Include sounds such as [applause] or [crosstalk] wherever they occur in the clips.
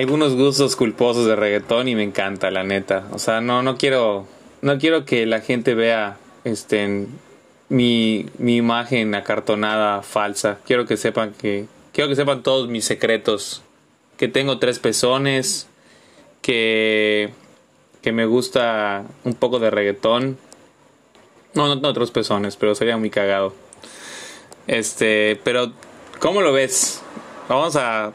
algunos gustos culposos de reggaetón y me encanta la neta. O sea, no no quiero no quiero que la gente vea este mi, mi imagen acartonada falsa. Quiero que sepan que quiero que sepan todos mis secretos. Que tengo tres pezones, que que me gusta un poco de reggaetón. No, no, no otros pezones, pero sería muy cagado. Este, pero ¿cómo lo ves? Vamos a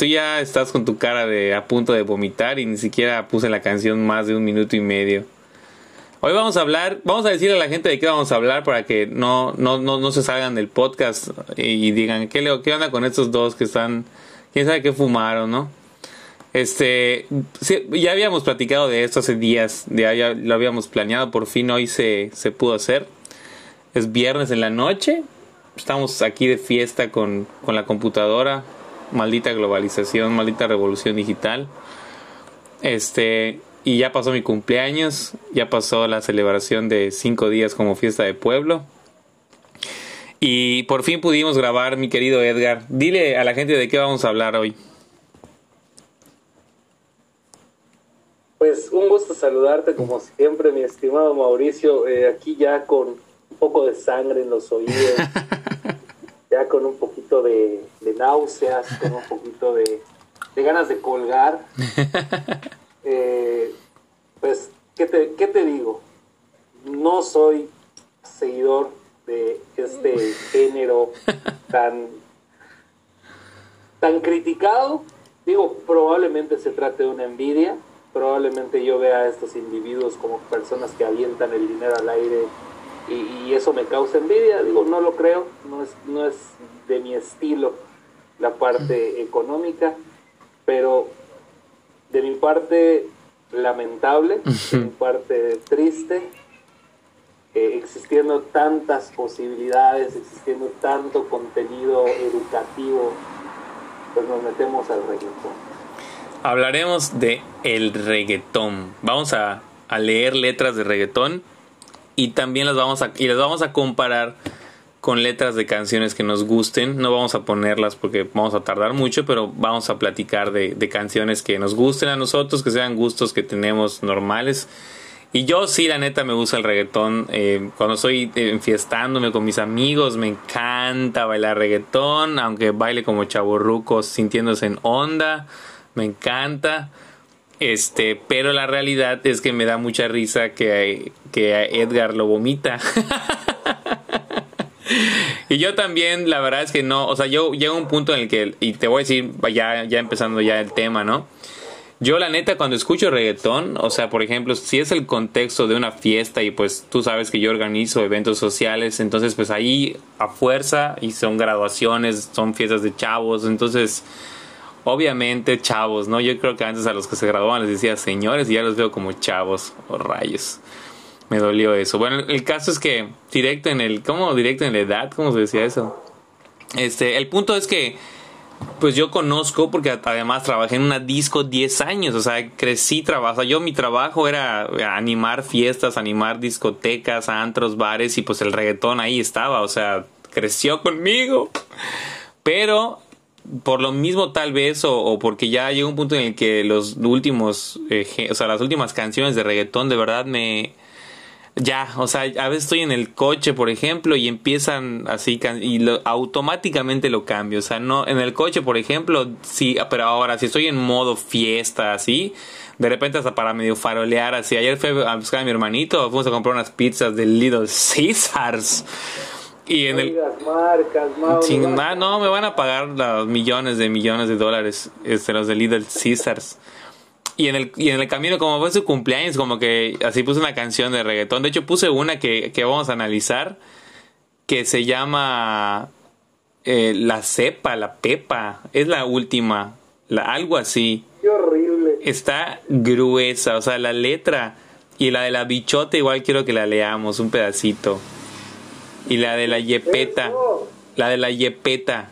tú ya estás con tu cara de a punto de vomitar y ni siquiera puse la canción más de un minuto y medio. Hoy vamos a hablar, vamos a decirle a la gente de qué vamos a hablar para que no, no, no, no se salgan del podcast y digan ¿qué, le- qué onda con estos dos que están, quién sabe qué fumaron, ¿no? Este, ya habíamos platicado de esto hace días, ya, ya lo habíamos planeado, por fin hoy se, se pudo hacer. Es viernes en la noche, estamos aquí de fiesta con, con la computadora, maldita globalización, maldita revolución digital. Este, y ya pasó mi cumpleaños, ya pasó la celebración de cinco días como fiesta de pueblo. Y por fin pudimos grabar, mi querido Edgar. Dile a la gente de qué vamos a hablar hoy. Pues un gusto saludarte como siempre, mi estimado Mauricio, eh, aquí ya con un poco de sangre en los oídos, [laughs] ya con un poquito de, de náuseas, con un poquito de, de ganas de colgar. [laughs] Eh, pues, ¿qué te, ¿qué te digo? No soy seguidor de este género tan tan criticado, digo, probablemente se trate de una envidia, probablemente yo vea a estos individuos como personas que avientan el dinero al aire y, y eso me causa envidia, digo, no lo creo, no es, no es de mi estilo la parte económica, pero de mi parte lamentable, de mi parte triste, eh, existiendo tantas posibilidades, existiendo tanto contenido educativo, pues nos metemos al reggaetón. Hablaremos de el reggaetón. Vamos a, a leer letras de reggaetón y también las vamos a y las vamos a comparar con letras de canciones que nos gusten. No vamos a ponerlas porque vamos a tardar mucho, pero vamos a platicar de, de canciones que nos gusten a nosotros, que sean gustos que tenemos normales. Y yo sí, la neta, me gusta el reggaetón. Eh, cuando estoy eh, enfiestándome con mis amigos, me encanta bailar reggaetón, aunque baile como chaburrucos sintiéndose en onda, me encanta. Este, pero la realidad es que me da mucha risa que, que Edgar lo vomita. [laughs] y yo también, la verdad es que no, o sea, yo llego a un punto en el que, y te voy a decir, ya, ya empezando ya el tema, ¿no? Yo la neta cuando escucho reggaetón, o sea, por ejemplo, si es el contexto de una fiesta y pues tú sabes que yo organizo eventos sociales, entonces pues ahí a fuerza y son graduaciones, son fiestas de chavos, entonces obviamente chavos, ¿no? Yo creo que antes a los que se graduaban les decía señores y ya los veo como chavos o rayos. Me dolió eso. Bueno, el caso es que directo en el, ¿cómo directo en la edad? ¿Cómo se decía eso? Este, el punto es que pues yo conozco porque además trabajé en una disco 10 años, o sea, crecí trabajando, yo mi trabajo era animar fiestas, animar discotecas, antros, bares y pues el reggaetón ahí estaba, o sea, creció conmigo. Pero por lo mismo tal vez o, o porque ya llegó un punto en el que los últimos, eh, o sea, las últimas canciones de reggaetón de verdad me ya, o sea, a veces estoy en el coche, por ejemplo, y empiezan así y automáticamente lo cambio, o sea, no en el coche, por ejemplo, sí, pero ahora si estoy en modo fiesta así, de repente hasta para medio farolear así. Ayer fui a buscar a mi hermanito, fuimos a comprar unas pizzas del Little Caesars. Y en No el marcas, Mau, no ah, no, me van a pagar los millones de millones de dólares este, los de Little Caesars. Y en el, y en el camino, como fue su cumpleaños, como que así puse una canción de reggaetón. De hecho, puse una que, que vamos a analizar que se llama eh, La Cepa, La Pepa. Es la última, la, algo así. Qué horrible. Está gruesa, o sea, la letra y la de la bichota igual quiero que la leamos, un pedacito. Y la de la yepeta. La de la yepeta.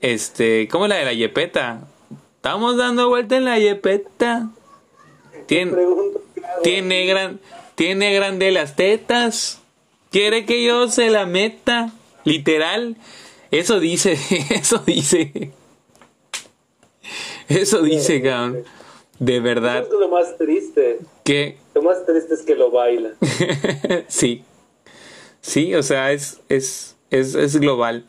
Este, ¿cómo es la de la yepeta? Estamos dando vuelta en la yepeta. Tiene, gran, tiene grande las tetas. Quiere que yo se la meta. Literal. Eso dice, [laughs] eso dice. Eso dice, cabrón. De verdad es lo más triste. Lo más triste es que lo baila. [laughs] sí. Sí, o sea, es, es, es, es global.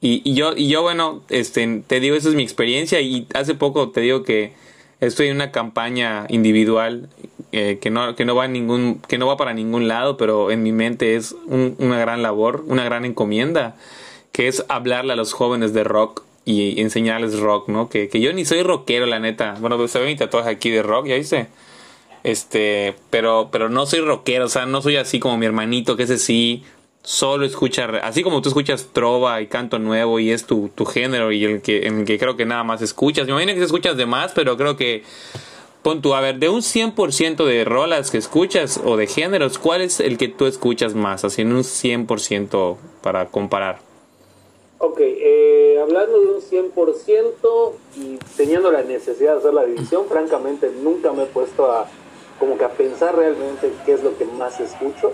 Y, y yo, y yo, bueno, este, te digo, esa es mi experiencia. Y hace poco te digo que estoy en una campaña individual eh, que no, que no va ningún, que no va para ningún lado, pero en mi mente es un- una gran labor, una gran encomienda, que es hablarle a los jóvenes de rock y enseñarles rock, ¿no? Que, que yo ni soy rockero, la neta. Bueno, se ve mi tatuaje aquí de rock, ¿ya viste? Este, pero, pero no soy rockero, o sea, no soy así como mi hermanito, que ese sí, solo escucha, así como tú escuchas trova y canto nuevo y es tu, tu género y el que, en que creo que nada más escuchas. Me imagino que escuchas de más, pero creo que, pon tú, a ver, de un 100% de rolas que escuchas o de géneros, ¿cuál es el que tú escuchas más? Así en un 100% para comparar. Ok, eh, hablando de un 100% y teniendo la necesidad de hacer la división, francamente nunca me he puesto a como que a pensar realmente qué es lo que más escucho.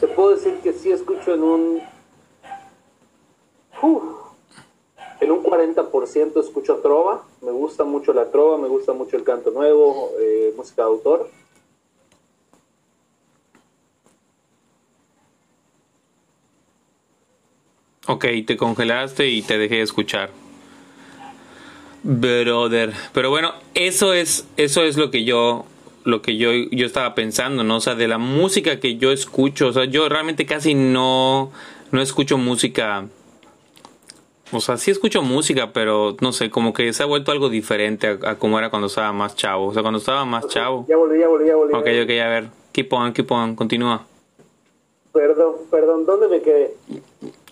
Te puedo decir que sí escucho en un... en un 40% escucho trova, me gusta mucho la trova, me gusta mucho el canto nuevo, eh, música de autor. Ok, te congelaste y te dejé de escuchar. Brother. Pero bueno, eso es, eso es lo que yo, lo que yo, yo estaba pensando, ¿no? O sea, de la música que yo escucho, o sea, yo realmente casi no, no escucho música. O sea, sí escucho música, pero no sé, como que se ha vuelto algo diferente a, a como era cuando estaba más chavo. O sea, cuando estaba más chavo. Ya volví, ya volví, ya volví. Ok, ok, a ver. Keep on, keep on, continúa. Perdón, perdón, ¿dónde me quedé?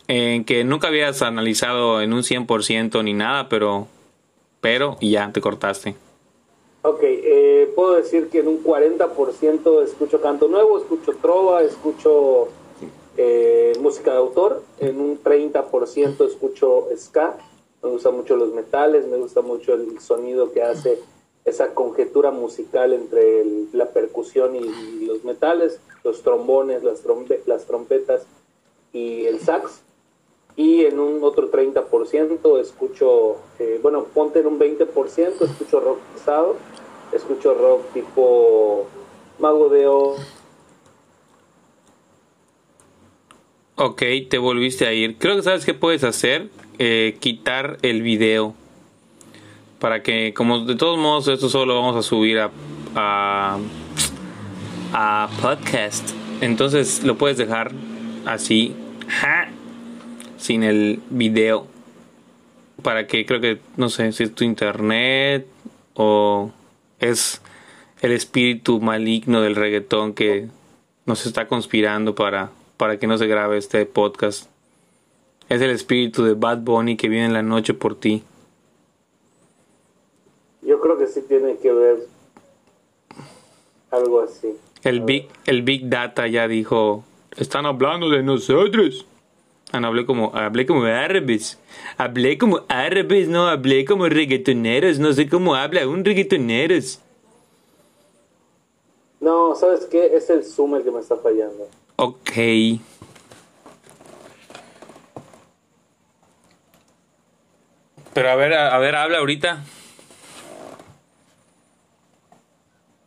en que nunca habías analizado en un 100% ni nada, pero pero y ya te cortaste. Ok, eh, puedo decir que en un 40% escucho canto nuevo, escucho trova, escucho eh, música de autor, en un 30% escucho ska, me gustan mucho los metales, me gusta mucho el sonido que hace esa conjetura musical entre el- la percusión y, los metales, los trombones, las, trompe- las trompetas y el sax. Y en un otro 30% escucho, eh, bueno, ponte en un 20%, escucho rock pesado, escucho rock tipo Mago de Oz, Ok, te volviste a ir. Creo que sabes qué puedes hacer, Eh, quitar el video. Para que, como de todos modos esto solo lo vamos a subir a a, podcast, entonces lo puedes dejar así, sin el video. Para que creo que no sé si es tu internet o es el espíritu maligno del reggaetón que nos está conspirando para, para que no se grabe este podcast. Es el espíritu de Bad Bunny que viene en la noche por ti. yo creo que sí tiene que ver algo así. El Big, el Big Data ya dijo, están hablando de nosotros. Ah, hablé como, hablé como árabes. Hablé como árabes, no hablé como reggaetoneros. No sé cómo habla un reggaetoneros. No, ¿sabes qué? Es el Zoom el que me está fallando. Ok. Pero a ver, a, a ver, habla ahorita.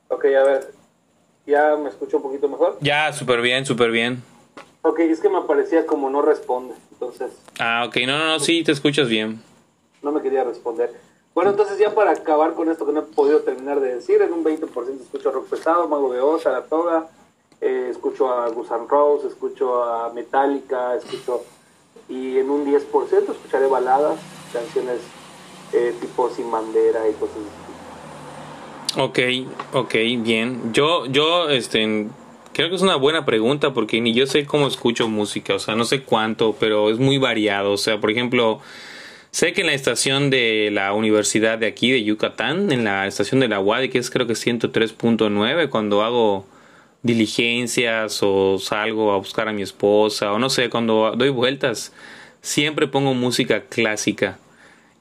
Ok, a ver. ¿Ya me escucho un poquito mejor? Ya, súper bien, súper bien. Ok, es que me parecía como no responde, entonces Ah, ok, no, no, no, sí, te escuchas bien. no me quería responder. Bueno, entonces ya para acabar con esto que no he podido terminar de decir, en un 20% escucho rock pesado, Mago de Oz, Saratoga, eh, escucho a Guns N' Roses, escucho a Metallica, escucho... Y en un 10% escucharé baladas, canciones eh, tipo Sin Bandera y cosas así. Ok, ok, bien. Yo, yo, este, creo que es una buena pregunta porque ni yo sé cómo escucho música, o sea, no sé cuánto, pero es muy variado. O sea, por ejemplo, sé que en la estación de la universidad de aquí, de Yucatán, en la estación de la UAD, que es creo que 103.9, cuando hago diligencias o salgo a buscar a mi esposa o no sé, cuando doy vueltas, siempre pongo música clásica.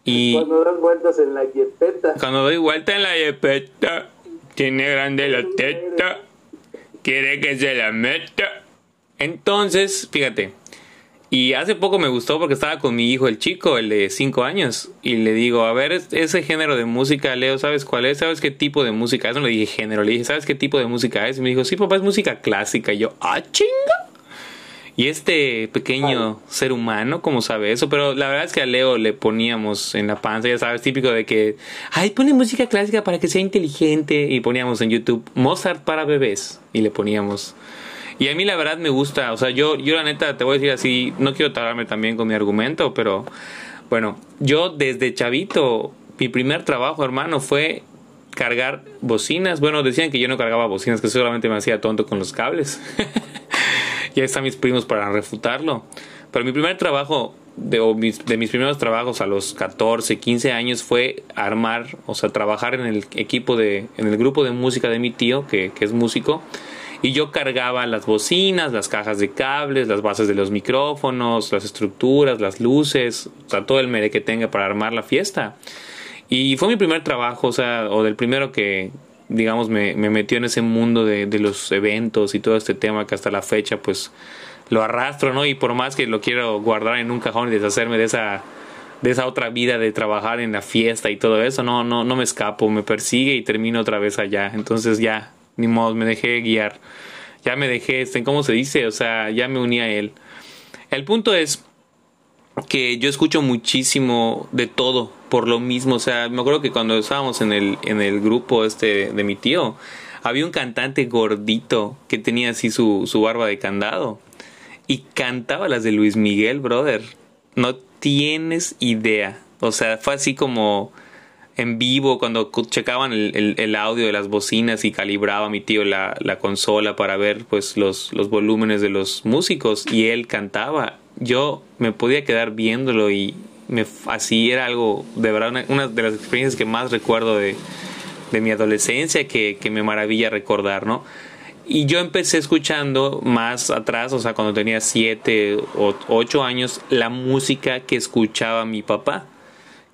Y Cuando das vueltas en la yepeta, cuando doy vuelta en la yepeta, tiene grande la teta, quiere que se la meta. Entonces, fíjate, y hace poco me gustó porque estaba con mi hijo, el chico, el de 5 años, y le digo, a ver, es- ese género de música, Leo, ¿sabes cuál es? ¿Sabes qué tipo de música es? No le dije género, le dije, ¿sabes qué tipo de música es? Y me dijo, sí, papá, es música clásica. Y yo, ah, chinga. Y este pequeño ser humano, ¿cómo sabe eso? Pero la verdad es que a Leo le poníamos en la panza, ya sabes, típico de que, ay, pone música clásica para que sea inteligente. Y poníamos en YouTube Mozart para bebés. Y le poníamos. Y a mí la verdad me gusta, o sea, yo, yo la neta te voy a decir así, no quiero tardarme también con mi argumento, pero bueno, yo desde chavito, mi primer trabajo, hermano, fue cargar bocinas. Bueno, decían que yo no cargaba bocinas, que solamente me hacía tonto con los cables. [laughs] ya están mis primos para refutarlo. Pero mi primer trabajo, de, o mis, de mis primeros trabajos a los 14, 15 años fue armar, o sea, trabajar en el equipo de, en el grupo de música de mi tío, que, que es músico. Y yo cargaba las bocinas, las cajas de cables, las bases de los micrófonos, las estructuras, las luces, o sea, todo el mere que tenga para armar la fiesta. Y fue mi primer trabajo, o sea, o del primero que, digamos, me, me metió en ese mundo de, de los eventos y todo este tema que hasta la fecha, pues, lo arrastro, ¿no? Y por más que lo quiero guardar en un cajón y deshacerme de esa, de esa otra vida de trabajar en la fiesta y todo eso, no, no, no me escapo, me persigue y termino otra vez allá. Entonces ya, ni modo, me dejé guiar. Ya me dejé, este, ¿cómo se dice? O sea, ya me uní a él. El punto es que yo escucho muchísimo de todo por lo mismo, o sea, me acuerdo que cuando estábamos en el en el grupo este de mi tío, había un cantante gordito que tenía así su su barba de candado y cantaba las de Luis Miguel, brother. No tienes idea. O sea, fue así como en vivo cuando cu- checaban el, el- el audio de las bocinas y calibraba mi tío la, la consola para ver pues los, los volúmenes de los músicos y él cantaba. Yo me podía quedar viéndolo y me así era algo de verdad una, de las experiencias que más recuerdo de, de mi adolescencia que, que me maravilla recordar, ¿no? Y yo empecé escuchando más atrás, o sea, cuando tenía siete o ocho años, la música que escuchaba mi papá,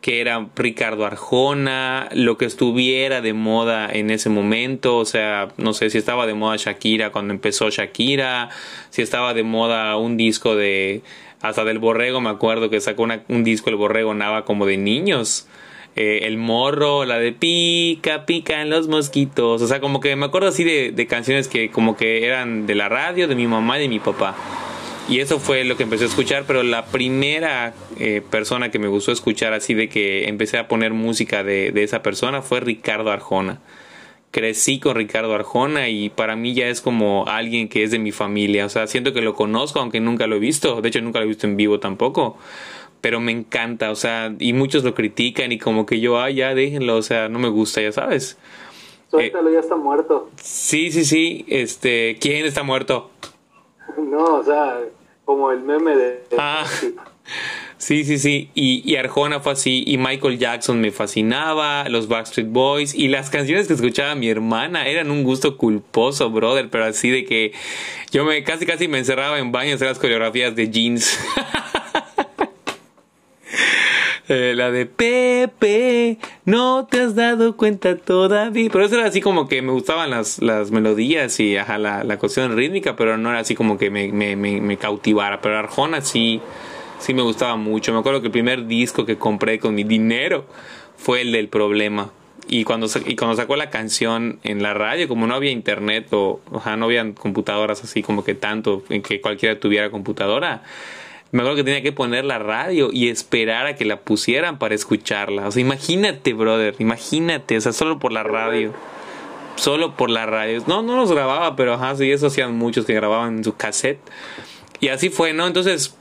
que era Ricardo Arjona, lo que estuviera de moda en ese momento, o sea, no sé si estaba de moda Shakira cuando empezó Shakira, si estaba de moda un disco de, hasta del Borrego, me acuerdo que sacó un disco el Borrego Nava como de niños eh, el morro, la de pica, pica en los mosquitos. O sea, como que me acuerdo así de, canciones que como que eran de la radio, de mi mamá y de mi papá. Y eso fue lo que empecé a escuchar, pero la primera eh, persona que me gustó escuchar así de que empecé a poner música de esa persona fue Ricardo Arjona. Crecí con Ricardo Arjona y para mí ya es como alguien que es de mi familia. O sea, siento que lo conozco aunque nunca lo he visto. De hecho, nunca lo he visto en vivo tampoco pero me encanta, o sea, y muchos lo critican y como que yo, ah, ya déjenlo, o sea, no me gusta, ya sabes. Suéltalo, ya está muerto. Sí, sí, sí, este, ¿quién está muerto? [laughs] No, o sea, como el meme de... Ah. Sí, sí, sí, y, y Arjona fue así, y Michael Jackson me fascinaba, los Backstreet Boys, y las canciones que escuchaba mi hermana eran un gusto culposo, brother, pero así de que yo me casi casi me encerraba en baños a las coreografías de jeans. [laughs] Eh, la de Pepe, no te has dado cuenta todavía. Pero eso era así como que me gustaban las, las melodías y ajá, la, la cuestión rítmica, pero no era así como que me, me, me, me cautivara. Pero Arjona sí, sí me gustaba mucho. Me acuerdo que el primer disco que compré con mi dinero fue el del problema. y cuando, y cuando sacó la canción en la radio, como no había internet o, o sea, no habían computadoras así como que tanto en que cualquiera tuviera computadora, me acuerdo que tenía que poner la radio y esperar a que la pusieran para escucharla. O sea, imagínate, brother, imagínate, o sea, solo por la radio. Solo por la radio. No, no los grababa, pero ajá, sí, eso hacían muchos que grababan en su cassette. Y así fue, ¿no? Entonces,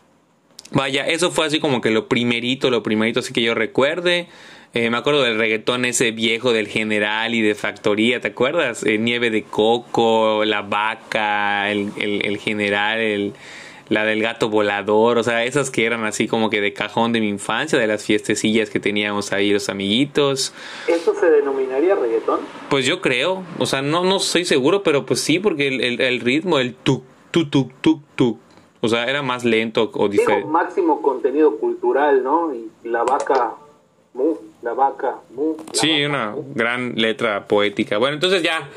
vaya, eso fue así como que lo primerito, lo primerito así que yo recuerde. Eh, me acuerdo del reggaetón ese viejo del general y de factoría, ¿te acuerdas? Eh, nieve de coco, la vaca, el, el, el general, el, la del gato volador, o sea, esas que eran así como que de cajón de mi infancia, de las fiestecillas que teníamos ahí los amiguitos. ¿Eso se denominaría reggaetón? Pues yo creo, o sea, no, no estoy seguro, pero pues sí, porque el, el, el ritmo, el tuk, tuk, tuk, tuk, tuk, o sea, era más lento o diferente. máximo contenido cultural, ¿no? Y la vaca, mu, la vaca, mu. La sí, vaca, una mu. gran letra poética. Bueno, entonces ya,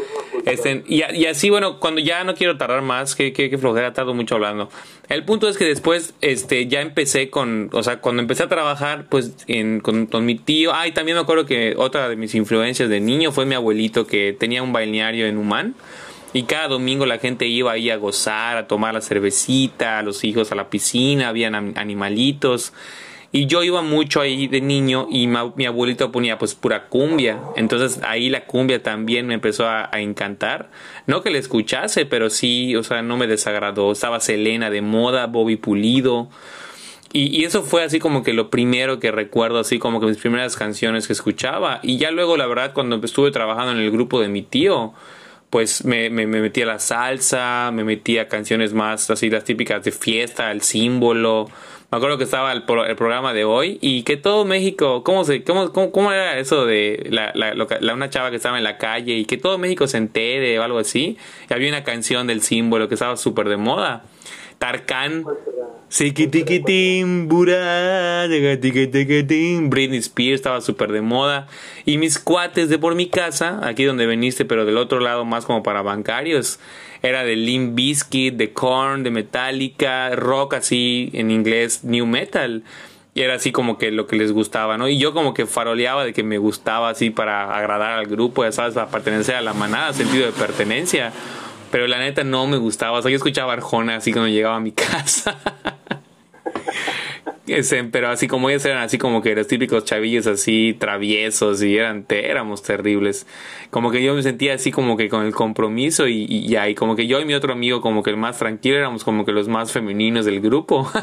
este, y, y así, bueno, cuando ya no quiero tardar más, que, que, que flojera, tardo mucho hablando. El punto es que después, este, ya empecé con, o sea, cuando empecé a trabajar, pues, en, con, con mi tío, ay, también me acuerdo que otra de mis influencias de niño fue mi abuelito que tenía un balneario en Humán. Y cada domingo la gente iba ahí a gozar, a tomar la cervecita, a los hijos a la piscina, habían animalitos. Y yo iba mucho ahí de niño y mi abuelito ponía pues pura cumbia. Entonces ahí la cumbia también me empezó a, encantar. No que le escuchase, pero sí, o sea, no me desagradó. Estaba Selena de moda, Bobby Pulido. Y, y eso fue así como que lo primero que recuerdo, así como que mis primeras canciones que escuchaba. Y ya luego, la verdad, cuando estuve trabajando en el grupo de mi tío, pues me, me, me metí a la salsa, me metí a canciones más así, las típicas de fiesta, el símbolo. Me acuerdo que estaba el, el programa de hoy y que todo México, ¿cómo, se, cómo, cómo, cómo era eso de la, la, la- una chava que estaba en la calle y que todo México se entere o algo así? Y había una canción del símbolo que estaba súper de moda. Tarkan. Siquitiquitín, burá. Britney Spears estaba súper de moda. Y mis cuates de por mi casa, aquí donde veniste, pero del otro lado más como para bancarios, era de Limp Bizkit, de Korn, de Metallica, rock así en inglés, new metal. Y era así como que lo que les gustaba, ¿no? Y yo como que faroleaba de que me gustaba así para agradar al grupo, ya sabes, para pertenecer a la manada, sentido de pertenencia. Pero la neta no me gustaba. O sea, yo escuchaba Arjona así cuando llegaba a mi [laughs] casa. Pero así como ellos eran así como que los típicos chavillos así traviesos y eran éramos terribles. Como que yo me sentía así como que con el compromiso y, y como que yo y mi otro amigo como que el más tranquilo éramos como que los más femeninos del grupo. [laughs]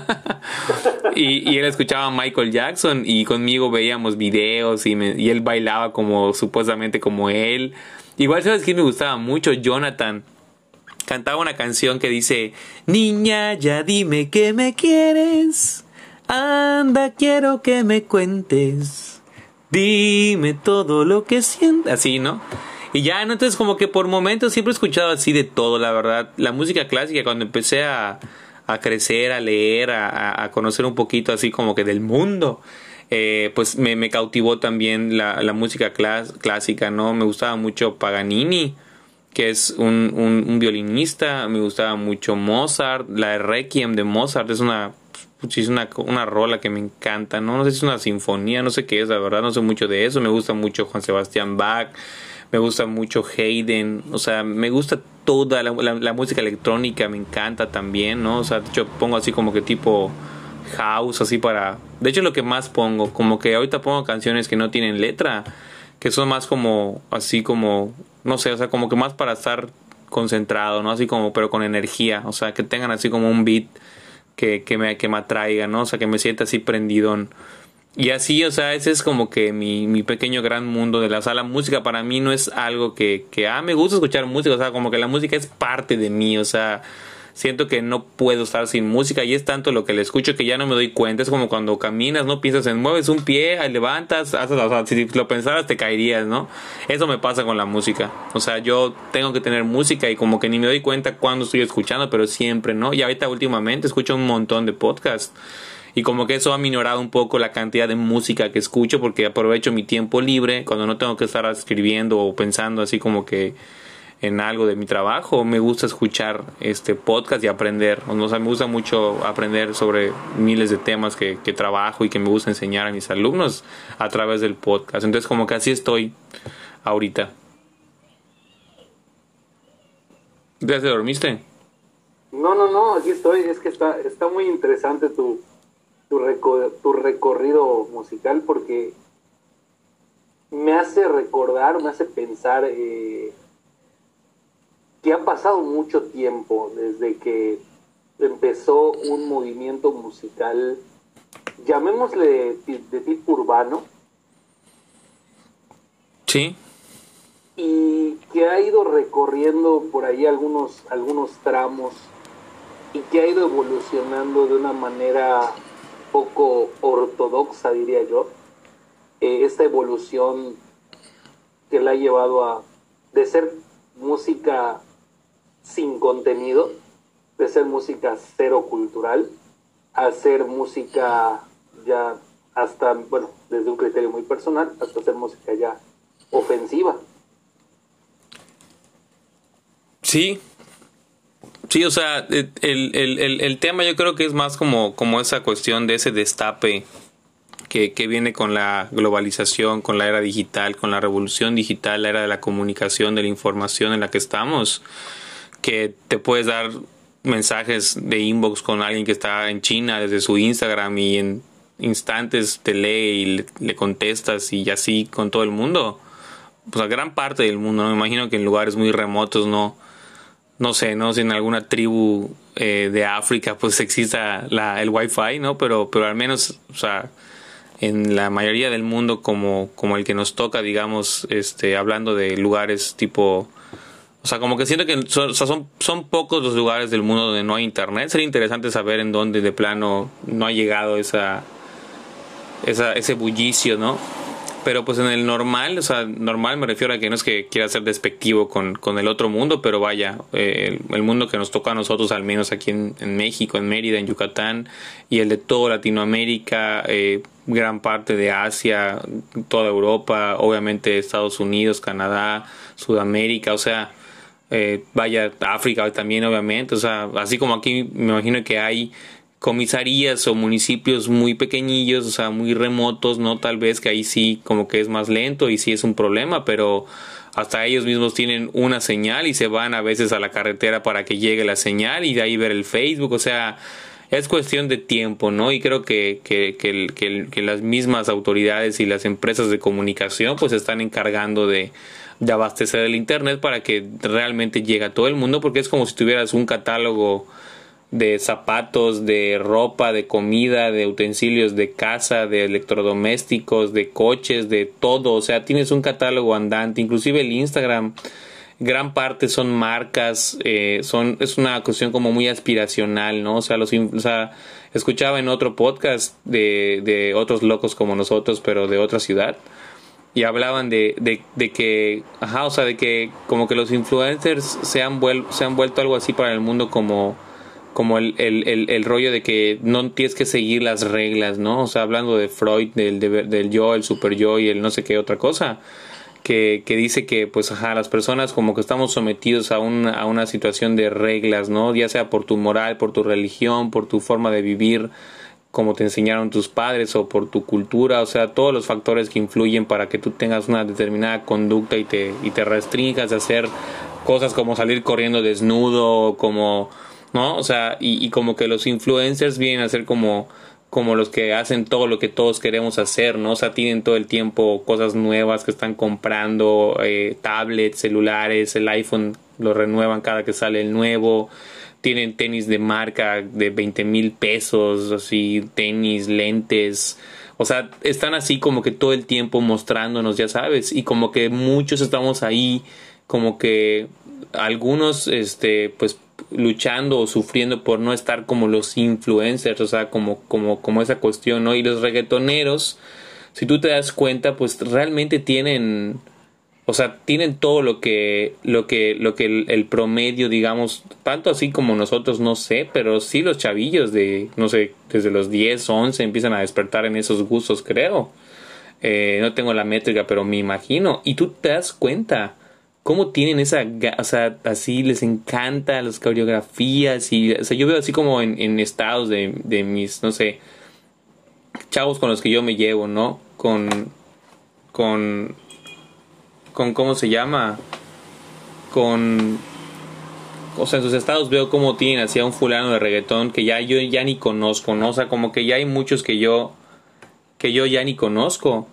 Y, él escuchaba a Michael Jackson y conmigo veíamos videos y, me- y él bailaba como supuestamente como él. Igual sabes quién me gustaba mucho Jonathan cantaba una canción que dice Niña, ya dime que me quieres. Anda, quiero que me cuentes. Dime todo lo que sientes. Así, ¿no? Y ya. Entonces como que por momentos siempre he escuchado así de todo, la verdad. La música clásica, cuando empecé a, a crecer, a leer, a, a- conocer un poquito así como que del mundo, eh, pues me, cautivó también la, la música clásica, ¿no? Me gustaba mucho Paganini que es un, un, violinista, me gustaba mucho Mozart, la Requiem de Mozart es una puch, es una, una rola que me encanta, ¿no? no sé si es una sinfonía, no sé qué es, la verdad no sé mucho de eso, me gusta mucho Juan Sebastián Bach, me gusta mucho Haydn, o sea, me gusta toda la, la- la música electrónica, me encanta también, ¿no? O sea, yo pongo así como que tipo house, así para... De hecho, lo que más pongo, como que ahorita pongo canciones que no tienen letra, que son más como, así como, no sé, o sea, como que más para estar concentrado, ¿no? Así como, pero con energía, o sea, que tengan así como un beat que, que, me, que me atraiga, ¿no? O sea, que me sienta así prendidón. Y así, o sea, ese es como que mi, mi pequeño gran mundo de la sala. Música para mí no es algo que, que, ah, me gusta escuchar música, o sea, como que la música es parte de mí, o sea, siento que no puedo estar sin música y es tanto lo que le escucho que ya no me doy cuenta. Es como cuando caminas, no piensas en mueves un pie, levantas, haces, o sea, si lo pensaras te caerías, ¿no? Eso me pasa con la música. O sea, yo tengo que tener música y como que ni me doy cuenta cuando estoy escuchando, pero siempre, ¿no? Y ahorita últimamente escucho un montón de podcasts. Y como que eso ha minorado un poco la cantidad de música que escucho porque aprovecho mi tiempo libre cuando no tengo que estar escribiendo o pensando así como que en algo de mi trabajo, me gusta escuchar este podcast y aprender. O sea, me gusta mucho aprender sobre miles de temas que, que trabajo y que me gusta enseñar a mis alumnos a través del podcast. Entonces, como que así estoy ahorita. ¿Ya te dormiste? No, no, no, aquí estoy. Es que está, está muy interesante tu, tu, tu recorrido musical porque me hace recordar, me hace pensar eh, que ha pasado mucho tiempo desde que empezó un movimiento musical, llamémosle de tipo urbano. Sí. Y que ha ido recorriendo por ahí algunos, algunos tramos y que ha ido evolucionando de una manera poco ortodoxa, diría yo. Eh, esta evolución que la ha llevado a de ser música sin contenido, de ser música cero cultural, a ser música ya hasta, bueno, desde un criterio muy personal, hasta ser música ya ofensiva. Sí, sí, o sea, el, el, el, tema yo creo que es más como, como esa cuestión de ese destape que, que, viene con la globalización, con la era digital, con la revolución digital, la era de la comunicación, de la información en la que estamos que te puedes dar mensajes de inbox con alguien que está en China desde su Instagram y en instantes te lee y le, contestas y así con todo el mundo. Pues a gran parte del mundo, me imagino que en lugares muy remotos no, no sé, no si en alguna tribu eh, de África pues exista la, el wifi, ¿no? Pero, pero al menos, o sea, en la mayoría del mundo como, como el que nos toca, digamos, este, hablando de lugares tipo o sea, como que siento que son, son, pocos los lugares del mundo donde no hay internet. Sería interesante saber en dónde de plano no ha llegado esa, esa, ese bullicio, ¿no? Pero pues en el normal, o sea, normal me refiero a que no es que quiera ser despectivo con, con el otro mundo, pero vaya, eh, el, mundo que nos toca a nosotros, al menos aquí en, en, México, en Mérida, en Yucatán, y el de toda Latinoamérica, eh, gran parte de Asia, toda Europa, obviamente Estados Unidos, Canadá, Sudamérica, o sea, eh, vaya África también obviamente, o sea, así como aquí me imagino que hay comisarías o municipios muy pequeñillos, o sea, muy remotos, ¿no? Tal vez que ahí sí como que es más lento y sí es un problema, pero hasta ellos mismos tienen una señal y se van a veces a la carretera para que llegue la señal y de ahí ver el Facebook, o sea, es cuestión de tiempo, ¿no? Y creo que, que, que, que, que las mismas autoridades y las empresas de comunicación pues están encargando de, de abastecer el internet para que realmente llegue a todo el mundo porque es como si tuvieras un catálogo de zapatos, de ropa, de comida, de utensilios de casa, de electrodomésticos, de coches, de todo, o sea, tienes un catálogo andante, inclusive el Instagram gran parte son marcas, eh, son, es una cuestión como muy aspiracional, ¿no? O sea, los, o sea, escuchaba en otro podcast de, de otros locos como nosotros, pero de otra ciudad, y hablaban de, de, de, que, ajá, o sea, de que como que los influencers se han, se han vuelto algo así para el mundo como, como el, el, el, el, rollo de que no tienes que seguir las reglas, ¿no? O sea, hablando de Freud, del, del yo, el super yo y el no sé qué otra cosa, que, que dice que, pues, ajá, las personas como que estamos sometidos a una, a una situación de reglas, ¿no? Ya sea por tu moral, por tu religión, por tu forma de vivir, como te enseñaron tus padres o por tu cultura, o sea, todos los factores que influyen para que tú tengas una determinada conducta y te, y te restringas a hacer cosas como salir corriendo desnudo, como, ¿no? O sea, y, y como que los influencers vienen a ser como como los que hacen todo lo que todos queremos hacer, ¿no? O sea, tienen todo el tiempo cosas nuevas que están comprando, eh, tablets, celulares, el iPhone lo renuevan cada que sale el nuevo, tienen tenis de marca de 20 mil pesos, así, tenis, lentes. O sea, están así como que todo el tiempo mostrándonos, ya sabes, y como que muchos estamos ahí, como que algunos, este, pues luchando o sufriendo por no estar como los influencers, o sea, como, como, como esa cuestión, ¿no? Y los reggaetoneros, si tú te das cuenta, pues realmente tienen, o sea, tienen todo lo que, lo que, lo que el, promedio, digamos, tanto así como nosotros, no sé, pero sí los chavillos de, no sé, desde los 10, 11 empiezan a despertar en esos gustos, creo. Eh, no tengo la métrica, pero me imagino. Y tú te das cuenta. cómo tienen esa, o sea, así les encanta las coreografías y, o sea, yo veo así como en, en estados de, de mis, no sé, chavos con los que yo me llevo, ¿no? Con, con, con, ¿cómo se llama? Con, o sea, en sus estados veo cómo tienen a un fulano de reggaetón que ya yo ya ni conozco, ¿no? O sea, como que ya hay muchos que yo, que yo ya ni conozco.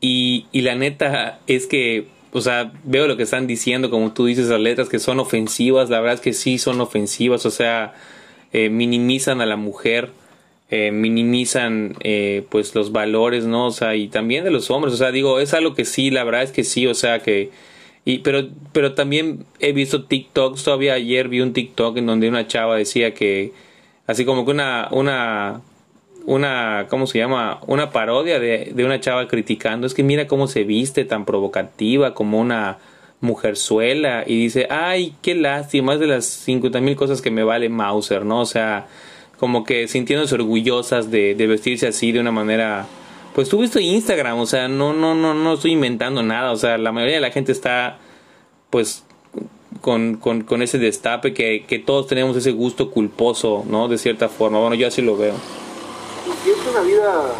Y, y la neta es que o sea, veo lo que están diciendo, como tú dices, las letras que son ofensivas, la verdad es que sí son ofensivas, o sea, eh, minimizan a la mujer, eh, minimizan eh, pues los valores, ¿no? O sea, y también de los hombres, o sea, digo, es algo que sí, la verdad es que sí, o sea, que... Y, pero, pero también he visto TikToks, todavía ayer vi un TikTok en donde una chava decía que, así como que una, una una, ¿cómo se llama? Una parodia de, de una chava criticando. Es que mira cómo se viste tan provocativa como una mujerzuela y dice, ay, qué lástima, es de las 50 mil cosas que me vale Mauser, ¿no? O sea, como que sintiéndose orgullosas de, de vestirse así de una manera... Pues tú viste Instagram, o sea, no, no, no, no estoy inventando nada, o sea, la mayoría de la gente está, pues, con, con, con ese destape que, que todos tenemos ese gusto culposo, ¿no? De cierta forma, bueno, yo así lo veo y es una vida,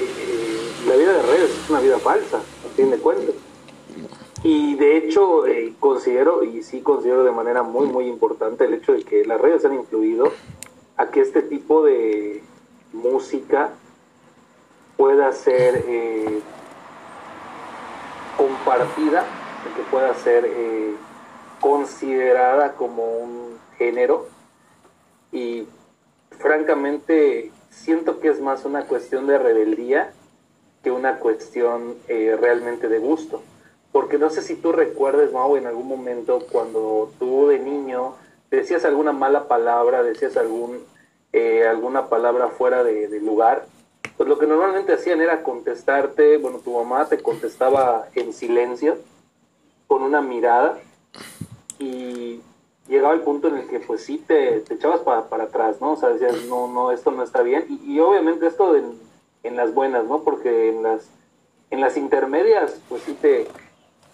eh, la vida de redes es una vida falsa, a fin de cuentas. Y de hecho eh, considero, y sí considero de manera muy, muy importante el hecho de que las redes han influido a que este tipo de música pueda ser eh, compartida, que pueda ser considerada como un género y francamente siento que es más una cuestión de rebeldía que una cuestión eh, realmente de gusto. Porque no sé si tú recuerdes, Mau, en algún momento cuando tú de niño decías alguna mala palabra, decías algún, eh, alguna palabra fuera de, lugar, pues lo que normalmente hacían era contestarte, bueno, tu mamá te contestaba en silencio, con una mirada, y llegaba el punto en el que pues sí te, te echabas para, para atrás, ¿no? O sea, decías, no, no, esto no está bien. Y, y obviamente esto en, en, las buenas, ¿no? Porque en las, en las intermedias pues sí te,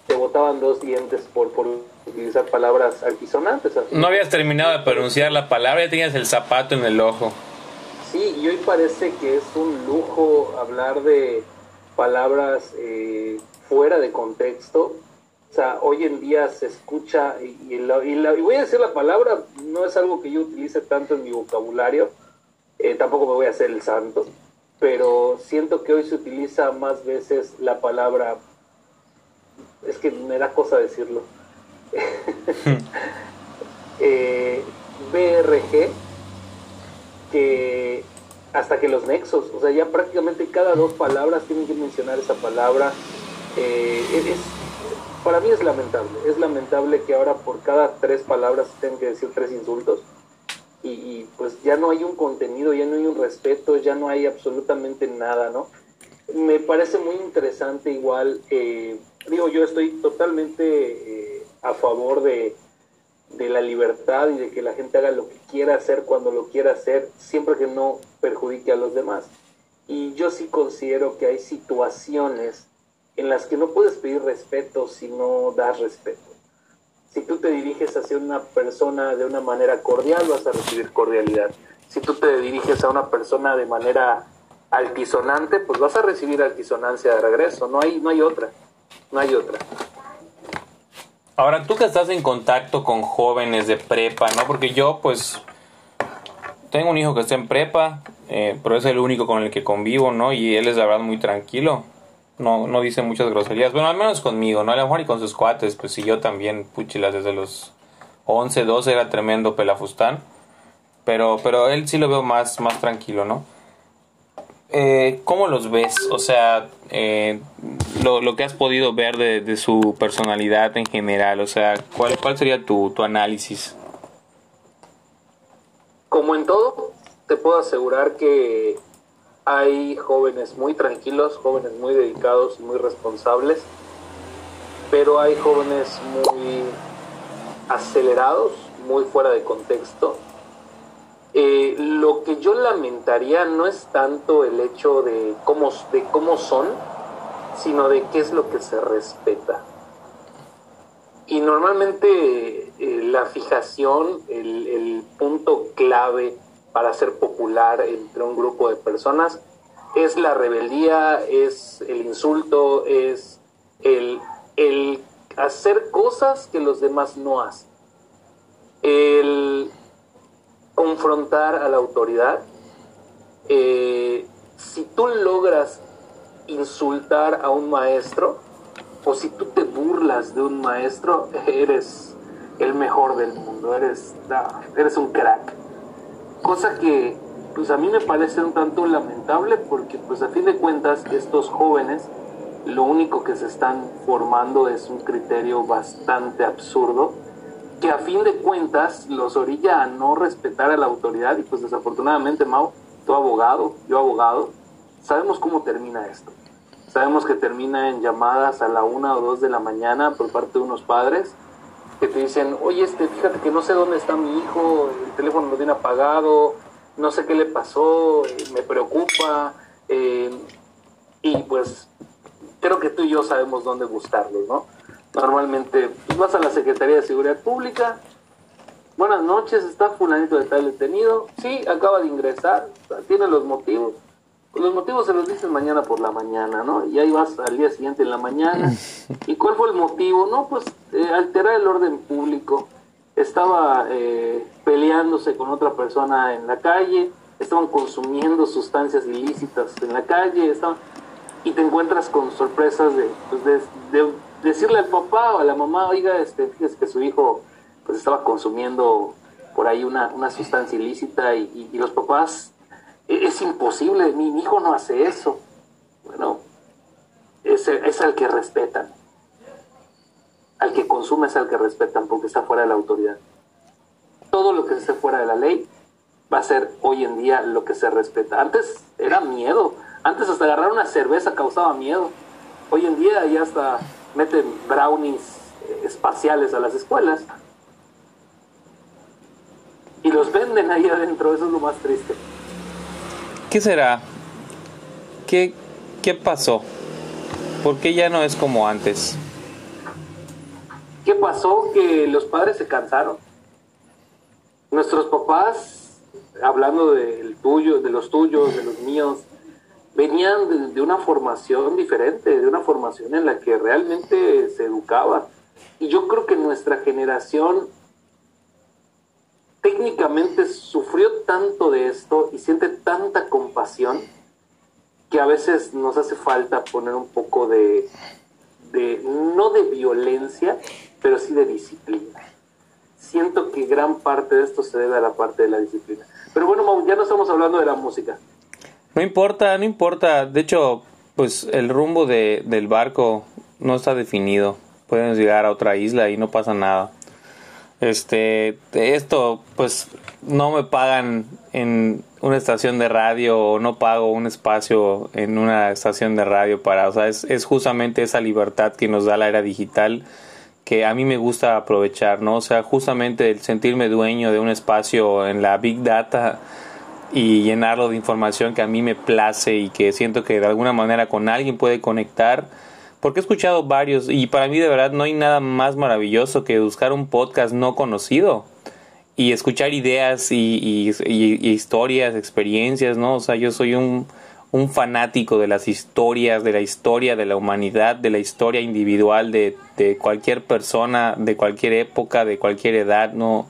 te botaban dos dientes por, por utilizar palabras altisonantes. No habías terminado de pronunciar la palabra, ya tenías el zapato en el ojo. Sí, y hoy parece que es un lujo hablar de palabras eh, fuera de contexto o sea, hoy en día se escucha, y, y, la, y, la, y, voy a decir la palabra, no es algo que yo utilice tanto en mi vocabulario, eh, tampoco me voy a hacer el santo, pero siento que hoy se utiliza más veces la palabra, es que me da cosa decirlo, [laughs] eh, BRG, que hasta que los nexos, o sea, ya prácticamente cada dos palabras tienen que mencionar esa palabra. Eh, es, para mí es lamentable. Es lamentable que ahora por cada tres palabras tengan que decir tres insultos. Y, pues ya no hay un contenido, ya no hay un respeto, ya no hay absolutamente nada, ¿no? Me parece muy interesante igual, eh, digo, yo estoy totalmente a favor de, de la libertad y de que la gente haga lo que quiera hacer cuando lo quiera hacer, siempre que no perjudique a los demás. Y yo sí considero que hay situaciones en las que no puedes pedir respeto si no das respeto. Si tú te diriges hacia una persona de una manera cordial, vas a recibir cordialidad. Si tú te diriges a una persona de manera altisonante, pues vas a recibir altisonancia de regreso. No hay, no hay otra. No hay otra. Ahora, tú que estás en contacto con jóvenes de prepa, ¿no? Porque yo, pues, tengo un hijo que está en prepa, eh, pero es el único con el que convivo, ¿no? Y él es, la verdad, muy tranquilo no, no dice muchas groserías. Bueno, al menos conmigo, ¿no? A lo mejor y con sus cuates, pues si yo también, puchilas, desde los 11, 12 era tremendo pelafustán. Pero, pero él sí lo veo más, más tranquilo, ¿no? Eh, ¿Cómo los ves? O sea, eh, lo, lo, que has podido ver de, de, su personalidad en general, o sea, ¿cuál, cuál sería tu, tu análisis? Como en todo, te puedo asegurar que hay jóvenes muy tranquilos, jóvenes muy dedicados y muy responsables, pero hay jóvenes muy acelerados, muy fuera de contexto. Eh, lo que yo lamentaría no es tanto el hecho de cómo, de cómo son, sino de qué es lo que se respeta. y normalmente eh, la fijación, el, el punto clave para ser popular entre un grupo de personas es la rebeldía, es el insulto, es el, el hacer cosas que los demás no hacen. El confrontar a la autoridad. Eh, si tú logras insultar a un maestro, o si tú te burlas de un maestro, eres el mejor del mundo, eres, eres un crack. Cosa que pues a mí me parece un tanto lamentable porque pues a fin de cuentas estos jóvenes lo único que se están formando es un criterio bastante absurdo que a fin de cuentas los orilla a no respetar a la autoridad y pues desafortunadamente Mau, tu abogado, yo abogado, sabemos cómo termina esto. Sabemos que termina en llamadas a la una o dos de la mañana por parte de unos padres que te dicen, oye, este, fíjate que no sé dónde está mi hijo, el teléfono lo tiene apagado, no sé qué le pasó, me preocupa, eh, y pues creo que tú y yo sabemos dónde buscarlos, ¿no? Normalmente pues, vas a la Secretaría de Seguridad Pública, buenas noches, está fulanito de tal detenido, sí, acaba de ingresar, tiene los motivos, pues los motivos se los dices mañana por la mañana, ¿no? Y ahí vas al día siguiente en la mañana. [laughs] ¿Y cuál fue el motivo? No, pues eh, alterar el orden público estaba eh, peleándose con otra persona en la calle, estaban consumiendo sustancias ilícitas en la calle, estaban, y te encuentras con sorpresas de, pues de, decirle al papá o a la mamá, oiga, este, fíjese que su hijo pues estaba consumiendo por ahí una, una sustancia ilícita y, los papás, e, es, imposible, mi, hijo no hace eso. Bueno, es, es al que respetan al que consume es al que respetan porque está fuera de la autoridad. Todo lo que esté fuera de la ley va a ser hoy en día lo que se respeta. Antes era miedo. Antes hasta agarrar una cerveza causaba miedo. Hoy en día ya hasta meten brownies eh, espaciales a las escuelas. Y los venden ahí adentro. Eso es lo más triste. ¿Qué será? ¿Qué, qué pasó? ¿Por qué ya no es como antes? ¿Qué pasó? Que los padres se cansaron. Nuestros papás, hablando del tuyo, de los tuyos, de los míos, venían de, una formación diferente, de una formación en la que realmente se educaba. Y yo creo que nuestra generación técnicamente sufrió tanto de esto y siente tanta compasión que a veces nos hace falta poner un poco de, de no de violencia, pero sí de disciplina. Siento que gran parte de esto se debe a la parte de la disciplina. Pero bueno, ya no estamos hablando de la música. No importa, no importa. De hecho, pues el rumbo de, del barco no está definido. Podemos llegar a otra isla y no pasa nada. Este, esto, pues no me pagan en una estación de radio o no pago un espacio en una estación de radio para, o sea, es, es justamente esa libertad que nos da la era digital que a mí me gusta aprovechar, ¿no? O sea, justamente el sentirme dueño de un espacio en la Big Data y llenarlo de información que a mí me place y que siento que de alguna manera con alguien puede conectar. Porque he escuchado varios y para mí de verdad no hay nada más maravilloso que buscar un podcast no conocido y escuchar ideas y, historias, experiencias, ¿no? O sea, yo soy un fanático de las historias, de la historia de la humanidad, de la historia individual de cualquier persona, de cualquier época, de cualquier edad, no,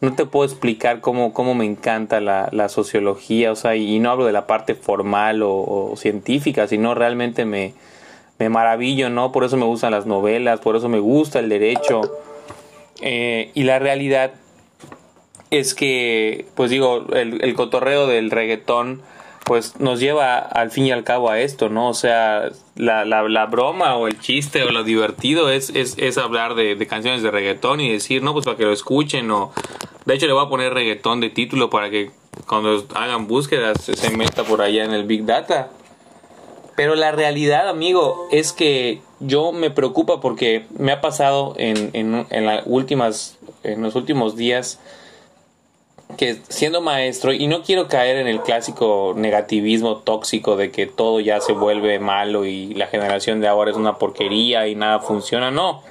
no te puedo explicar cómo, cómo me encanta la, la sociología, o sea, y, no hablo de la parte formal o, científica, sino realmente me, me maravillo, ¿no? Por eso me gustan las novelas, por eso me gusta el derecho. Eh, y la realidad es que, pues digo, el, el cotorreo del reggaetón, pues nos lleva al fin y al cabo a esto, ¿no? O sea, la, la, la broma o el chiste o lo divertido es, es, es hablar de, de, canciones de reggaetón y decir, no, pues para que lo escuchen o... De hecho le voy a poner reggaetón de título para que cuando hagan búsquedas se meta por allá en el Big Data. Pero la realidad, amigo, es que yo me preocupa porque me ha pasado en, en, en últimas, en los últimos días que siendo maestro, y no quiero caer en el clásico negativismo tóxico de que todo ya se vuelve malo y la generación de ahora es una porquería y nada funciona, no.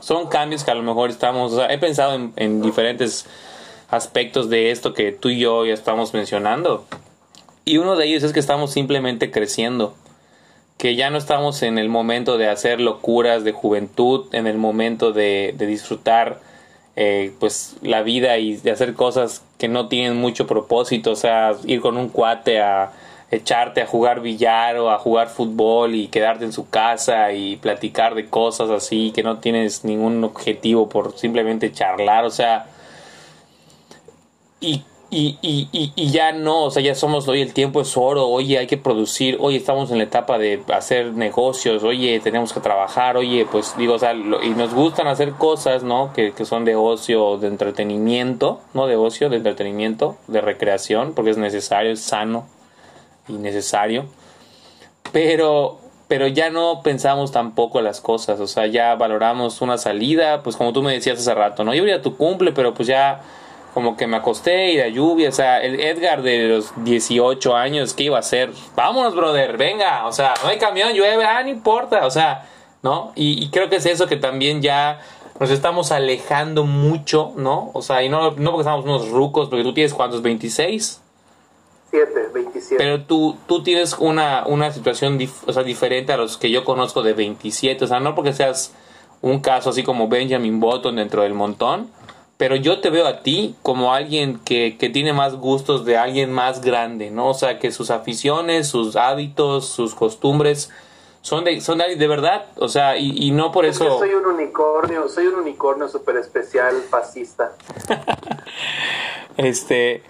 son cambios que a lo mejor estamos, o sea, he pensado en, en diferentes aspectos de esto que tú y yo ya estamos mencionando. Y uno de ellos es que estamos simplemente creciendo que ya no estamos en el momento de hacer locuras de juventud, en el momento de, de disfrutar eh, pues la vida y de hacer cosas que no tienen mucho propósito, o sea, ir con un cuate a echarte a jugar billar o a jugar fútbol y quedarte en su casa y platicar de cosas así que no tienes ningún objetivo por simplemente charlar, o sea, y y, y, y, y, ya no, o sea, ya somos, hoy el tiempo es oro, oye, hay que producir, oye, estamos en la etapa de hacer negocios, oye, tenemos que trabajar, oye, pues digo, o sea, lo, y nos gustan hacer cosas, ¿no? Que, que son de ocio, de entretenimiento, no de ocio, de entretenimiento, de recreación, porque es necesario, es sano y necesario, pero, pero ya no pensamos tampoco las cosas, o sea, ya valoramos una salida, pues como tú me decías hace rato, ¿no? Yo iría a tu cumple, pero pues ya como que me acosté y la lluvia, o sea, el Edgar de los 18 años, ¿qué iba a hacer? Vámonos, brother, venga, o sea, no hay camión, llueve, ah, no importa, o sea, ¿no? Y, y, creo que es eso que también ya nos estamos alejando mucho, ¿no? O sea, y no, no porque estamos unos rucos, porque tú tienes cuántos, 26? 7, 27. Pero tú, tú tienes una, una situación dif o sea, diferente a los que yo conozco de 27, o sea, no porque seas un caso así como Benjamin Button dentro del montón, pero yo te veo a ti como alguien que, que, tiene más gustos de alguien más grande, ¿no? O sea, que sus aficiones, sus hábitos, sus costumbres son de, son de, de verdad, o sea, y, y no por es eso... Que soy un unicornio, soy un unicornio súper especial, fascista. [laughs] este...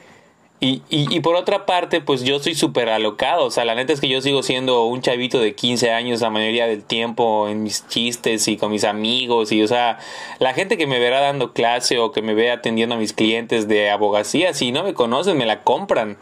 Y, y, y, por otra parte, pues yo soy súper alocado. O sea, la neta es que yo sigo siendo un chavito de 15 años la mayoría del tiempo en mis chistes y con mis amigos. Y, o sea, la gente que me verá dando clase o que me vea atendiendo a mis clientes de abogacía, si no me conocen, me la compran.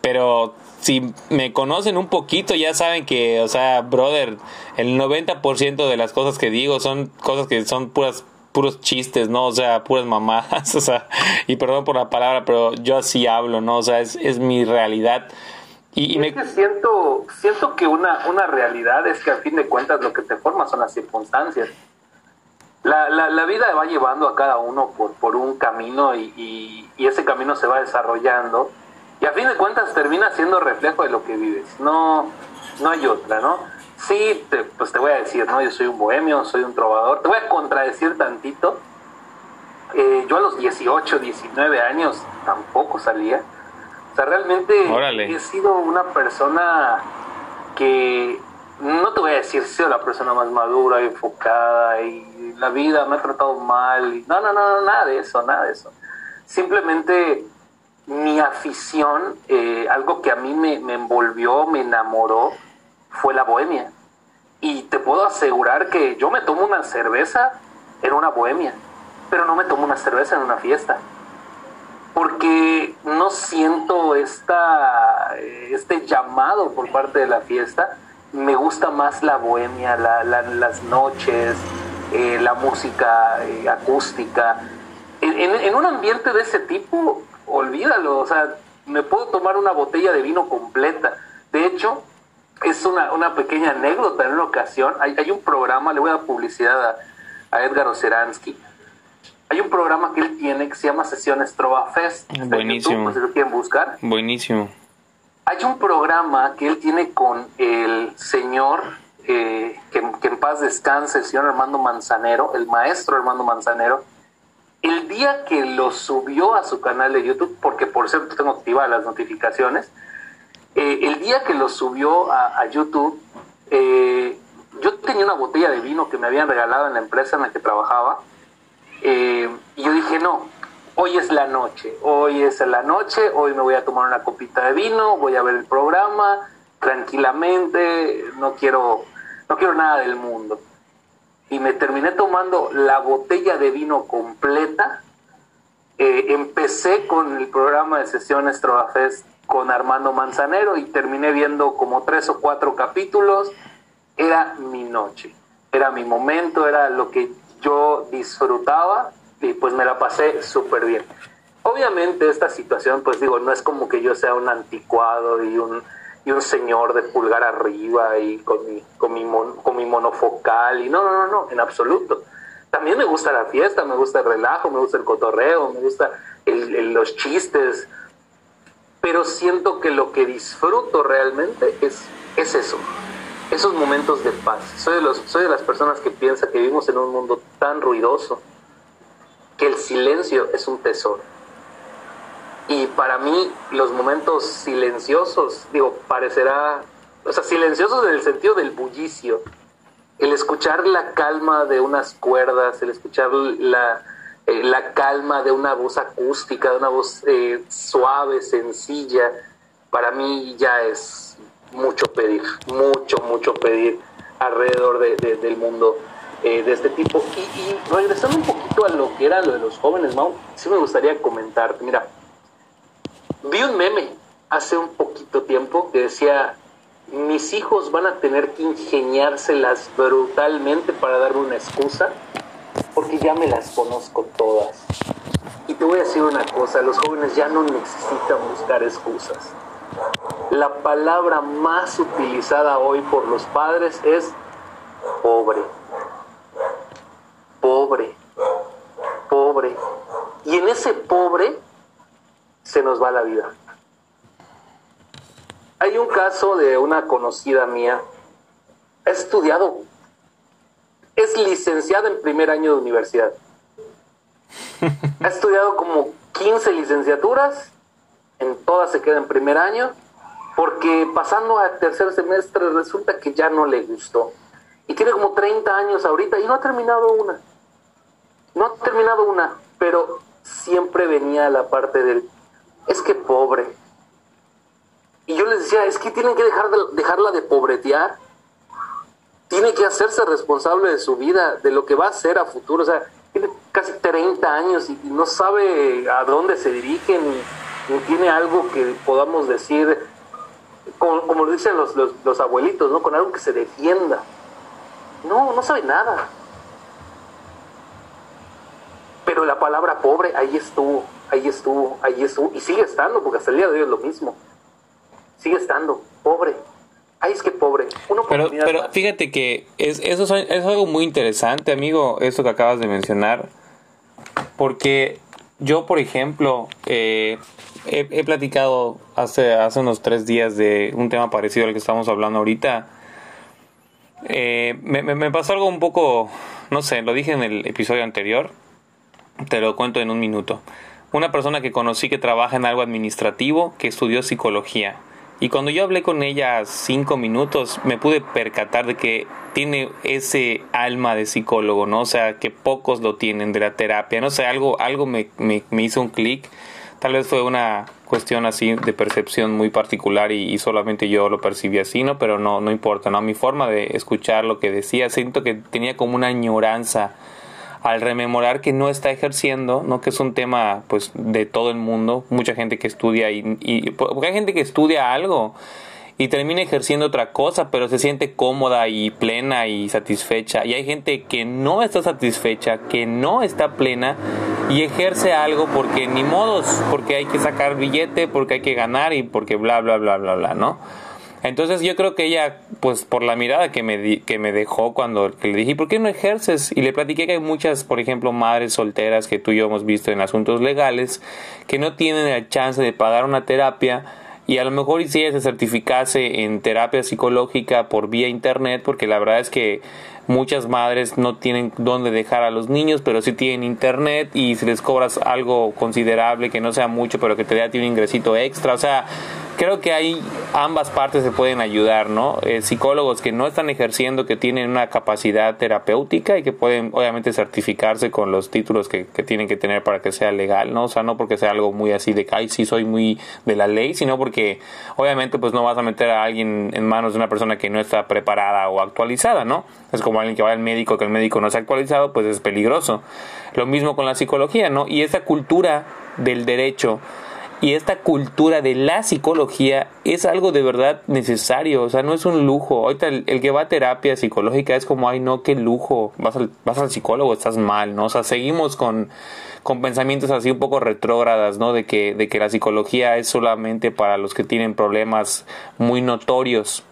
Pero si me conocen un poquito, ya saben que, o sea, brother, el 90% de las cosas que digo son cosas que son puras puros chistes, ¿no? O sea, puras mamadas, [laughs] o sea, y perdón por la palabra, pero yo así hablo, ¿no? O sea, es, es mi realidad. Y, y, me... es que siento, siento que una, una realidad es que al fin de cuentas lo que te forma son las circunstancias. La, la, la vida va llevando a cada uno por, por un camino y, y, y, ese camino se va desarrollando y a fin de cuentas termina siendo reflejo de lo que vives. No, no hay otra, ¿no? Sí, te, pues te voy a decir, ¿no? Yo soy un bohemio, soy un trovador. Te voy a contradecir tantito. Eh, yo a los 18, 19 años tampoco salía. O sea, realmente Órale. he sido una persona que, no te voy a decir, he sido la persona más madura, enfocada y la vida me ha tratado mal. No, no, no, nada de eso, nada de eso. Simplemente mi afición, eh, algo que a mí me, me envolvió, me enamoró, fue la bohemia. Y te puedo asegurar que yo me tomo una cerveza en una bohemia, pero no me tomo una cerveza en una fiesta. Porque no siento esta, este llamado por parte de la fiesta. Me gusta más la bohemia, la, la, las noches, eh, la música eh, acústica. En, en un ambiente de ese tipo, olvídalo. O sea, me puedo tomar una botella de vino completa. De hecho, es una, una pequeña anécdota. En una ocasión, hay, hay un programa, le voy a dar publicidad a, a Edgar Oceransky. Hay un programa que él tiene que se llama Sesiones Trova Fest. Buenísimo. YouTube, si lo quieren buscar. Buenísimo. Hay un programa que él tiene con el señor, eh, que, que en paz descanse, el señor Armando Manzanero, el maestro Armando Manzanero. El día que lo subió a su canal de YouTube, porque por cierto tengo activadas las notificaciones, eh, el día que lo subió a, YouTube, eh, yo tenía una botella de vino que me habían regalado en la empresa en la que trabajaba. Eh, y yo dije, no, hoy es la noche, hoy es la noche, hoy me voy a tomar una copita de vino, voy a ver el programa tranquilamente, no quiero, no quiero nada del mundo. Y me terminé tomando la botella de vino completa. Eh, empecé con el programa de sesiones Trovafest con Armando Manzanero y terminé viendo como tres o cuatro capítulos. Era mi noche, era mi momento, era lo que yo disfrutaba y pues me la pasé súper bien. Obviamente esta situación, pues digo, no es como que yo sea un anticuado y un, y un señor de pulgar arriba y con mi, con mi, con mi monofocal y no, no, no, no, en absoluto. también me gusta la fiesta, me gusta el relajo, me gusta el cotorreo, me gusta los chistes, pero siento que lo que disfruto realmente es, es eso, esos momentos de paz. Soy de, los, soy de las personas que piensa que vivimos en un mundo tan ruidoso que el silencio es un tesoro. Y para mí los momentos silenciosos, digo, parecerá, o sea, silenciosos en el sentido del bullicio, el escuchar la calma de unas cuerdas, el escuchar la, eh, la calma de una voz acústica, de una voz eh, suave, sencilla, para mí ya es mucho pedir, mucho, mucho pedir alrededor del mundo eh, de este tipo. Y, y, regresando un poquito a lo que era lo de los jóvenes, Mau, sí me gustaría comentar, mira, vi un meme hace un poquito tiempo que decía, mis hijos van a tener que ingeniárselas brutalmente para darme una excusa porque ya me las conozco todas. Y te voy a decir una cosa, los jóvenes ya no necesitan buscar excusas. La palabra más utilizada hoy por los padres es pobre. Pobre. Pobre. Y en ese pobre se nos va la vida. Hay un caso de una conocida mía, ha estudiado es licenciada en primer año de universidad. Ha estudiado como 15 licenciaturas, en todas se queda en primer año, porque pasando a tercer semestre resulta que ya no le gustó. Y tiene como 30 años ahorita y no ha terminado una. No ha terminado una, pero siempre venía la parte del, es que pobre. Y yo les decía, es que tienen que dejar de, dejarla de pobretear tiene que hacerse responsable de su vida, de lo que va a hacer a futuro. O sea, tiene casi 30 años y no sabe a dónde se dirige ni, tiene algo que podamos decir, como, como dicen los, los, abuelitos, ¿no? Con algo que se defienda. No, no sabe nada. Pero la palabra pobre ahí estuvo, ahí estuvo, ahí estuvo, y sigue estando, porque hasta el día de hoy es lo mismo. Sigue estando, pobre ay, es que pobre. pero pero fíjate que es, eso es, algo muy interesante, amigo, eso que acabas de mencionar. Porque yo, por ejemplo, eh, he, platicado hace, hace unos tres días de un tema parecido al que estamos hablando ahorita. Eh, me, me, pasó algo un poco, no sé, lo dije en el episodio anterior, te lo cuento en un minuto. Una persona que conocí que trabaja en algo administrativo, que estudió psicología y cuando yo hablé con ella cinco minutos, me pude percatar de que tiene ese alma de psicólogo, ¿no? O sea, que pocos lo tienen de la terapia, no sé, algo, algo me, me, hizo un clic. Tal vez fue una cuestión así de percepción muy particular y, y, solamente yo lo percibí así, ¿no? Pero no, no importa, ¿no? Mi forma de escuchar lo que decía, siento que tenía como una añoranza al rememorar que no está ejerciendo, ¿no? que es un tema pues de todo el mundo, mucha gente que estudia y, y hay gente que estudia algo y termina ejerciendo otra cosa, pero se siente cómoda y plena y satisfecha. Y hay gente que no está satisfecha, que no está plena y ejerce algo porque ni modos, porque hay que sacar billete, porque hay que ganar y porque bla, bla, bla, bla, bla, ¿no? Entonces yo creo que ella, pues por la mirada que me, que me dejó cuando le dije, ¿por qué no ejerces? Y le platiqué que hay muchas, por ejemplo, madres solteras que tú y yo hemos visto en asuntos legales, que no tienen la chance de pagar una terapia y a lo mejor si ella se certificase en terapia psicológica por vía internet, porque la verdad es que muchas madres no tienen dónde dejar a los niños, pero sí tienen internet y si les cobras algo considerable, que no sea mucho, pero que te dé a ti un ingresito extra, o sea, creo que ahí ambas partes se pueden ayudar, ¿no? Eh, psicólogos que no están ejerciendo, que tienen una capacidad terapéutica y que pueden obviamente certificarse con los títulos que, que, tienen que tener para que sea legal, ¿no? O sea, no porque sea algo muy así de que, ay, sí soy muy de la ley, sino porque obviamente pues no vas a meter a alguien en manos de una persona que no está preparada o actualizada, ¿no? Es como alguien que va al médico, que el médico no está actualizado, pues es peligroso. Lo mismo con la psicología, ¿no? Y esa cultura del derecho y esta cultura de la psicología es algo de verdad necesario, o sea, no es un lujo. Ahorita el, que va a terapia psicológica es como, ay, no, qué lujo, vas al, vas al psicólogo, estás mal, ¿no? O sea, seguimos con, con pensamientos así un poco retrógradas, ¿no? De que, de que la psicología es solamente para los que tienen problemas muy notorios.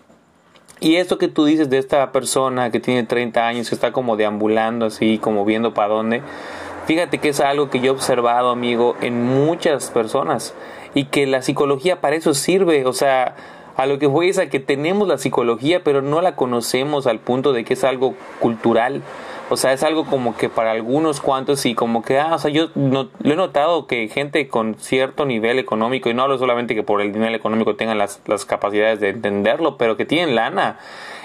y esto que tú dices de esta persona que tiene 30 años, que está como deambulando así, como viendo para dónde, fíjate que es algo que yo he observado, amigo, en muchas personas y que la psicología para eso sirve, o sea, a lo que voy es a que tenemos la psicología, pero no la conocemos al punto de que es algo cultural. O sea, es algo como que para algunos cuantos y como que, ah, o sea, yo no, lo he notado que gente con cierto nivel económico, y no hablo solamente que por el nivel económico tengan las, las capacidades de entenderlo, pero que tienen lana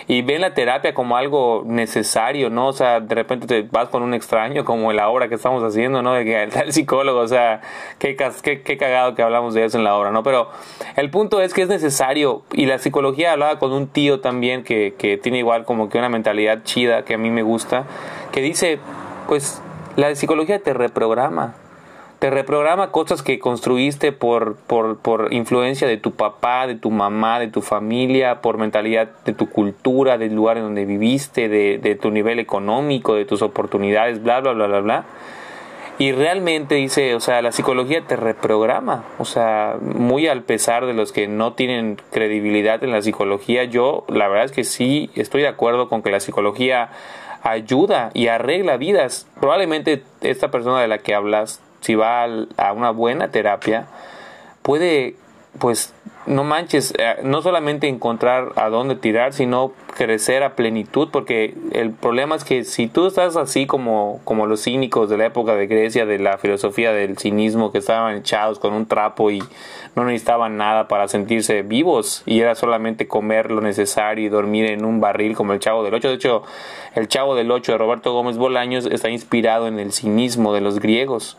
y ven la terapia como algo necesario, ¿no? O sea, de repente te vas con un extraño como la obra que estamos haciendo, ¿no? De que el psicólogo, o sea, qué, qué, qué cagado que hablamos de eso en la obra, ¿no? Pero el punto es que es necesario y la psicología hablaba con un tío también que, que tiene igual como que una mentalidad chida que a mí me gusta, que dice, pues la psicología te reprograma te reprograma cosas que construiste por, por, por, influencia de tu papá, de tu mamá, de tu familia, por mentalidad de tu cultura, del lugar en donde viviste, de, tu nivel económico, de tus oportunidades, bla, bla, bla, bla, bla. Y realmente dice, o sea, la psicología te reprograma, o sea, muy al pesar de los que no tienen credibilidad en la psicología, yo la verdad es que sí estoy de acuerdo con que la psicología ayuda y arregla vidas. Probablemente esta persona de la que hablas si va a una buena terapia, puede, pues, no manches, eh, no solamente encontrar a dónde tirar, sino crecer a plenitud, porque el problema es que si tú estás así como, como los cínicos de la época de Grecia, de la filosofía del cinismo, que estaban echados con un trapo y no necesitaban nada para sentirse vivos, y era solamente comer lo necesario y dormir en un barril como el Chavo del Ocho. De hecho, el Chavo del Ocho de Roberto Gómez Bolaños está inspirado en el cinismo de los griegos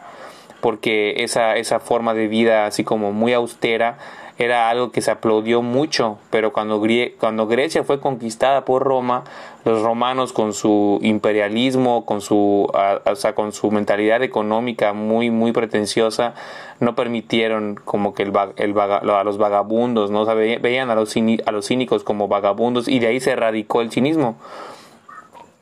porque esa, esa forma de vida así como muy austera era algo que se aplaudió mucho, pero cuando, cuando Grecia fue conquistada por Roma, los romanos con su imperialismo, con su, o sea, con su mentalidad económica muy, muy pretenciosa, no permitieron como que el, el a los vagabundos, ¿no? veían a los, a los cínicos como vagabundos y de ahí se radicó el cinismo.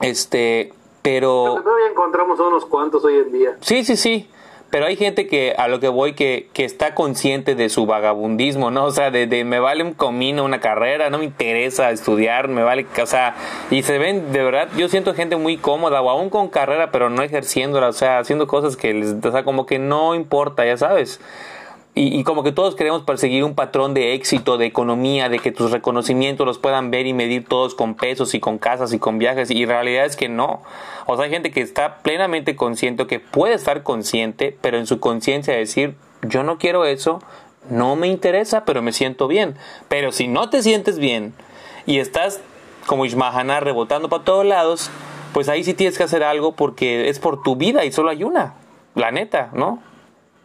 Este, pero... Todavía encontramos unos cuantos hoy en día. Sí, sí, sí pero hay gente que a lo que voy que, que está consciente de su vagabundismo, ¿no? O sea, de, de, me vale un comino, una carrera, no me interesa estudiar, me vale, o sea, y se ven, de verdad, yo siento gente muy cómoda, o aún con carrera, pero no ejerciéndola, o sea, haciendo cosas que les, o sea, como que no importa, ya sabes y, como que todos queremos perseguir un patrón de éxito, de economía, de que tus reconocimientos los puedan ver y medir todos con pesos y con casas y con viajes, y realidad es que no. O sea, hay gente que está plenamente consciente, que puede estar consciente, pero en su conciencia decir, yo no quiero eso, no me interesa, pero me siento bien. Pero si no te sientes bien y estás como Ishmahana rebotando para todos lados, pues ahí sí tienes que hacer algo porque es por tu vida y solo hay una, la neta, ¿no?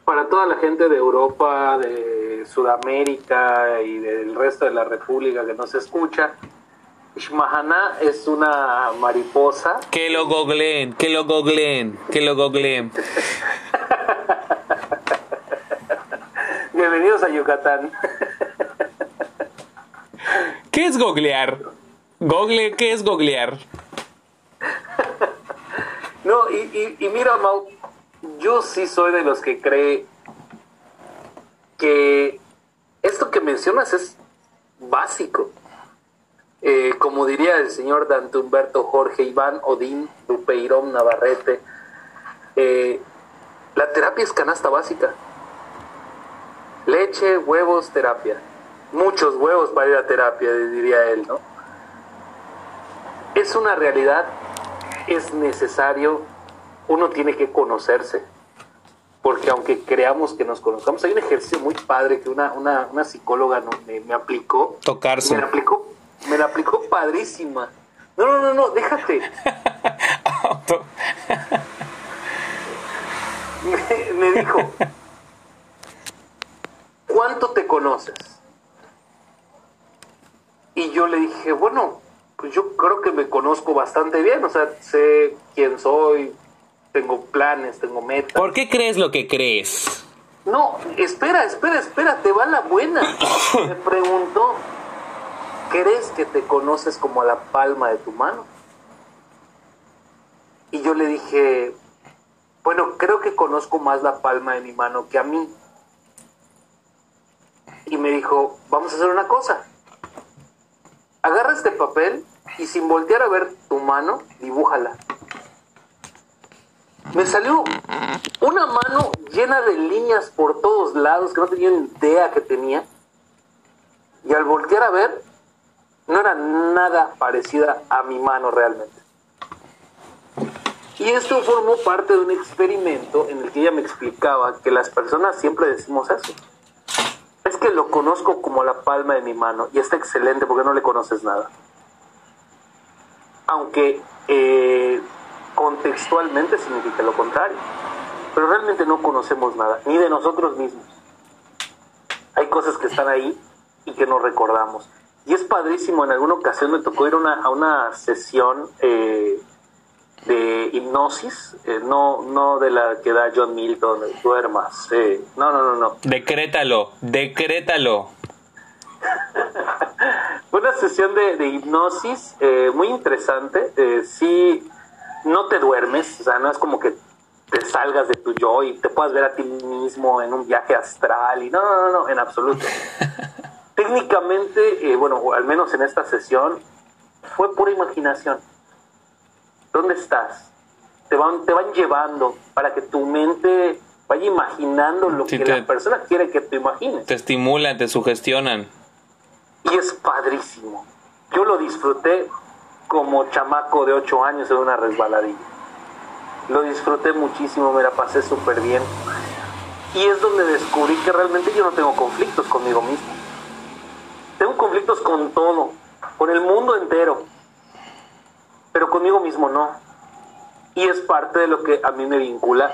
Para toda la gente de Europa, de Sudamérica y del resto de la República que nos escucha, Ishmahana es una mariposa. Que lo gogleen, que lo gogleen, que lo gogleen. [laughs] Bienvenidos a Yucatán. ¿Qué es goglear? Google, ¿qué es goglear? no, y, y, y mira, Mau, yo sí soy de los que cree que esto que mencionas es básico. Eh, como diría el señor Dante Humberto Jorge Iván Odín Dupeirón Navarrete, eh, la terapia es canasta básica. Leche, huevos, terapia. Muchos huevos para ir a terapia, diría él, ¿no? Es una realidad, es necesario uno tiene que conocerse. Porque aunque creamos que nos conozcamos, hay un ejercicio muy padre que una, una, una psicóloga me, aplicó. Tocarse. Me la aplicó, me la aplicó padrísima. No, no, no, no, déjate. [laughs] me, [laughs] me dijo, ¿cuánto te conoces? Y yo le dije, bueno, pues yo creo que me conozco bastante bien, o sea, sé quién soy, tengo planes, tengo metas. ¿Por qué crees lo que crees? No, espera, espera, espera, te va la buena. [laughs] Me preguntó, ¿crees que te conoces como a la palma de tu mano? Y yo le dije, bueno, creo que conozco más la palma de mi mano que a mí. Y me dijo, vamos a hacer una cosa. agarra este papel y sin voltear a ver tu mano, dibújala. Me salió una mano llena de líneas por todos lados que no tenía idea que tenía. Y al voltear a ver, no era nada parecida a mi mano realmente. Y esto formó parte de un experimento en el que ella me explicaba que las personas siempre decimos eso. Es que lo conozco como la palma de mi mano y está excelente porque no le conoces nada. Aunque eh, contextualmente significa lo contrario. Pero realmente no conocemos nada, ni de nosotros mismos. Hay cosas que están ahí y que no recordamos. Y es padrísimo, en alguna ocasión me tocó ir a una sesión eh, de hipnosis, eh, no, no de la que da John Milton, duermas. Eh. No, no, no, no. Decrétalo, decrétalo. [laughs] una sesión de, de hipnosis eh, muy interesante. Sí, no te duermes, o sea, no es como que te salgas de tu yo y te puedas ver a ti mismo en un viaje astral y no, no, no, no en absoluto. [laughs] Técnicamente, eh, bueno, al menos en esta sesión, fue pura imaginación. ¿Dónde estás? Te van, te van llevando para que tu mente vaya imaginando lo Sí, que te- la persona quiere que tú imagines. Te estimulan, te sugestionan. Y es padrísimo. Yo lo disfruté como chamaco de 8 años en una resbaladilla. Lo disfruté muchísimo, me la pasé súper bien. Y es donde descubrí que realmente yo no tengo conflictos conmigo mismo. Tengo conflictos con todo, con el mundo entero. Pero conmigo mismo no. Y es parte de lo que a mí me vincula,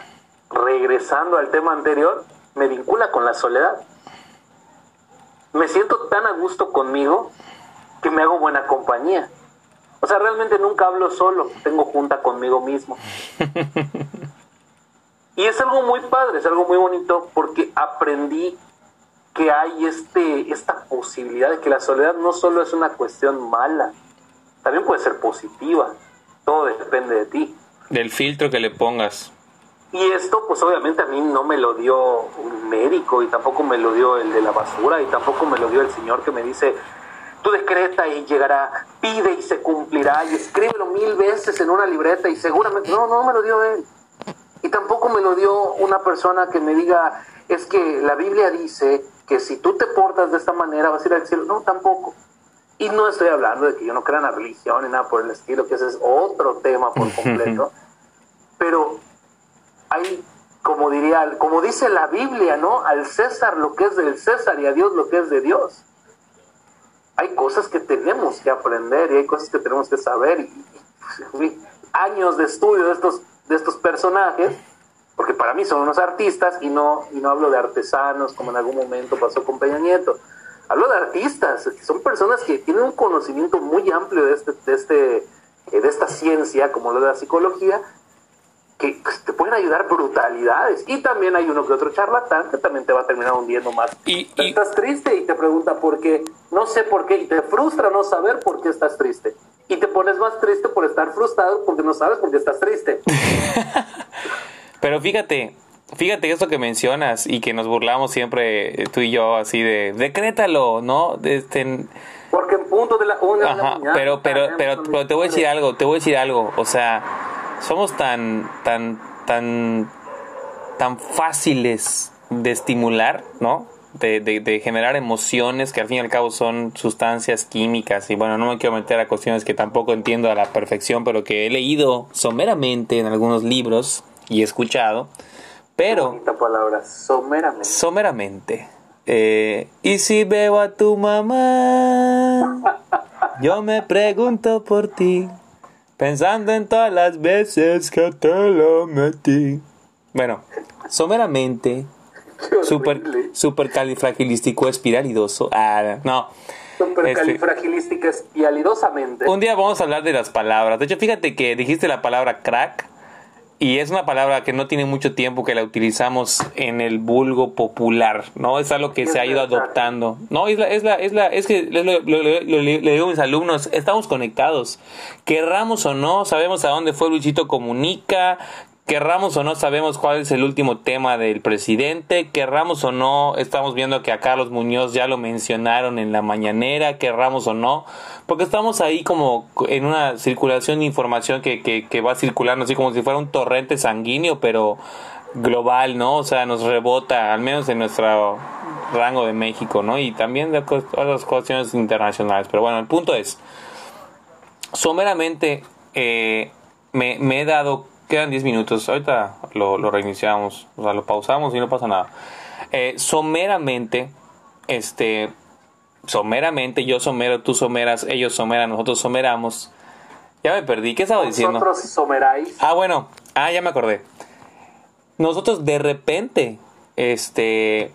regresando al tema anterior, me vincula con la soledad me siento tan a gusto conmigo que me hago buena compañía. O sea, realmente nunca hablo solo, tengo junta conmigo mismo. [laughs] Y es algo muy padre, es algo muy bonito porque aprendí que hay este, esta posibilidad de que la soledad no solo es una cuestión mala, también puede ser positiva. Todo depende de ti. Del filtro que le pongas. Y esto, pues obviamente a mí no me lo dio un médico y tampoco me lo dio el de la basura y tampoco me lo dio el señor que me dice, tú decreta y llegará, pide y se cumplirá y escríbelo mil veces en una libreta y seguramente, no, no me lo dio él. Y tampoco me lo dio una persona que me diga, es que la Biblia dice que si tú te portas de esta manera vas a ir al cielo. No, tampoco. Y no estoy hablando de que yo no crea en la religión ni nada por el estilo, que ese es otro tema por [laughs] completo. Pero hay, como diría, como dice la Biblia, ¿no? Al César lo que es del César y a Dios lo que es de Dios. Hay cosas que tenemos que aprender y hay cosas que tenemos que saber. Y, y, años de estudio de estos, de estos personajes, porque para mí son unos artistas y no, y no hablo de artesanos como en algún momento pasó con Peña Nieto. Hablo de artistas, son personas que tienen un conocimiento muy amplio de, este, de, este, eh, de esta ciencia, como lo de la psicología, que te pueden ayudar brutalidades. Y también hay uno que otro charlatán que también te va a terminar hundiendo más. Y- y- Estás triste y te pregunta por qué, no sé por qué, y te frustra no saber por qué estás triste. Y te pones más triste por estar frustrado porque no sabes por qué estás triste. [laughs] Pero fíjate, fíjate eso que mencionas y que nos burlamos siempre eh, tú y yo así de decrétalo, ¿no? De Este, Porque en punto de la una de la Ajá, mañana pero, pero, pero, pero te voy a decir algo, te voy a decir algo, o sea, somos tan, tan, tan, tan fáciles de estimular, ¿no? De, de, de generar emociones que al fin y al cabo son sustancias químicas y bueno, no me quiero meter a cuestiones que tampoco entiendo a la perfección, pero que he leído someramente en algunos libros y he escuchado, pero palabra, someramente. someramente. Eh, y si veo a tu mamá, [laughs] yo me pregunto por ti, pensando en todas las veces que te lo metí. Bueno, someramente, super, super califragilístico espiralidoso. Ah, no. Este, Supercalifragilística espialidosamente. un día vamos a hablar de las palabras. De hecho, fíjate que dijiste la palabra crack y es una palabra que no tiene mucho tiempo que la utilizamos en el vulgo popular, ¿no? Es algo que se ha ido adoptando. No, es la, es la, es la, es que lo- le digo a mis alumnos, estamos conectados. Querramos o no, sabemos a dónde fue Luisito Comunica, querramos o no sabemos cuál es el último tema del presidente, querramos o no, estamos viendo que a Carlos Muñoz ya lo mencionaron en la mañanera, querramos o no, porque estamos ahí como en una circulación de información que, que, que va circulando así como si fuera un torrente sanguíneo, pero global, ¿no? O sea, nos rebota, al menos en nuestro rango de México, ¿no? Y también de otras cuestiones internacionales. Pero bueno, el punto es, someramente eh, me, me he dado Quedan 10 minutos. Ahorita lo, lo, reiniciamos. O sea, lo pausamos y no pasa nada. Eh, someramente, este. Someramente, yo somero, tú someras, ellos someran, nosotros someramos. Ya me perdí. ¿Qué estaba diciendo? Nosotros someráis. Ah, bueno. Ah, ya me acordé. Nosotros de repente, este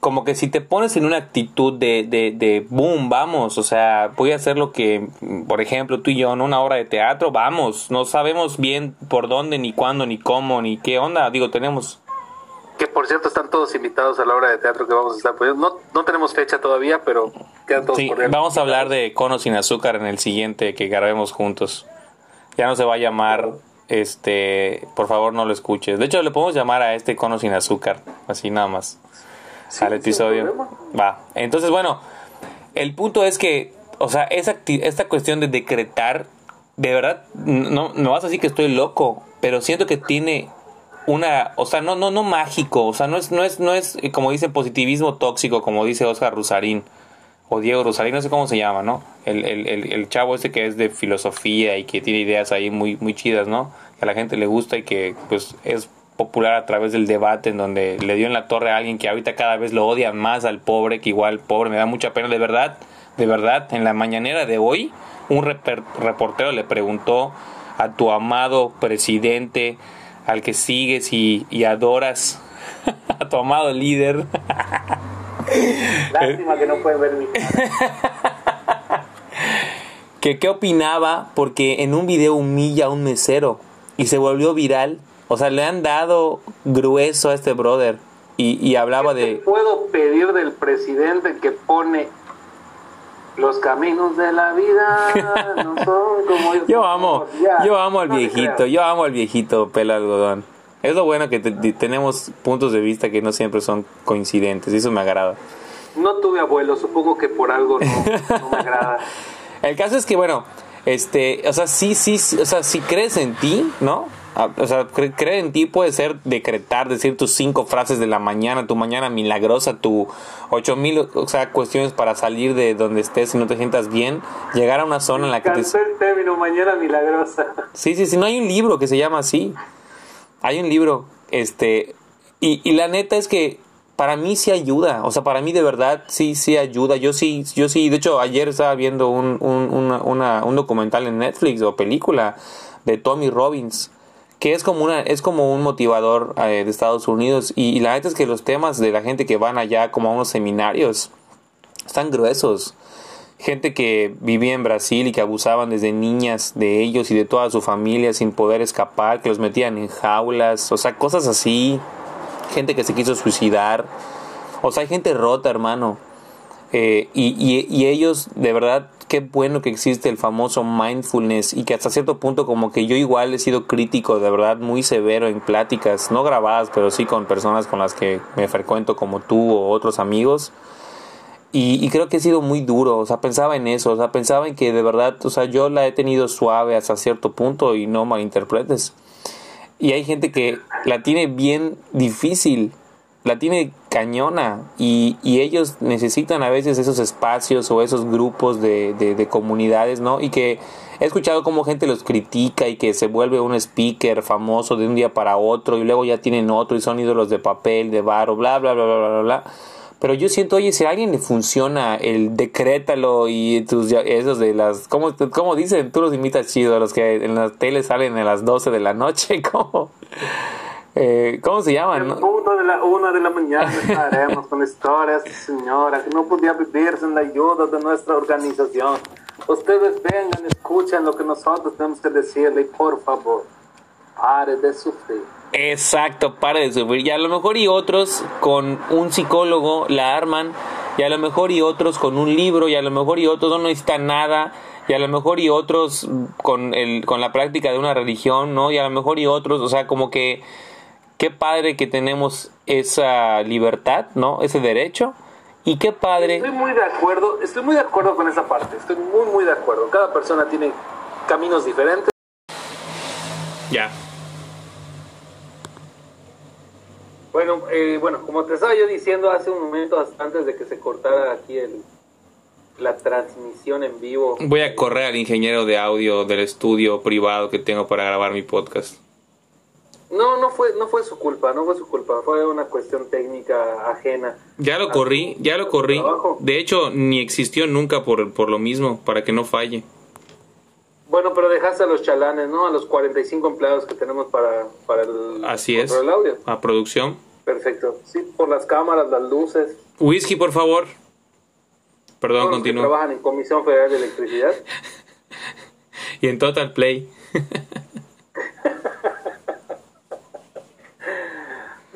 como que si te pones en una actitud de, de, de, boom, vamos, o sea, voy a hacer lo que, por ejemplo, tú y yo en una obra de teatro, vamos, no sabemos bien por dónde, ni cuándo, ni cómo, ni qué onda, digo, tenemos... Que por cierto están todos invitados a la obra de teatro que vamos a estar pues No, no tenemos fecha todavía, pero quedan todos sí, por ahí. Vamos a hablar de Cono sin azúcar en el siguiente que grabemos juntos. Ya no se va a llamar, este, por favor no lo escuches. De hecho, le podemos llamar a este Cono sin azúcar, así nada más sí, al episodio. Va. Entonces, bueno, el punto es que, o sea, esa, esta cuestión de decretar, de verdad, no, no vas a decir que estoy loco, pero siento que tiene una, o sea, no, no, no mágico, o sea, no es, no es, no es, como dice, positivismo tóxico, como dice Oscar Rusarín, o Diego Rusarín, no sé cómo se llama, ¿no? El, el, el, el chavo este que es de filosofía y que tiene ideas ahí muy, muy chidas, ¿no? Que a la gente le gusta y que, pues, es popular a través del debate en donde le dio en la torre a alguien que ahorita cada vez lo odia más al pobre, que igual pobre me da mucha pena, de verdad, de verdad, en la mañanera de hoy un reportero le preguntó a tu amado presidente, al que sigues y, y adoras, [laughs] a tu amado líder. Lástima que no pueden ver mi [laughs] que qué opinaba porque en un video humilla a un mesero y se volvió viral o sea, le han dado grueso a este brother. Y, y hablaba ¿Qué de... puedo pedir del presidente que pone los caminos de la vida [laughs] no son como yo amo ya, yo amo al no viejito yo amo al viejito pelo algodón es lo bueno que te, tenemos puntos de vista que no siempre son coincidentes y eso me agrada. No tuve abuelo supongo que por algo no, no me [laughs] agrada. El caso es que bueno este o sea sí sí o sea si crees en ti no o sea, cre creer en ti puede ser decretar, decir tus cinco frases de la mañana, tu mañana milagrosa, tu ocho mil, o sea, cuestiones para salir de donde estés y no te sientas bien, llegar a una zona en la que te... el término mañana milagrosa. Sí, sí, sí, no hay un libro que se llama así. Hay un libro, este, y, y la neta es que para mí sí ayuda, o sea, para mí de verdad sí, sí ayuda. Yo sí, yo sí, de hecho ayer estaba viendo un, un, una, una, un documental en Netflix o película de Tommy Robbins que es como una es como un motivador eh, de Estados Unidos. Y, la neta es que los temas de la gente que van allá como a unos seminarios están gruesos. Gente que vivía en Brasil y que abusaban desde niñas de ellos y de toda su familia sin poder escapar que los metían en jaulas o sea cosas así. Gente que se quiso suicidar. O sea hay gente rota hermano. Eh, y, y ellos de verdad qué bueno que existe el famoso mindfulness y que hasta cierto punto como que yo igual he sido crítico de verdad muy severo en pláticas, no grabadas, pero sí con personas con las que me frecuento como tú o otros amigos. Y, y, creo que he sido muy duro, o sea, pensaba en eso, o sea, pensaba en que de verdad, o sea, yo la he tenido suave hasta cierto punto y no malinterpretes. Y hay gente que la tiene bien difícil la tiene cañona y, y, ellos necesitan a veces esos espacios o esos grupos de, de, de, comunidades, ¿no? Y que he escuchado cómo gente los critica y que se vuelve un speaker famoso de un día para otro y luego ya tienen otro y son ídolos de papel, de varo, bla, bla, bla, bla, bla, bla. Pero yo siento, oye, si a alguien le funciona el decrétalo y tus, esos de las, ¿cómo, ¿cómo dicen? Tú los imitas chido, los que en la tele salen a las 12 de la noche, [laughs] ¿cómo? Eh, ¿Cómo se llaman? Uno de la una de la mañana [laughs] estaremos con historias de señora que no podía vivir sin la ayuda de nuestra organización. Ustedes vengan, escuchen lo que nosotros tenemos que decirle y por favor, pare de sufrir. Exacto, pare de sufrir. Y a lo mejor y otros con un psicólogo la arman, y a lo mejor y otros con un libro, y a lo mejor y otros no necesitan nada, y a lo mejor y otros con, el, con la práctica de una religión, ¿no? Y a lo mejor y otros, o sea, como que qué padre que tenemos esa libertad, ¿no? Ese derecho. Y qué padre. Estoy muy de acuerdo, estoy muy de acuerdo con esa parte, estoy muy, muy de acuerdo. Cada persona tiene caminos diferentes. Ya. Bueno, eh, bueno, como te estaba yo diciendo hace un momento, hasta antes de que se cortara aquí el, la transmisión en vivo. Voy a correr al ingeniero de audio del estudio privado que tengo para grabar mi podcast. No, no fue, no fue su culpa, no fue su culpa, fue una cuestión técnica ajena. Ya lo corrí, ya lo corrí. Trabajo. De hecho, ni existió nunca por, por lo mismo, para que no falle. Bueno, pero dejaste a los chalanes, ¿no? A los 45 empleados que tenemos para, para el, Así es. audio. A producción. Perfecto. Sí, por las cámaras, las luces. Whisky, por favor. Perdón, todos los que continúo. trabajan en Comisión Federal de Electricidad. [laughs] Y en Total Play. [laughs]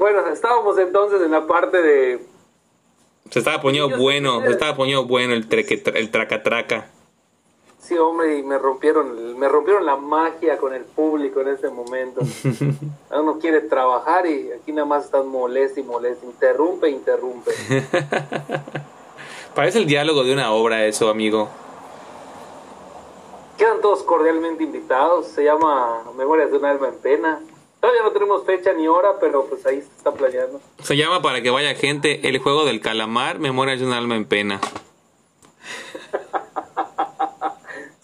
Bueno, estábamos entonces en la parte de... Se estaba poniendo bueno, se estaba poniendo bueno el, treque, el tracatraca. Sí, hombre, y me rompieron, me rompieron la magia con el público en ese momento. [laughs] Uno quiere trabajar y aquí nada más estás molesta y molesta, interrumpe, interrumpe. [laughs] Parece el diálogo de una obra eso, amigo. Quedan todos cordialmente invitados, se llama Memorias de un alma en pena. Todavía no tenemos fecha ni hora, pero pues ahí se está planeando. Se llama para que vaya gente el juego del calamar, Memorias de un alma en pena. [laughs]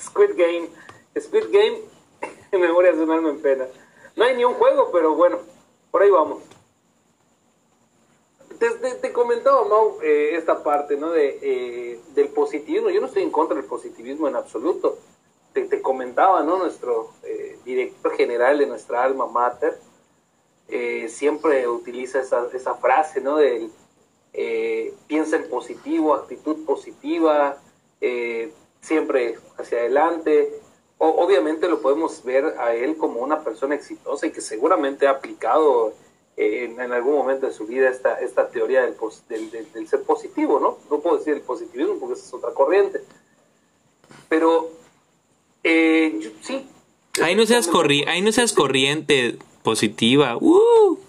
Squid Game, Squid Game, [laughs] Memorias de un alma en pena. No hay ni un juego, pero bueno, por ahí vamos. Te, te- te comentaba, Mau, eh, esta parte, ¿no? De, eh, del positivismo. Yo no estoy en contra del positivismo en absoluto. Te, te comentaba, ¿no? Nuestro eh, director general de nuestra alma mater eh, siempre utiliza esa, esa frase, ¿no? Del eh, piensa en positivo, actitud positiva, eh, siempre hacia adelante. O- obviamente lo podemos ver a él como una persona exitosa y que seguramente ha aplicado eh, en, en algún momento de su vida esta, esta teoría del, del, del- del ser positivo, ¿no? No puedo decir el positivismo porque esa es otra corriente. Pero eh, yo- sí. Ahí no seas corri ahí no seas corriente positiva. ¡Uh! [laughs]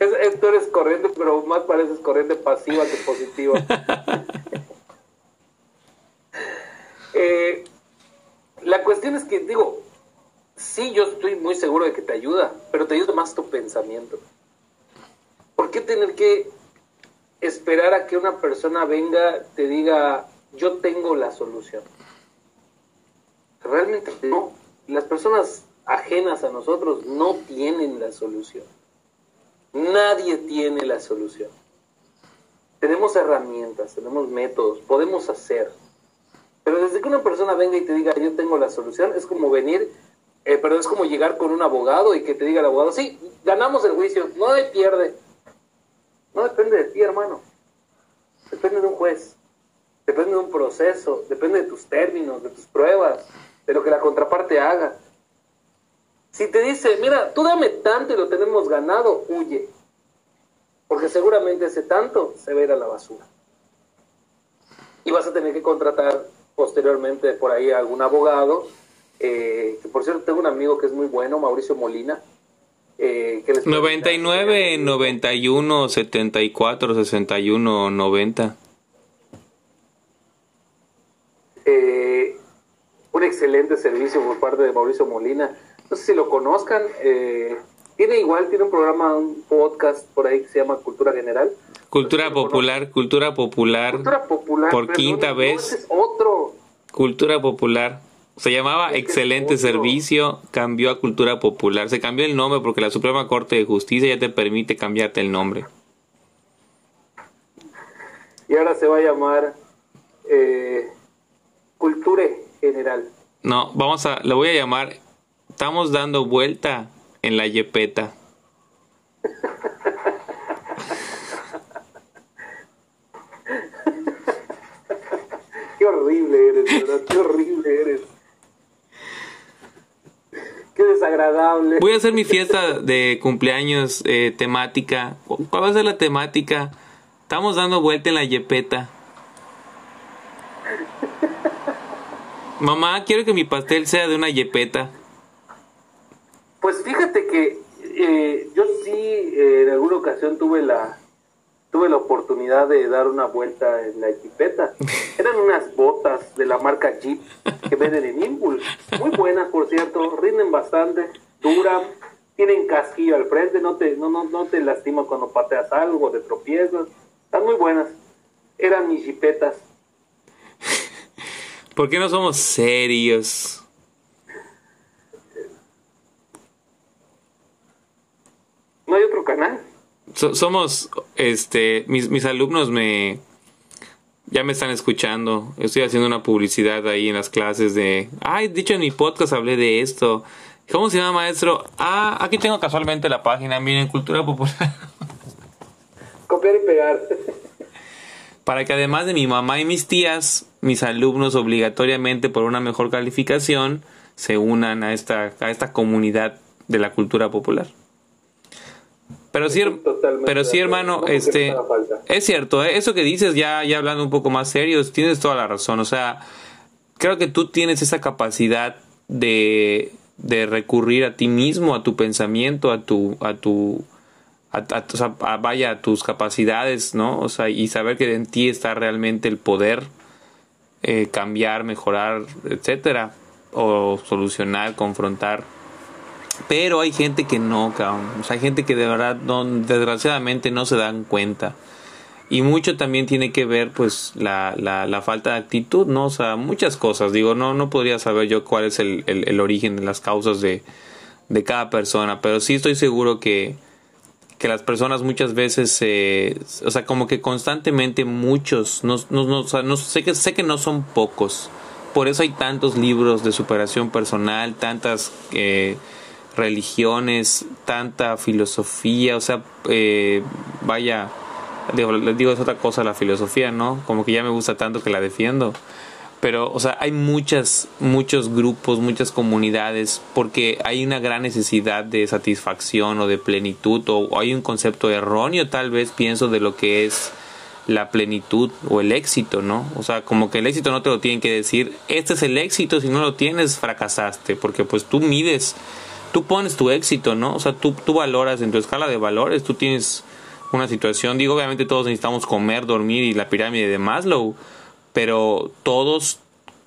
Es, es- tú eres corriente, pero más pareces corriente pasiva que positiva. [laughs] Eh, la cuestión es que, digo, sí, yo estoy muy seguro de que te ayuda, pero te ayuda más tu pensamiento. ¿Por qué tener que esperar a que una persona venga, te diga, yo tengo la solución? Realmente no. Las personas ajenas a nosotros no tienen la solución. Nadie tiene la solución. Tenemos herramientas, tenemos métodos, podemos hacer. Pero desde que una persona venga y te diga yo tengo la solución, es como venir, eh, pero es como llegar con un abogado y que te diga el abogado, sí, ganamos el juicio, no hay pierde. No depende de ti, hermano. Depende de un juez. Depende de un proceso, depende de tus términos, de tus pruebas, de lo que la contraparte haga. Si te dice, mira, tú dame tanto y lo tenemos ganado, huye. Porque seguramente ese tanto se va a ir a la basura. Y vas a tener que contratar posteriormente por ahí a algún abogado. eh, que por cierto, tengo un amigo que es muy bueno, Mauricio Molina. eh, que les 99, 91, 74, 61, 90. Eh, un excelente servicio por parte de Mauricio Molina. No sé si lo conozcan. eh, tiene igual, tiene un programa, un podcast por ahí que se llama Cultura General. Cultura popular, cultura popular, Cultura popular. Por perdón, quinta no, vez. es otro. cultura popular. Se llamaba Es Excelente. Servicio, cambió a Cultura Popular. Se cambió el nombre porque la Suprema Corte de Justicia ya te permite cambiarte el nombre. Y ahora se va a llamar eh, Cultura General. No, vamos a, lo voy a llamar, estamos dando vuelta en la yepeta. Qué horrible eres, ¿verdad? Qué horrible eres. Qué desagradable. Voy a hacer mi fiesta de cumpleaños eh, temática. ¿Cuál va a ser la temática? Estamos dando vuelta en la yepeta. Mamá, quiero que mi pastel sea de una yepeta. Pues fíjate que eh, yo sí eh, en alguna ocasión tuve la tuve la oportunidad de dar una vuelta en la jipeta. [laughs] Eran unas botas de la marca Jeep que venden en Impulse. Muy buenas, por cierto, rinden bastante, duran, tienen casquillo al frente, no te, no, no, no te lastimas cuando pateas algo, te tropiezas. Están muy buenas. Eran mis jipetas. ¿Por qué no somos serios? ¿No hay otro canal? So- somos, este, mis, mis alumnos me, ya me están escuchando. Estoy haciendo una publicidad ahí en las clases de, ay, dicho en mi podcast hablé de esto. ¿Cómo se llama, maestro? Ah, aquí tengo casualmente la página, miren, Cultura Popular. Copiar y pegar. Para que además de mi mamá y mis tías, mis alumnos obligatoriamente por una mejor calificación se unan a esta, a esta comunidad de la cultura popular. Pero sí, pero sí, hermano, este, es cierto, ¿eh? eso que dices ya, ya hablando un poco más serios, tienes toda la razón. O sea, creo que tú tienes esa capacidad de, de recurrir a ti mismo, a tu pensamiento, a tu, a tu, a, a- vaya, a tus capacidades, ¿no? O sea, y saber que en ti está realmente el poder eh, cambiar, mejorar, etcétera, o solucionar, confrontar. Pero hay gente que no, cabrón. O sea, hay gente que de verdad, desgraciadamente, no se dan cuenta. Y mucho también tiene que ver, pues, la, la, la falta de actitud, ¿no? O sea, muchas cosas. Digo, no, no podría saber yo cuál es el, el, el origen de las causas de, de cada persona, pero sí estoy seguro que, que las personas muchas veces, eh, o sea, como que constantemente muchos, no, no, no, o sea, no sé que sé que no son pocos. Por eso hay tantos libros de superación personal, tantas eh, religiones, tanta filosofía, o sea, eh, vaya, les digo es otra cosa la filosofía, ¿no? Como que ya me gusta tanto que la defiendo. Pero, o sea, hay muchas, muchos grupos, muchas comunidades, porque hay una gran necesidad de satisfacción o de plenitud, o, hay un concepto erróneo, tal vez, pienso, de lo que es la plenitud o el éxito, ¿no? O sea, como que el éxito no te lo tienen que decir, este es el éxito, si no lo tienes, fracasaste, porque pues tú mides, tú pones tu éxito, ¿no? O sea, tú, tú valoras en tu escala de valores, tú tienes una situación, digo, obviamente todos necesitamos comer, dormir y la pirámide de Maslow, pero todos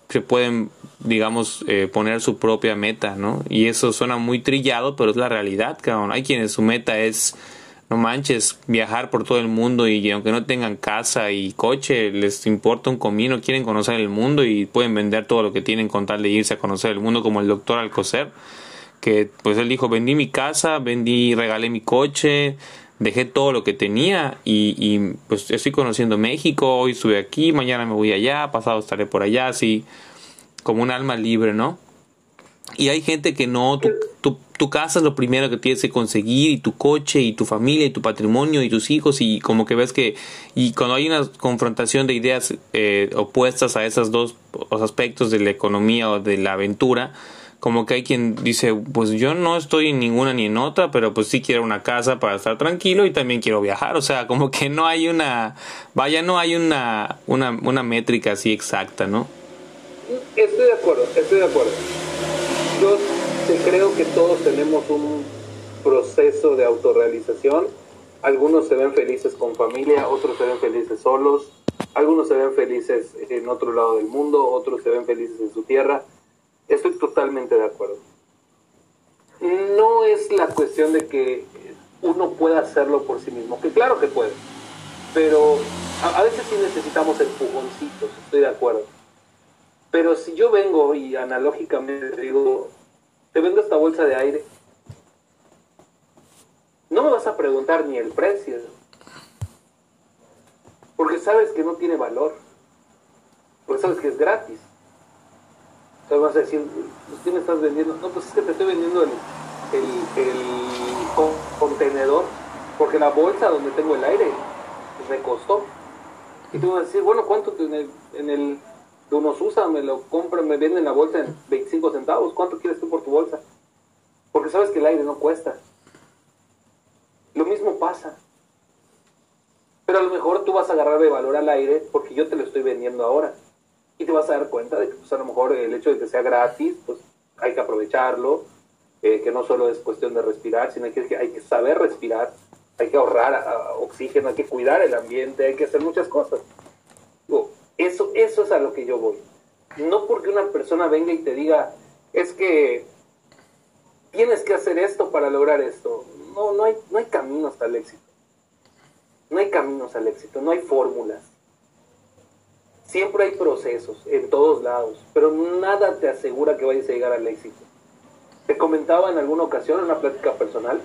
se pueden, digamos, eh, poner su propia meta, ¿no? Y eso suena muy trillado, pero es la realidad, cabrón. Hay quienes su meta es, no manches, viajar por todo el mundo y aunque no tengan casa y coche, les importa un comino, quieren conocer el mundo y pueden vender todo lo que tienen con tal de irse a conocer el mundo, como el doctor Alcocer, que pues él dijo, vendí mi casa, vendí, regalé mi coche, dejé todo lo que tenía y, y, pues estoy conociendo México, hoy estuve aquí, mañana me voy allá, pasado estaré por allá, así como un alma libre, ¿no? Y hay gente que no, tu, tu, tu casa es lo primero que tienes que conseguir, y tu coche, y tu familia, y tu patrimonio, y tus hijos, y como que ves que, y cuando hay una confrontación de ideas eh, opuestas a esos dos aspectos de la economía o de la aventura, como que hay quien dice, pues yo no estoy en ninguna ni en otra, pero pues sí quiero una casa para estar tranquilo y también quiero viajar, o sea, como que no hay una, vaya, no hay una, una, una métrica así exacta, ¿no? Estoy de acuerdo, estoy de acuerdo. Yo creo que todos tenemos un proceso de autorrealización. Algunos se ven felices con familia, otros se ven felices solos, algunos se ven felices en otro lado del mundo, otros se ven felices en su tierra. Estoy totalmente de acuerdo. No es la cuestión de que uno pueda hacerlo por sí mismo, que claro que puede, pero a, veces sí necesitamos empujoncitos, estoy de acuerdo. Pero si yo vengo y analógicamente digo, te vendo esta bolsa de aire, no me vas a preguntar ni el precio, porque sabes que no tiene valor, porque sabes que es gratis. Entonces vas a decir, pues, ¿qué me estás vendiendo? No, pues es que te estoy vendiendo el, el, el con- contenedor, porque la bolsa donde tengo el aire me costó. Y tú vas a decir, bueno, ¿cuánto te- en el, en el unos usa, me lo compran, me venden la bolsa en 25 centavos? ¿Cuánto quieres tú por tu bolsa? Porque sabes que el aire no cuesta. Lo mismo pasa. Pero a lo mejor tú vas a agarrar de valor al aire porque yo te lo estoy vendiendo ahora. Y te vas a dar cuenta de que pues, a lo mejor el hecho de que sea gratis, pues hay que aprovecharlo, eh, que no solo es cuestión de respirar, sino que hay que saber respirar, hay que ahorrar oxígeno, hay que cuidar el ambiente, hay que hacer muchas cosas. Digo, eso, eso es a lo que yo voy. No porque una persona venga y te diga, es que tienes que hacer esto para lograr esto. No, no hay, no hay caminos al éxito. No hay caminos al éxito, no hay fórmulas. Siempre hay procesos en todos lados, pero nada te asegura que vayas a llegar al éxito. Te comentaba en alguna ocasión, en una plática personal,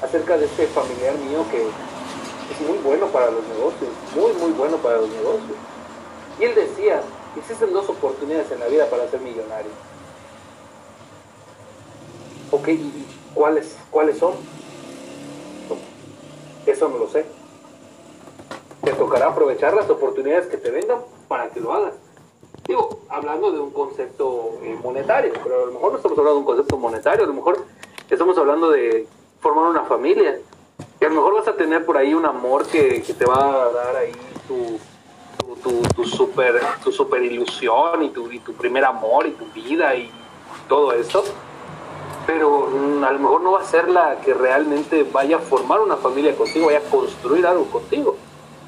acerca de este familiar mío que es muy bueno para los negocios, muy, muy bueno para los negocios. Y él decía, existen dos oportunidades en la vida para ser millonario. Ok, ¿y cuáles, cuáles son? Eso no lo sé. Tocará aprovechar las oportunidades que te vengan para que lo hagas. Digo, hablando de un concepto eh, monetario, pero a lo mejor no estamos hablando de un concepto monetario, a lo mejor estamos hablando de formar una familia. Y a lo mejor vas a tener por ahí un amor que, te va a dar ahí tu super, tu super ilusión y tu, y tu primer amor y tu vida y todo esto. Pero mm, a lo mejor no va a ser la que realmente vaya a formar una familia contigo, vaya a construir algo contigo.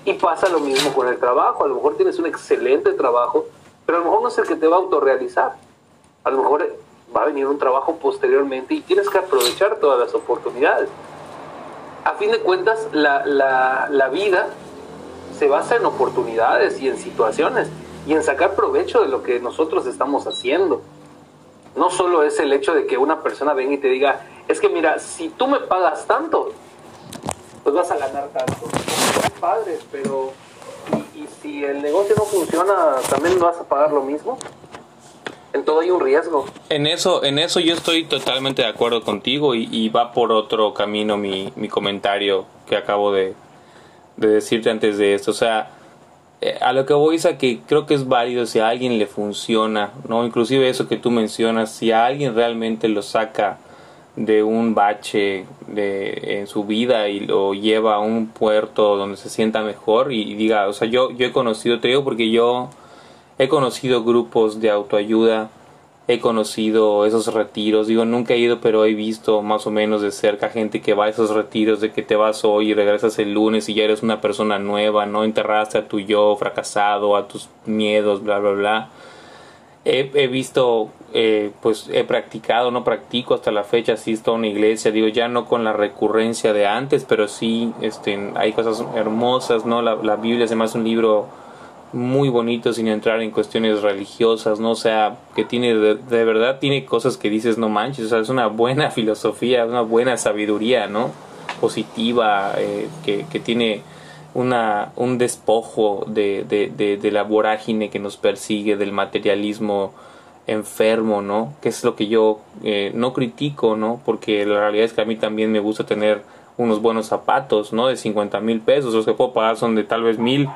Y pasa lo mismo con el trabajo. A lo mejor tienes un excelente trabajo, pero a lo mejor no es el que te va a autorrealizar. A lo mejor va a venir un trabajo posteriormente y tienes que aprovechar todas las oportunidades. A fin de cuentas, la, la, la vida se basa en oportunidades y en situaciones y en sacar provecho de lo que nosotros estamos haciendo. No solo es el hecho de que una persona venga y te diga, es que mira, si tú me pagas tanto, pues vas a ganar tanto. Es padre, pero ¿y, y si el negocio no funciona, también vas a pagar lo mismo? En todo hay un riesgo. En eso, en eso yo estoy totalmente de acuerdo contigo y, y va por otro camino mi, mi comentario que acabo de, de decirte antes de esto. O sea, eh, a lo que voy es a que creo que es válido si a alguien le funciona, ¿no? Inclusive eso que tú mencionas, si a alguien realmente lo saca de un bache de, en su vida y lo lleva a un puerto donde se sienta mejor y, diga, o sea, yo, yo he conocido, te digo porque yo he conocido grupos de autoayuda, he conocido esos retiros, digo, nunca he ido, pero he visto más o menos de cerca gente que va a esos retiros, de que te vas hoy y regresas el lunes y ya eres una persona nueva, no enterraste a tu yo fracasado, a tus miedos, bla, bla, bla. He, visto, eh, pues he practicado, no practico hasta la fecha, asisto a una iglesia, digo, ya no con la recurrencia de antes, pero sí, este, hay cosas hermosas, ¿no? La, la Biblia es además un libro muy bonito sin entrar en cuestiones religiosas, ¿no? O sea, que tiene, de, de, verdad tiene cosas que dices, no manches, o sea, es una buena [laughs] filosofía, una buena sabiduría, ¿no? Positiva, eh, que, que, tiene una, un despojo de, de, de, la vorágine que nos persigue, del materialismo enfermo, ¿no? Que es lo que yo eh, no critico, ¿no? Porque la realidad es que a mí también me gusta tener unos buenos zapatos, ¿no? De 50 mil pesos, los que puedo pagar son de tal vez mil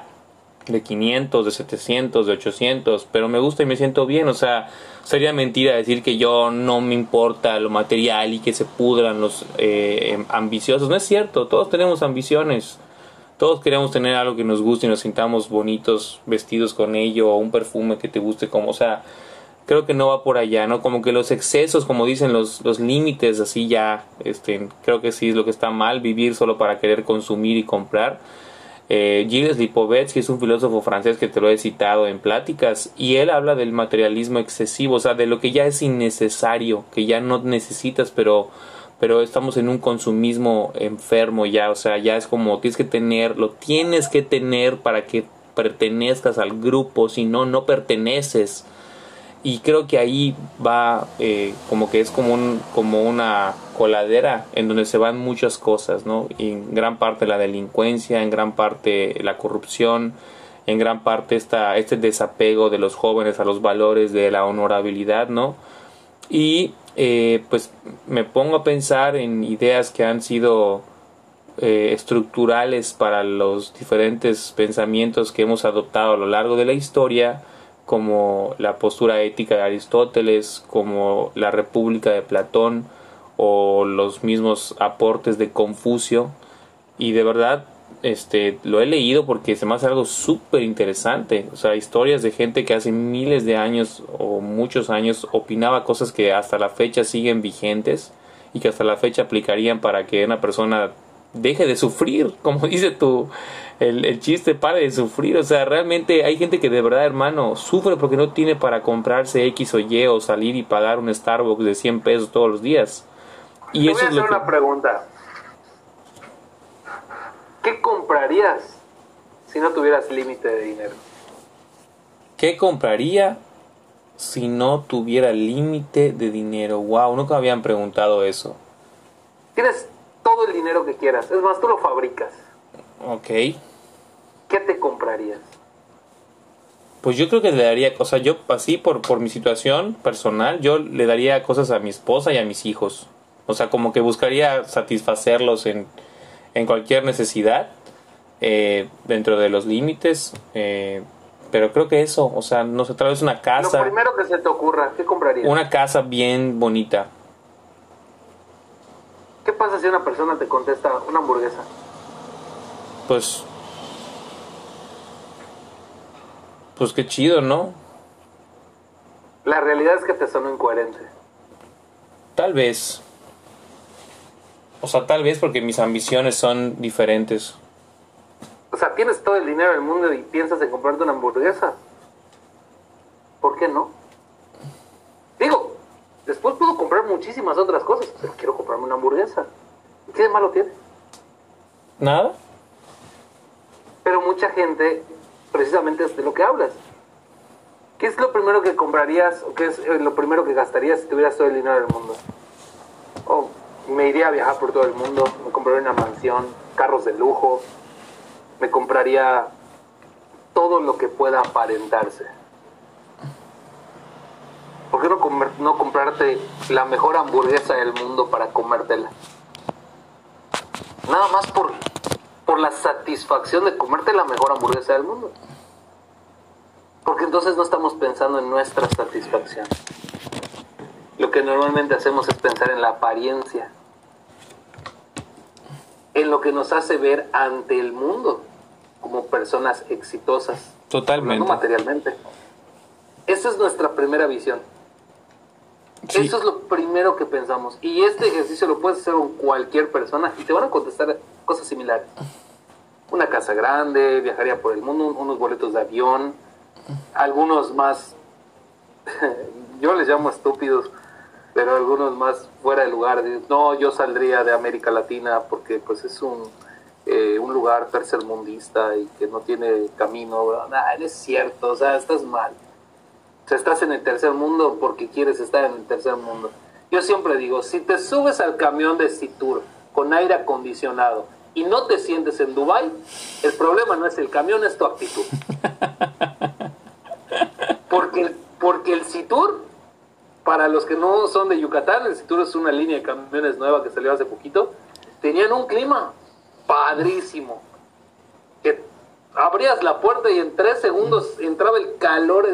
de 500, de 700, de 800, pero me gusta y me siento bien, o sea, sería mentira decir que yo no me importa lo material y que se pudran los eh, ambiciosos, no es cierto, todos tenemos ambiciones, todos queremos tener algo que nos guste y nos sintamos bonitos vestidos con ello, o un perfume que te guste como, o sea, creo que no va por allá, ¿no? Como que los excesos, como dicen los, los límites, así ya, este, creo que sí es lo que está mal, vivir solo para querer consumir y comprar. Eh, Gilles Lipovetsky es un filósofo francés que te lo he citado en pláticas y él habla del materialismo excesivo, o sea, de lo que ya es innecesario, que ya no necesitas, pero pero estamos en un consumismo enfermo ya, o sea, ya es como tienes que tener, lo tienes que tener para que pertenezcas al grupo, si no, no perteneces. Y creo que ahí va eh, como que es como, un, como una coladera en donde se van muchas cosas, ¿no? En gran parte la delincuencia, en gran parte la corrupción, en gran parte esta, este desapego de los jóvenes a los valores de la honorabilidad, ¿no? Y eh, pues me pongo a pensar en ideas que han sido eh, estructurales para los diferentes pensamientos que hemos adoptado a lo largo de la historia, como la postura ética de Aristóteles, como la República de Platón o los mismos aportes de Confucio. Y de verdad este, lo he leído porque se me hace algo súper interesante. O sea, historias de gente que hace miles de años o muchos años opinaba cosas que hasta la fecha siguen vigentes y que hasta la fecha aplicarían para que una persona deje de sufrir, [laughs] como dice tu, el, el chiste, pare de sufrir. O sea, realmente hay gente que de verdad, hermano, sufre porque no tiene para comprarse X o Y o salir y pagar un Starbucks de 100 pesos todos los días. Y Te eso voy a es lo que... una pregunta. ¿Qué comprarías si no tuvieras límite de dinero? ¿Qué compraría si no tuviera límite de dinero? Wow, nunca me habían preguntado eso. Tienes todo el dinero que quieras. Es más, tú lo fabricas. Ok. ¿Qué te comprarías? Pues yo creo que le daría, sea, yo así por, por mi situación personal, yo le daría cosas a mi esposa y a mis hijos. O sea, como que buscaría satisfacerlos en, en cualquier necesidad, eh, dentro de los límites. eh, pero creo que eso, o sea, no tal vez una Lo casa, primero que se te ocurra, ¿qué comprarías? una casa bien bonita. ¿Qué pasa si una persona te contesta una hamburguesa? Pues, pues qué chido, ¿no? La realidad es que te sonó incoherente. Tal vez. O sea, tal vez porque mis ambiciones son diferentes. O sea, tienes todo el dinero del mundo y piensas en comprarte una hamburguesa. ¿Por qué no? Digo, después puedo comprar muchísimas otras cosas, pero quiero comprarme una hamburguesa. ¿Qué de malo tiene? ¿Nada? Pero mucha gente, precisamente es de lo que hablas. ¿Qué es lo primero que comprarías o qué es eh, lo primero que gastarías si tuvieras todo el dinero del mundo? Oh, me iría a viajar por todo el mundo, me compraría una mansión, carros de lujo, me compraría todo lo que pueda aparentarse. ¿Por qué no, no comprarte la mejor hamburguesa del mundo para comértela? Nada más por, por la satisfacción de comerte la mejor hamburguesa del mundo. Porque entonces no estamos pensando en nuestra satisfacción. Lo que normalmente hacemos es pensar en la apariencia. En lo que nos hace ver ante el mundo como personas exitosas. Totalmente. hablando materialmente. Esa es nuestra primera visión. Sí. Eso es lo primero que pensamos. Y este ejercicio lo puedes hacer con cualquier persona y te van a contestar cosas similares. Una casa grande, viajaría por el mundo, unos boletos de avión, algunos más, [laughs] yo les llamo estúpidos, pero algunos más fuera de lugar. No, yo saldría de América Latina porque pues es un, eh, un lugar tercermundista y que no tiene camino. No es cierto, o sea, estás mal. O sea, estás en el tercer mundo porque quieres estar en el tercer mundo. Yo siempre digo, si te subes al camión de Citur con aire acondicionado y no te sientes en Dubai, el problema no es el camión, es tu actitud. [laughs] Porque, porque el Citur, para los que no son de Yucatán, el Citur es una línea de camiones nueva que salió hace poquito, tenían un clima padrísimo. Que abrías la puerta y en tres segundos entraba el calor,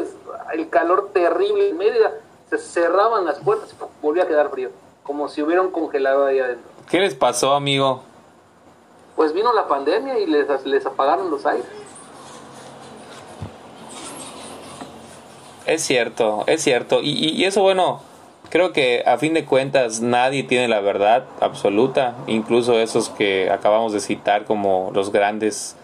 el calor terrible en Mérida, se cerraban las puertas y volvía a quedar frío, como si hubiera un congelado ahí adentro. ¿Qué les pasó, amigo? Pues vino la pandemia y les, les apagaron los aires. Es cierto, es cierto. Y, y- y eso, bueno, creo que a fin de cuentas nadie tiene la verdad absoluta. Incluso esos que acabamos de citar como los grandes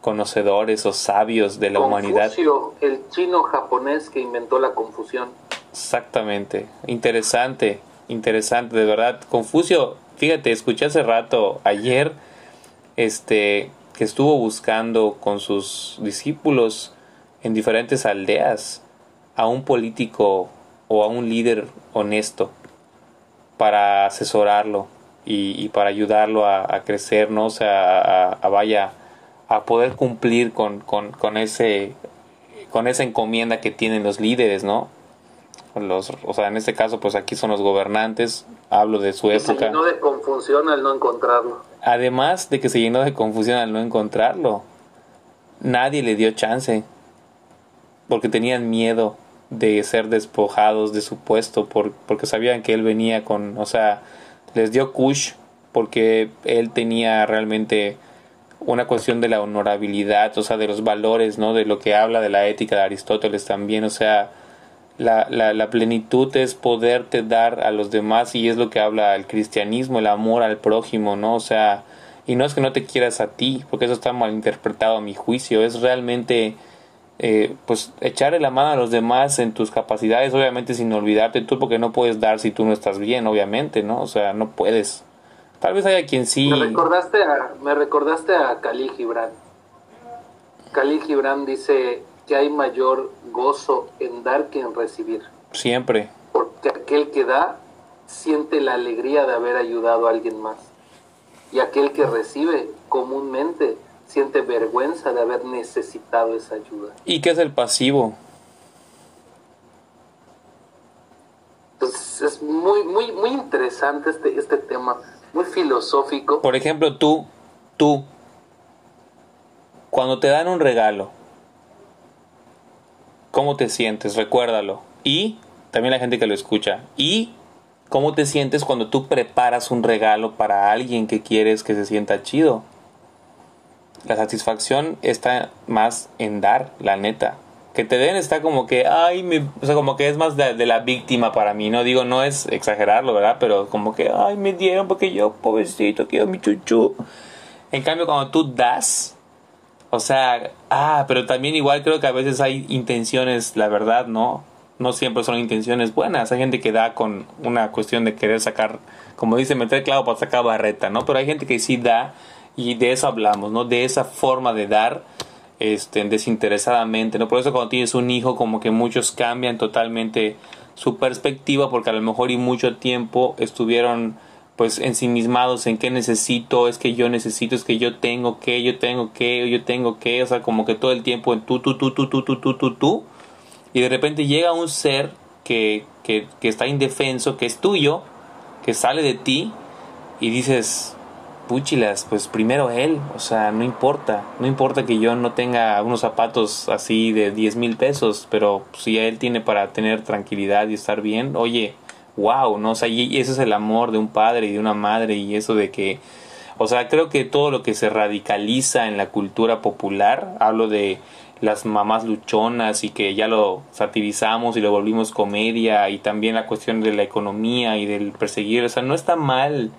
conocedores o sabios de la humanidad. Confucio, el chino japonés que inventó la confusión. Exactamente. Interesante, interesante, de verdad. Confucio, fíjate, escuché hace rato, ayer, este, que estuvo buscando con sus discípulos en diferentes aldeas a un político o a un líder honesto para asesorarlo y, y para ayudarlo a, a crecer, ¿no? O sea, a, a- vaya, a poder cumplir con, con, con ese con esa encomienda que tienen los líderes, ¿no? Los, o sea, en este caso, pues aquí son los gobernantes, hablo de su Y se época. llenó de confusión al no encontrarlo. Además de que se llenó de confusión al no encontrarlo, nadie le dio chance, porque tenían miedo de ser despojados de su puesto, por, porque sabían que él venía con, o sea, les dio Kush, porque él tenía realmente una cuestión de la honorabilidad, o sea, de los valores, ¿no? De lo que habla de la ética de Aristóteles también, o sea, la, la, la plenitud es poderte dar a los demás y es lo que habla el cristianismo, el amor al prójimo, ¿no? O sea, y no es que no te quieras a ti, porque eso está mal interpretado a mi juicio, es realmente eh, pues echarle la mano a los demás en tus capacidades, obviamente sin olvidarte tú, porque no puedes dar si tú no estás bien, obviamente, ¿no? O sea, no puedes. Tal vez haya quien sí. Me recordaste a, me recordaste a Khalil Gibran. Khalil Gibran dice que hay mayor gozo en dar que en recibir. Siempre. Porque aquel que da siente la alegría de haber ayudado a alguien más. Y aquel que recibe comúnmente siente vergüenza de haber necesitado esa ayuda. ¿Y qué es el pasivo? Entonces es muy, muy, muy interesante este, este tema, muy filosófico. Por ejemplo, tú, tú, cuando te dan un regalo, ¿cómo te sientes? Recuérdalo. Y también la gente que lo escucha. Y cómo te sientes cuando tú preparas un regalo para alguien que quieres que se sienta chido. La satisfacción está más en dar, la neta. Que te den está como que, ay, me, o sea, como que es más de, de, la víctima para mí, no digo, no es exagerarlo, ¿verdad? Pero como que, ay, me dieron porque yo, pobrecito, quiero mi chuchu. En cambio, cuando tú das, o sea, ah, pero también igual creo que a veces hay intenciones, la verdad, ¿no? No siempre son intenciones buenas. Hay gente que da con una cuestión de querer sacar, como dice, meter clavo para sacar barreta, ¿no? Pero hay gente que sí da y de eso hablamos, ¿no? De esa forma de dar este, desinteresadamente, ¿no? Por eso cuando tienes un hijo como que muchos cambian totalmente su perspectiva porque a lo mejor y mucho tiempo estuvieron pues ensimismados en qué necesito, es que yo necesito, es que yo tengo que, yo tengo que, yo tengo que, o sea, como que todo el tiempo en tú, tú, tú, tú, tú, tú, tú, tú, tú, y de repente llega un ser que, que, que está indefenso, que es tuyo, que sale de ti, y dices, puchilas, pues primero él, o sea, no importa, no importa que yo no tenga unos zapatos así de 10 mil pesos, pero si él tiene para tener tranquilidad y estar bien, oye, wow, ¿no? O sea, y ese es el amor de un padre y de una madre y eso de que, o sea, creo que todo lo que se radicaliza en la cultura popular, hablo de las mamás luchonas y que ya lo satirizamos y lo volvimos comedia y también la cuestión de la economía y del perseguir, o sea, no está mal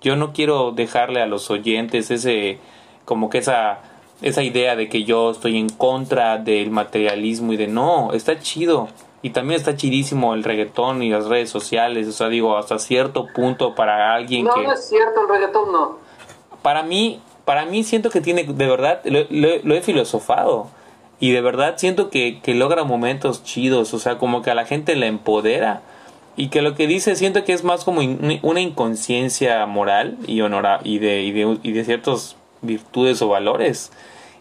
yo no quiero dejarle a los oyentes ese como que esa esa idea de que yo estoy en contra del materialismo y de no, está chido. Y también está chidísimo el reggaetón y las redes sociales, o sea, digo, hasta cierto punto para alguien no, que... No, es cierto, el reggaetón no. Para mí, para mí siento que tiene, de verdad, lo, lo, lo he filosofado. Y de verdad siento que, que logra momentos chidos, o sea, como que a la gente la empodera y que lo que dice siento que es más como una inconsciencia moral y honora y de, y de, y de ciertas virtudes o valores.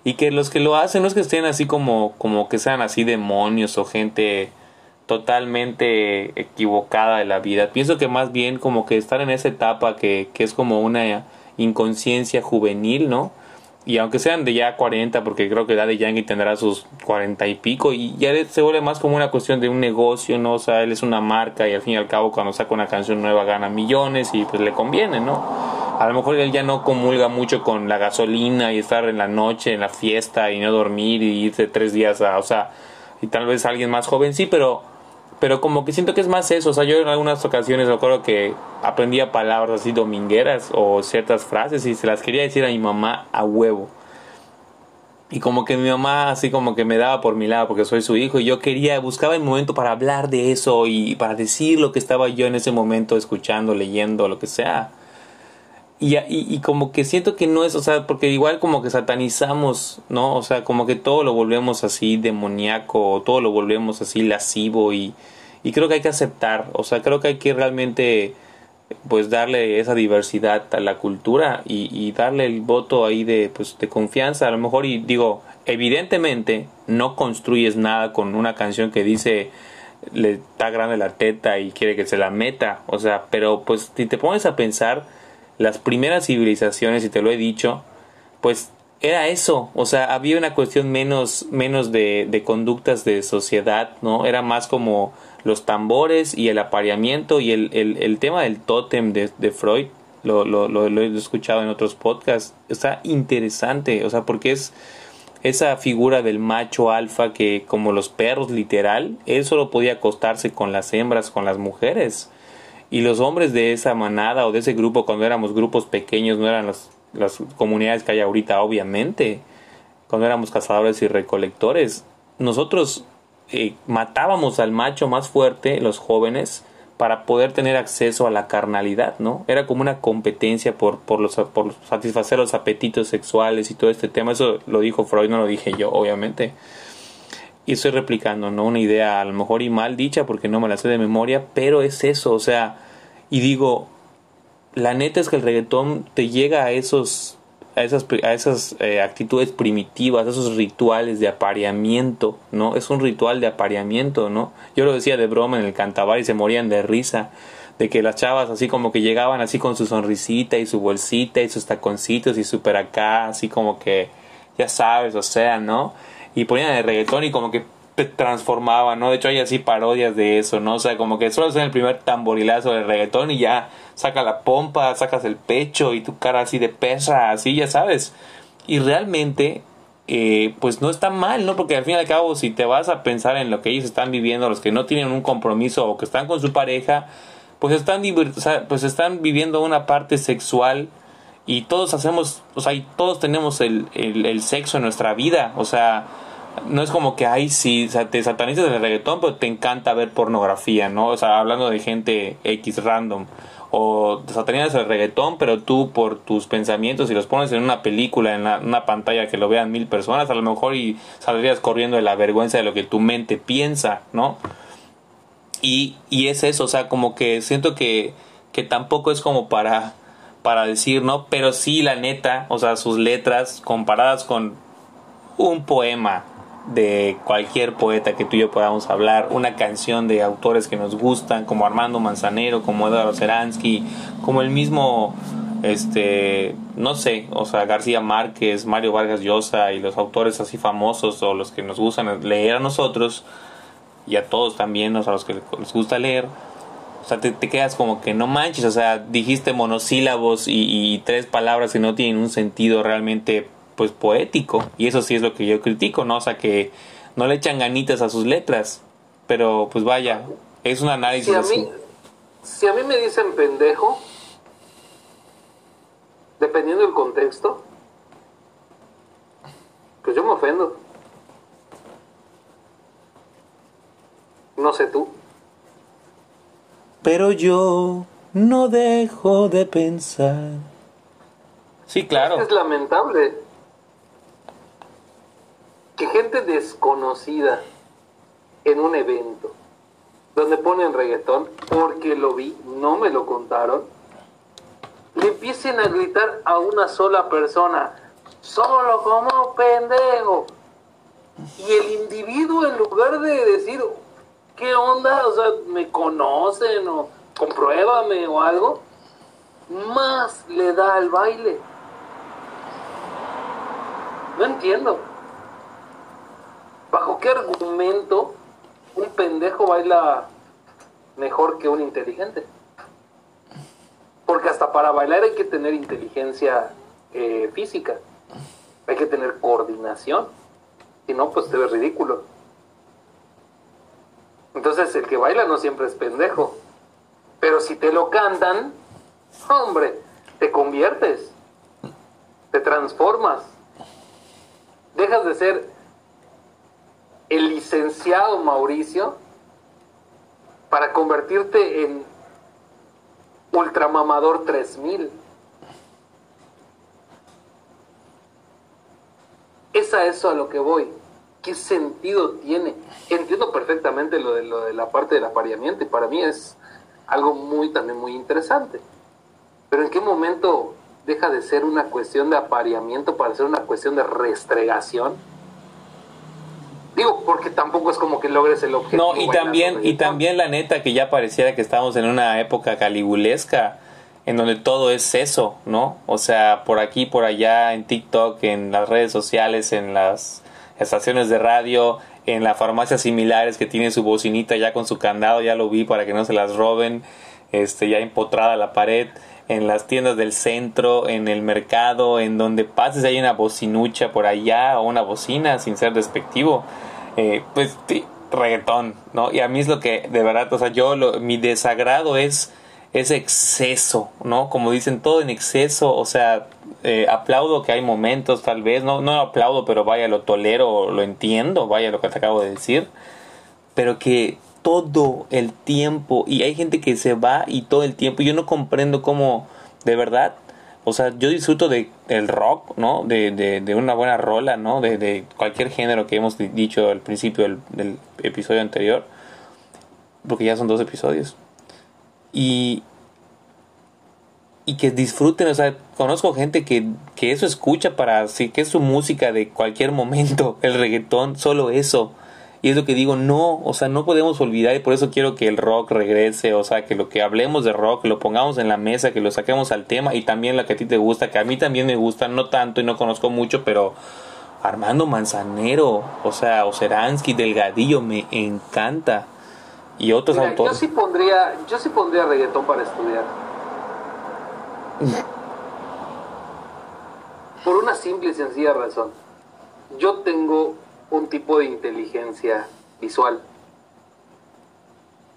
Y que los que lo hacen no es que estén así como como que sean así demonios o gente totalmente equivocada de la vida. Pienso que más bien como que estar en esa etapa que, que es como una inconsciencia juvenil no y aunque sean de ya 40, porque creo que Daddy Yankee tendrá sus 40 y pico, y ya se vuelve más como una cuestión de un negocio, ¿no? O sea, él es una marca y al fin y al cabo cuando saca una canción nueva gana millones y pues le conviene, ¿no? A lo mejor él ya no comulga mucho con la gasolina y estar en la noche, en la fiesta y no dormir y irse tres días a, o sea, y tal vez alguien más joven sí, pero pero como que siento que es más eso, o sea, yo en algunas ocasiones recuerdo que aprendía palabras así domingueras o ciertas frases y se las quería decir a mi mamá a huevo. Y como que mi mamá así como que me daba por mi lado porque soy su hijo y yo quería, buscaba el momento para hablar de eso y para decir lo que estaba yo en ese momento escuchando, leyendo, lo que sea. Y, y, y, como que siento que no es, o sea, porque igual como que satanizamos, ¿no? O sea, como que todo lo volvemos así demoníaco, todo lo volvemos así lascivo y, y creo que hay que aceptar, o sea, creo que hay que realmente pues darle esa diversidad a la cultura y, y darle el voto ahí de, pues, de confianza, a lo mejor, y digo, evidentemente no construyes nada con una canción que dice le está grande la teta y quiere que se la meta, o sea, pero pues si te pones a pensar, las primeras civilizaciones, y te lo he dicho, pues era eso, o sea, había una cuestión menos, menos de, conductas de sociedad, ¿no? Era más como los tambores y el apareamiento y el, el, tema del tótem de, de, Freud, lo, lo, lo, lo he escuchado en otros podcasts, está interesante, o sea, porque es esa figura del macho alfa que como los perros literal, él solo podía acostarse con las hembras, con las mujeres. Y los hombres de esa manada o de ese grupo, cuando éramos grupos pequeños, no eran las, las comunidades que hay ahorita, obviamente, cuando éramos cazadores y recolectores, nosotros eh, matábamos al macho más fuerte, los jóvenes, para poder tener acceso a la carnalidad, ¿no? Era como una competencia por, por, los, por satisfacer los apetitos sexuales y todo este tema. Eso lo dijo Freud, no lo dije yo, obviamente. Y estoy replicando, ¿no? Una idea a lo mejor y mal dicha porque no me la sé de memoria, pero es eso, o sea, y digo, la neta es que el reggaetón te llega a esos a esas, a esas eh, actitudes primitivas, a esos rituales de apareamiento, ¿no? Es un ritual de apareamiento, ¿no? Yo lo decía de broma en el cantabar y se morían de risa, de que las chavas así como que llegaban así con su sonrisita y su bolsita y sus taconcitos y súper acá, así como que, ya sabes, o sea, ¿no? Y ponían el reggaetón y como que transformaba, ¿no? De hecho hay así parodias de eso, ¿no? O sea, como que solo hacen el primer tamborilazo del reggaetón y ya saca la pompa, sacas el pecho y tu cara así de pesa, así, ya sabes. Y realmente, eh, pues no está mal, ¿no? Porque al fin y al cabo, si te vas a pensar en lo que ellos están viviendo, los que no tienen un compromiso o que están con su pareja, pues están, pues están viviendo una parte sexual y todos hacemos, o sea, y todos tenemos el, el, el sexo en nuestra vida, o sea, no es como que, ay, sí, te satanizas el reggaetón, pero te encanta ver pornografía, ¿no? O sea, hablando de gente X random. O te satanizas el reggaetón, pero tú por tus pensamientos, si los pones en una película, en una pantalla que lo vean mil personas, a lo mejor y saldrías corriendo de la vergüenza de lo que tu mente piensa, ¿no? Y, y es eso, o sea, como que siento que, que tampoco es como para, para decir, ¿no? Pero sí, la neta, o sea, sus letras comparadas con un poema de cualquier poeta que tú y yo podamos hablar, una canción de autores que nos gustan, como Armando Manzanero, como Eduardo Seransky, como el mismo, este, no sé, o sea, García Márquez, Mario Vargas Llosa y los autores así famosos o los que nos gustan leer a nosotros y a todos también, o sea, a los que les gusta leer. O sea, te, te quedas como que no manches, o sea, dijiste monosílabos y, y tres palabras que no tienen un sentido realmente pues poético y eso sí es lo que yo critico, ¿no? O sea que no le echan ganitas a sus letras, pero pues vaya, es un análisis. Si a mí, si a mí me dicen pendejo, dependiendo del contexto, pues yo me ofendo. No sé tú. Pero yo no dejo de pensar. Sí, claro. Es lamentable que gente desconocida en un evento donde ponen reggaetón, porque lo vi, no me lo contaron, le empiecen a gritar a una sola persona, solo como pendejo. Y el individuo en lugar de decir, ¿qué onda? O sea, ¿me conocen o compruébame o algo? Más le da al baile. No entiendo. ¿Bajo qué argumento un pendejo baila mejor que un inteligente? Porque hasta para bailar hay que tener inteligencia eh, física, hay que tener coordinación, si no, pues te ves ridículo. Entonces el que baila no siempre es pendejo, pero si te lo cantan, hombre, te conviertes, te transformas, dejas de ser el licenciado Mauricio para convertirte en ultramamador 3000. Es a eso a lo que voy. ¿Qué sentido tiene? Entiendo perfectamente lo de, lo de la parte del apareamiento y para mí es algo muy también muy interesante. Pero ¿en qué momento deja de ser una cuestión de apareamiento para ser una cuestión de restregación? Digo, porque tampoco es como que logres el objetivo. No, y también, y también la neta que ya pareciera que estamos en una época calibulesca, en donde todo es eso, ¿no? O sea, por aquí, por allá, en TikTok, en las redes sociales, en las estaciones de radio, en la farmacia similares que tiene su bocinita ya con su candado, ya lo vi para que no se las roben, este ya empotrada la pared, en las tiendas del centro, en el mercado, en donde pases hay una bocinucha por allá o una bocina sin ser despectivo, eh, pues sí, reggaetón, ¿no? Y a mí es lo que de verdad, o sea, yo lo, mi desagrado es ese exceso, ¿no? Como dicen, todo en exceso, o sea, eh, aplaudo que hay momentos, tal vez, no, no aplaudo, pero vaya, lo tolero, lo entiendo, vaya lo que te acabo de decir, pero que todo el tiempo, y hay gente que se va y todo el tiempo, yo no comprendo cómo, de verdad, o sea, yo disfruto de el rock, ¿no? De, de, una buena rola, ¿no? De, de, cualquier género que hemos dicho al principio del, del episodio anterior, porque ya son dos episodios y, y que disfruten, o sea, conozco gente que, que eso escucha para, sí, que es su música de cualquier momento, [laughs] el reggaetón, solo eso. Y es lo que digo, no, o sea, no podemos olvidar y por eso quiero que el rock regrese, o sea, que lo que hablemos de rock lo pongamos en la mesa, que lo saquemos al tema y también lo que a ti te gusta, que a mí también me gusta, no tanto y no conozco mucho, pero Armando Manzanero, o sea, Oceransky, Delgadillo, me encanta y otros Mira, autores. Yo sí pondría, yo sí pondría reggaetón para estudiar. [laughs] Por una simple y sencilla razón. Yo tengo un tipo de inteligencia visual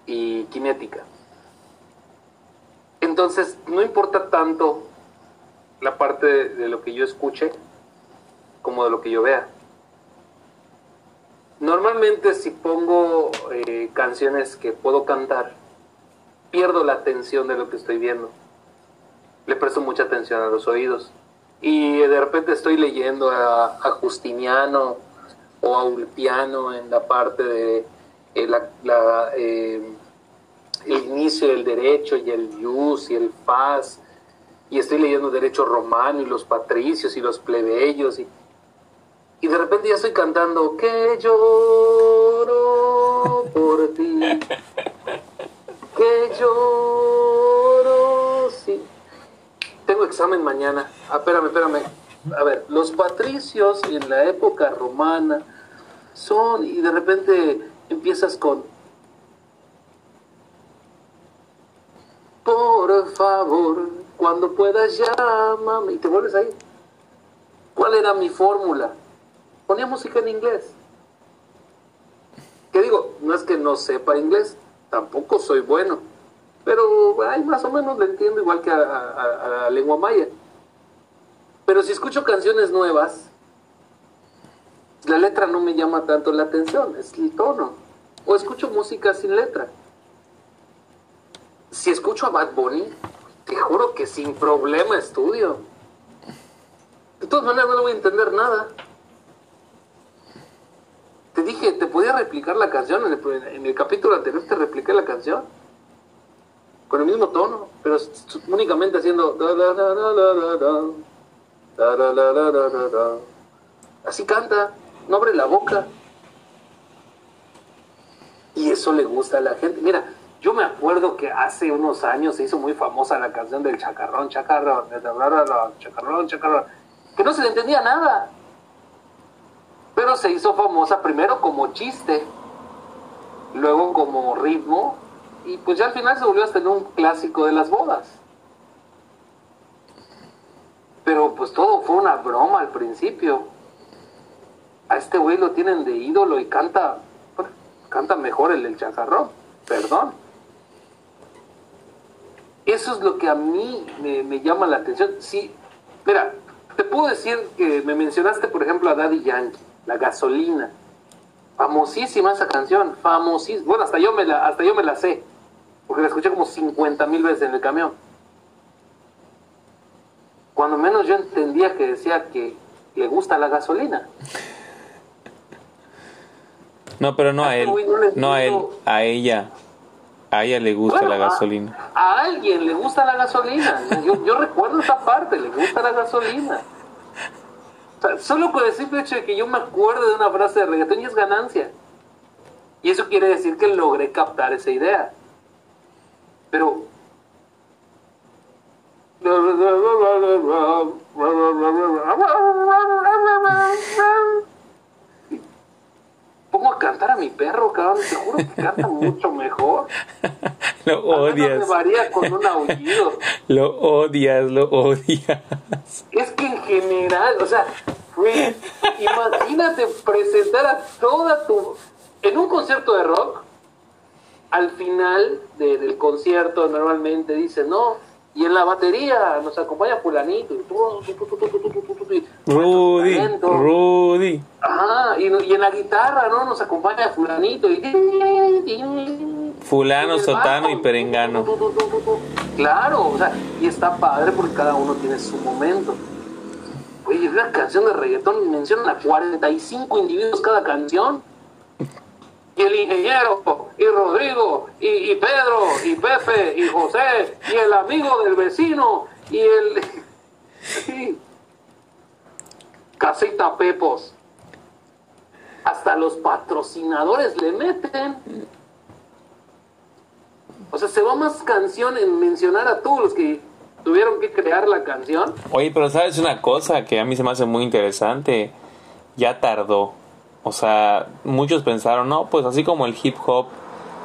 y kinética. Entonces, no importa tanto la parte de, lo que yo escuche como de lo que yo vea. Normalmente si pongo eh, canciones que puedo cantar, pierdo la atención de lo que estoy viendo. Le presto mucha atención a los oídos. Y de repente estoy leyendo a, a Justiniano o a Ulpiano en la parte de eh, la, la, eh, el inicio del derecho y el ius y el faz. Y estoy leyendo derecho romano y los patricios y los plebeyos y y de repente ya estoy cantando que lloro por ti, [laughs] que lloro, sí. Tengo examen mañana. Ah, espérame, espérame. A ver, los patricios en la época romana son, y de repente empiezas con, por favor, cuando puedas llámame, y te vuelves ahí. ¿Cuál era mi fórmula? ponía música en inglés. Que digo, no es que no sepa inglés, tampoco soy bueno, pero ay, más o menos le entiendo igual que a, la lengua maya. Pero si escucho canciones nuevas, la letra no me llama tanto la atención, es el tono. O escucho música sin letra. Si escucho a Bad Bunny, te juro que sin problema estudio. De todas maneras no le voy a entender nada. Te dije, te podía replicar la canción, en el, en el capítulo anterior te repliqué la canción. Con el mismo tono, pero únicamente haciendo... Así canta, no abre la boca. Y eso le gusta a la gente. Mira, yo me acuerdo que hace unos años se hizo muy famosa la canción del chacarrón, chacarrón, chacarrón, chacarrón, que no se le entendía nada pero se hizo famosa primero como chiste, luego como ritmo, y pues ya al final se volvió hasta en un clásico de las bodas. Pero pues todo fue una broma al principio. A este güey lo tienen de ídolo y canta, canta mejor el del chacarrón, perdón. Eso es lo que a mí me, llama la atención. Sí, mira, te puedo decir que me mencionaste, por ejemplo, a Daddy Yankee la gasolina. Famosísima esa canción, famosísima. Bueno, hasta yo me la, hasta yo me la sé, porque la escuché como 50 mil veces en el camión. Cuando menos yo entendía que decía que le gusta la gasolina. No, pero no a él, no a él, a ella. A ella le gusta Bueno, la a- gasolina. A, alguien le gusta la gasolina. Yo, yo recuerdo esa parte, le gusta la gasolina. O sea, solo con el simple hecho de que yo me acuerdo de una frase de reggaetón y es ganancia. Y eso quiere decir que logré captar esa idea. Pero... pongo a cantar a mi perro, cabrón, te juro que canta mucho mejor. [laughs] lo odias. Varía con un aullido. [laughs] lo odias, lo odias. [laughs] Es que en general, o sea, imagínate presentar a toda tu... En un concierto de rock, al final del concierto normalmente dicen, no, y en la batería nos acompaña fulanito, Rudy, Rudy. Ajá, y, y, en la guitarra, ¿no? Nos acompaña fulanito, y... Fulano, sotano y perengano. Claro, o sea, y está padre porque cada uno tiene su momento. Oye, una canción de reggaetón menciona a 45 individuos cada canción. Y el ingeniero, y Rodrigo, y, y Pedro, y Pepe, y José, y el amigo del vecino, y el... [laughs] Casita Pepos. Hasta los patrocinadores le meten. O sea, se va más canción en mencionar a todos los que tuvieron que crear la canción. Oye, pero sabes una cosa que a mí se me hace muy interesante. Ya tardó. O sea, muchos pensaron, no, pues así como el hip hop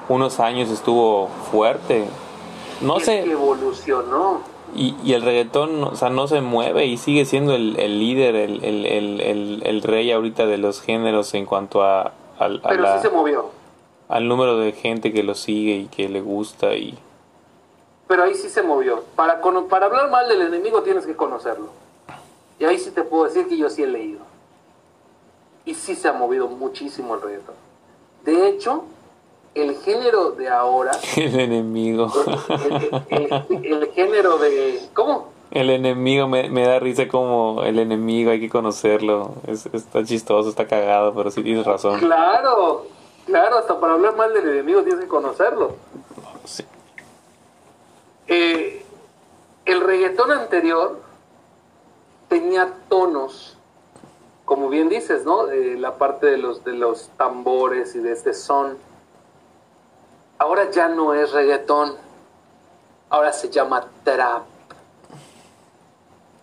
unos años estuvo fuerte. No sé. evolucionó. Y, y el reggaetón, o sea, no se mueve y sigue siendo el, el líder, el, el, el, rey ahorita de los géneros en cuanto a, a Pero la- sí se movió. al número de gente que lo sigue y que le gusta y Pero ahí sí se movió. Para, cono- para hablar mal del enemigo tienes que conocerlo. Y ahí sí te puedo decir que yo sí he leído. Y sí se ha movido muchísimo el reggaetón. De hecho, el género de ahora, [laughs] el enemigo. el, el- el género de... ¿Cómo? El enemigo me, me da risa como el enemigo, hay que conocerlo. Es, está chistoso, está cagado, pero sí tienes razón. Claro, claro, hasta para hablar mal del enemigo tienes que conocerlo. Sí. Eh, el reggaetón anterior tenía tonos, como bien dices, ¿no? Eh, la parte de los, de los tambores y de este son. Ahora ya no es reggaetón, ahora se llama trap,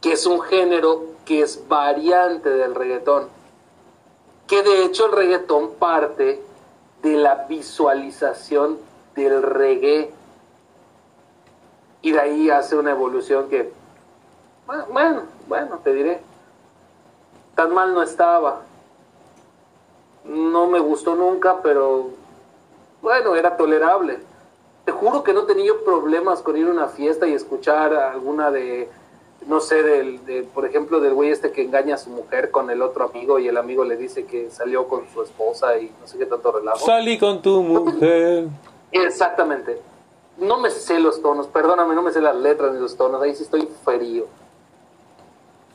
que es un género que es variante del reggaetón, que de hecho el reggaetón parte de la visualización del reggae y de ahí hace una evolución que, bueno, bueno, te diré, tan mal no estaba. No me gustó nunca, pero bueno, era tolerable. Te juro que no tenía yo problemas con ir a una fiesta y escuchar alguna de, no sé, del, de, por ejemplo, del güey este que engaña a su mujer con el otro amigo y el amigo le dice que salió con su esposa y no sé qué tanto relajo. Salí con tu mujer. Exactamente. No me sé los tonos, perdóname, no me sé las letras ni los tonos, ahí sí estoy frío.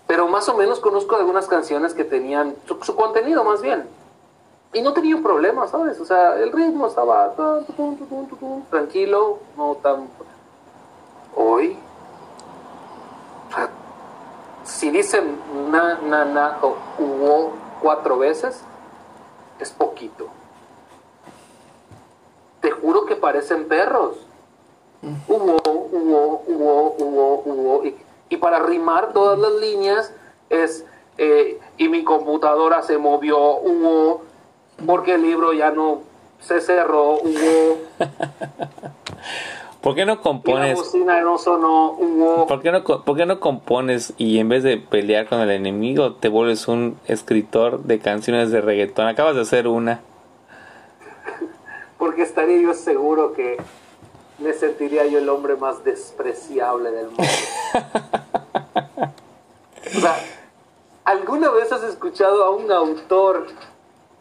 Pero más o menos conozco algunas canciones que tenían su, su contenido más bien. Y no tenía problemas, ¿sabes? O sea, el ritmo estaba tranquilo, no tan... Hoy, o sea, si dicen na, na, na o hubo cuatro veces, es poquito te juro que parecen perros. Hubo, hubo, hubo, hubo, hubo. Y, y para rimar todas las líneas es, eh, y mi computadora se movió, hubo, porque el libro ya no se cerró, hubo, [laughs] ¿Por qué no y la compones? no sonó, hubo. ¿Por qué, no, ¿Por qué no compones y en vez de pelear con el enemigo te vuelves un escritor de canciones de reggaetón? Acabas de hacer una. [laughs] Porque estaría yo seguro que me sentiría yo el hombre más despreciable del mundo. [laughs] O sea, ¿alguna vez has escuchado a un autor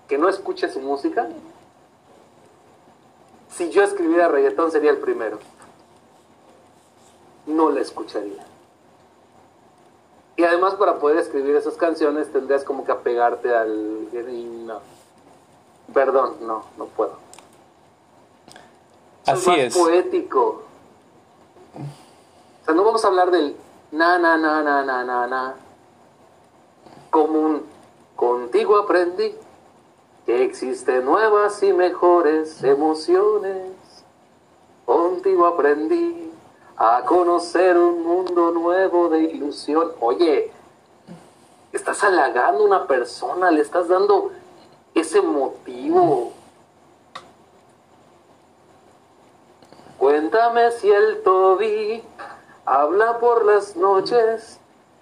que no escuche su música? Si yo escribiera reggaetón sería el primero. No la escucharía. Y además para poder escribir esas canciones tendrías como que apegarte al... y no. Perdón, no, no puedo. Así más es. poético. O sea, no vamos a hablar del na, na, na, na, na, na, na. Como un contigo aprendí que existen nuevas y mejores emociones. Contigo aprendí a conocer un mundo nuevo de ilusión. Oye, estás halagando a una persona, le estás dando ese motivo. Cuéntame si el Toby habla por las noches,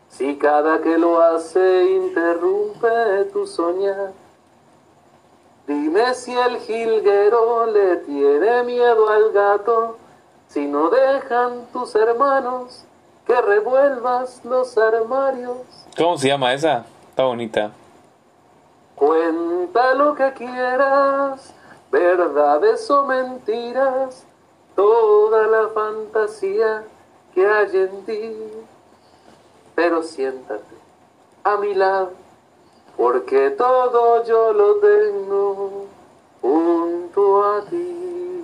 si cada que lo hace interrumpe tu soñar. Dime si el jilguero le tiene miedo al gato, si no dejan tus hermanos que revuelvas los armarios. ¿Cómo se llama esa? Está bonita. Cuenta lo que quieras, verdades o mentiras, toda la fantasía que hay en ti. Pero siéntate a mi lado, porque todo yo lo tengo junto a ti.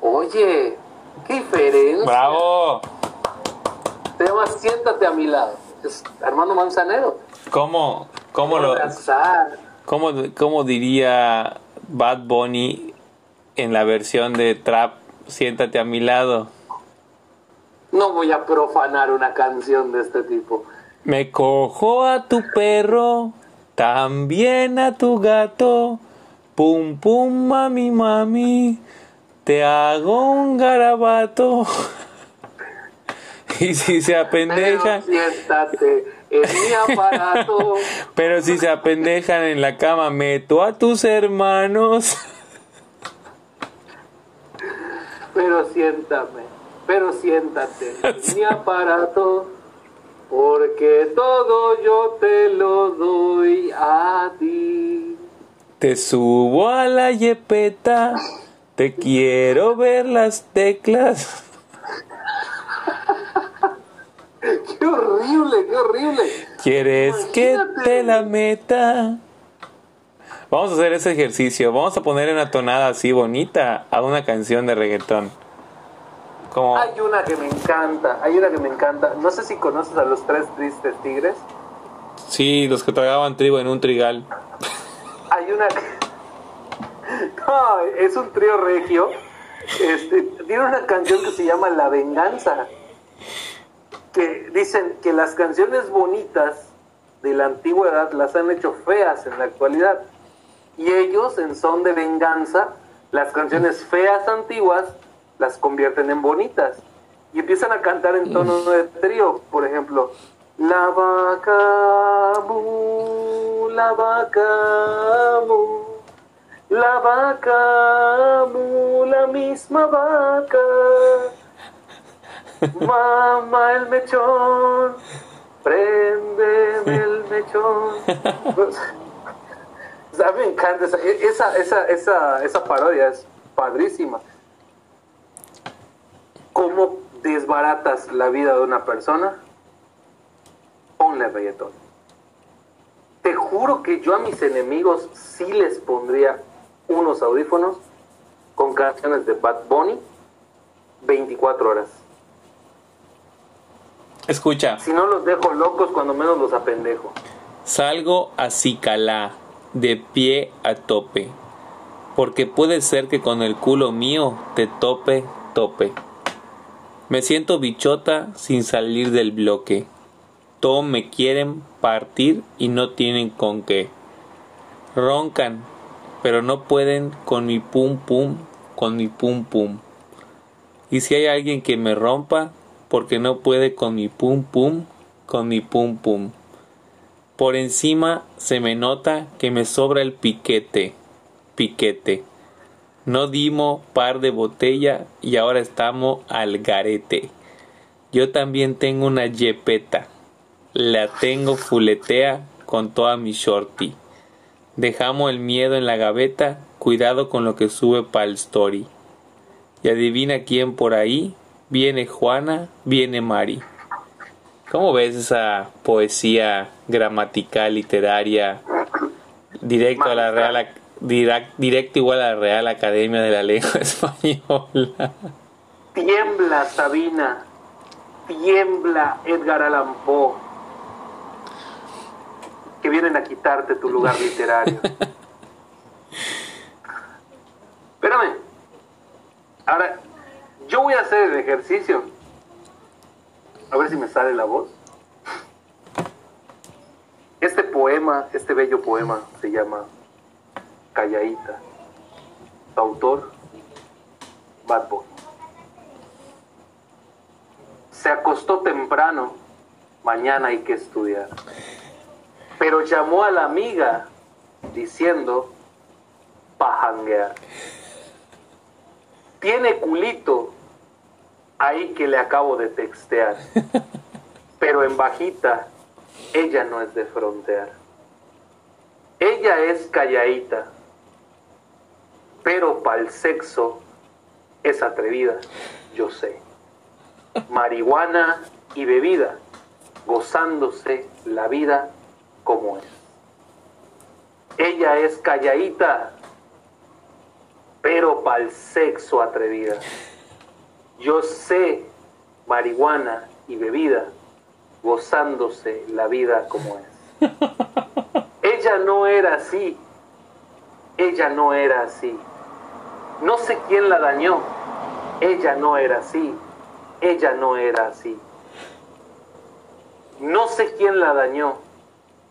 Oye, qué diferencia. ¡Bravo! Llama Siéntate a mi lado. Es Armando Manzanero. ¿Cómo, cómo lo, cómo, cómo diría Bad Bunny en la versión de Trap? Siéntate a mi lado. No voy a profanar una canción de este tipo. Me cojo a tu perro, también a tu gato. Pum pum mami mami, te hago un garabato. [laughs] y si se Pero apendejan, siéntate en mi aparato. [laughs] pero si se apendejan en la cama, meto a tus hermanos. [laughs] Pero siéntame, pero siéntate [laughs] mi aparato. Porque todo yo te lo doy a ti. Te subo a la yepeta, te quiero ver las teclas. [laughs] Qué horrible, qué horrible. ¿Quieres que te la meta? Vamos a hacer ese ejercicio. Vamos a poner una tonada así bonita a una canción de reggaetón. Como, Hay una que me encanta, hay una que me encanta. No sé si conoces a los tres tristes tigres. sí, los que tragaban trigo en un trigal. Hay una que... No, es un trío regio. Este, tiene una canción que se llama La Venganza. Que dicen que las canciones bonitas de la antigüedad las han hecho feas en la actualidad. Y ellos, en son de venganza, las canciones feas antiguas las convierten en bonitas. Y empiezan a cantar en tono de trío. Por ejemplo, La vaca mu, la vaca mu, la vaca mu, la misma vaca. Mamá el mechón, préndeme el mechón. [laughs] A mí me encanta esa, esa, esa, esa, esa parodia, es padrísima. ¿Cómo desbaratas la vida de una persona? Ponle reggaetón. Te juro que yo a mis enemigos sí les pondría unos audífonos con canciones de Bad Bunny 24 horas. Escucha, Si no los dejo locos, cuando menos los apendejo. salgo a Cicalá, de pie a tope. Porque puede ser que con el culo mío te tope, tope. Me siento bichota sin salir del bloque. Todos me quieren partir y no tienen con qué. Roncan, pero no pueden con mi pum pum, con mi pum pum. Y si hay alguien que me rompa, porque no puede con mi pum pum, con mi pum pum. Por encima se me nota que me sobra el piquete, piquete. No dimos par de botella y ahora estamos al garete. Yo también tengo una yepeta. La tengo fuletea con toda mi shorty. Dejamos el miedo en la gaveta, cuidado con lo que sube pa'l story. Y adivina quién por ahí, viene Juana, viene Mari. ¿Cómo ves esa poesía gramatical, literaria, directo a la Real, directo igual a la Real Academia de la Lengua [laughs] Española? Tiembla Sabina, tiembla Edgar Allan Poe, que vienen a quitarte tu lugar literario. [laughs] Espérame. Ahora, yo voy a hacer el ejercicio. A ver si me sale la voz. Este poema, este bello poema, se llama Calladita. Autor, Bad Bunny. Se acostó temprano, mañana hay que estudiar. Pero llamó a la amiga diciendo, pa' janguear. Tiene culito ahí que le acabo de textear. [laughs] Pero en bajita, ella no es de frontear. Ella es calladita, pero para el sexo es atrevida, yo sé. Marihuana y bebida, gozándose la vida como es. Ella es calladita, pero para el sexo atrevida. Yo sé marihuana y bebida, gozándose la vida como es. [laughs] Ella no era así. Ella no era así. No sé quién la dañó. Ella no era así. Ella no era así. No sé quién la dañó,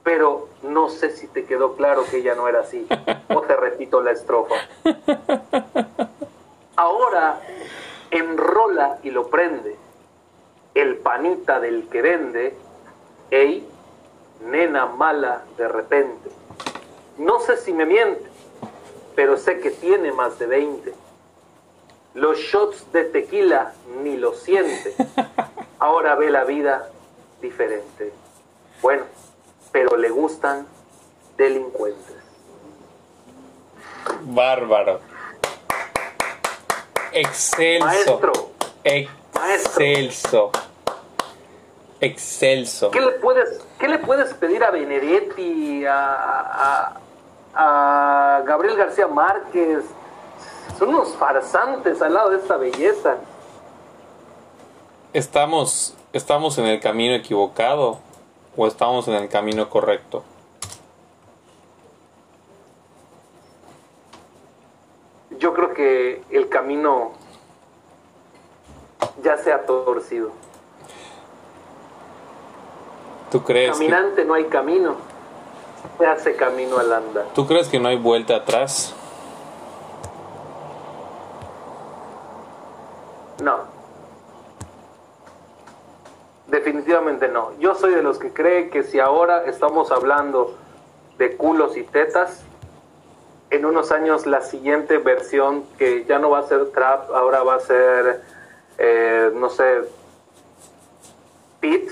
pero no sé si te quedó claro que ella no era así. O te repito la estrofa. [laughs] Ahora enrola y lo prende. El panita del que vende, ey, nena mala de repente. No sé si me miente, pero sé que tiene más de 20. Los shots de tequila ni lo siente. [laughs] Ahora ve la vida diferente. Bueno, pero le gustan delincuentes. Bárbaro. Excelso. Maestro, Excelso. Excelso. ¿qué le puedes, qué le puedes pedir a Benedetti, a, a- a Gabriel García Márquez? Son unos farsantes al lado de esta belleza. ¿Estamos, ¿Estamos en el camino equivocado o estamos en el camino correcto? Yo creo que el camino ya se ha torcido. ¿Tú crees, que, Caminante no hay camino, se hace camino al andar. ¿Tú crees que no hay vuelta atrás? No. Definitivamente no. Yo soy de los que cree que si ahora estamos hablando de culos y tetas, en unos años la siguiente versión, que ya no va a ser trap, ahora va a ser, eh, no sé, pit,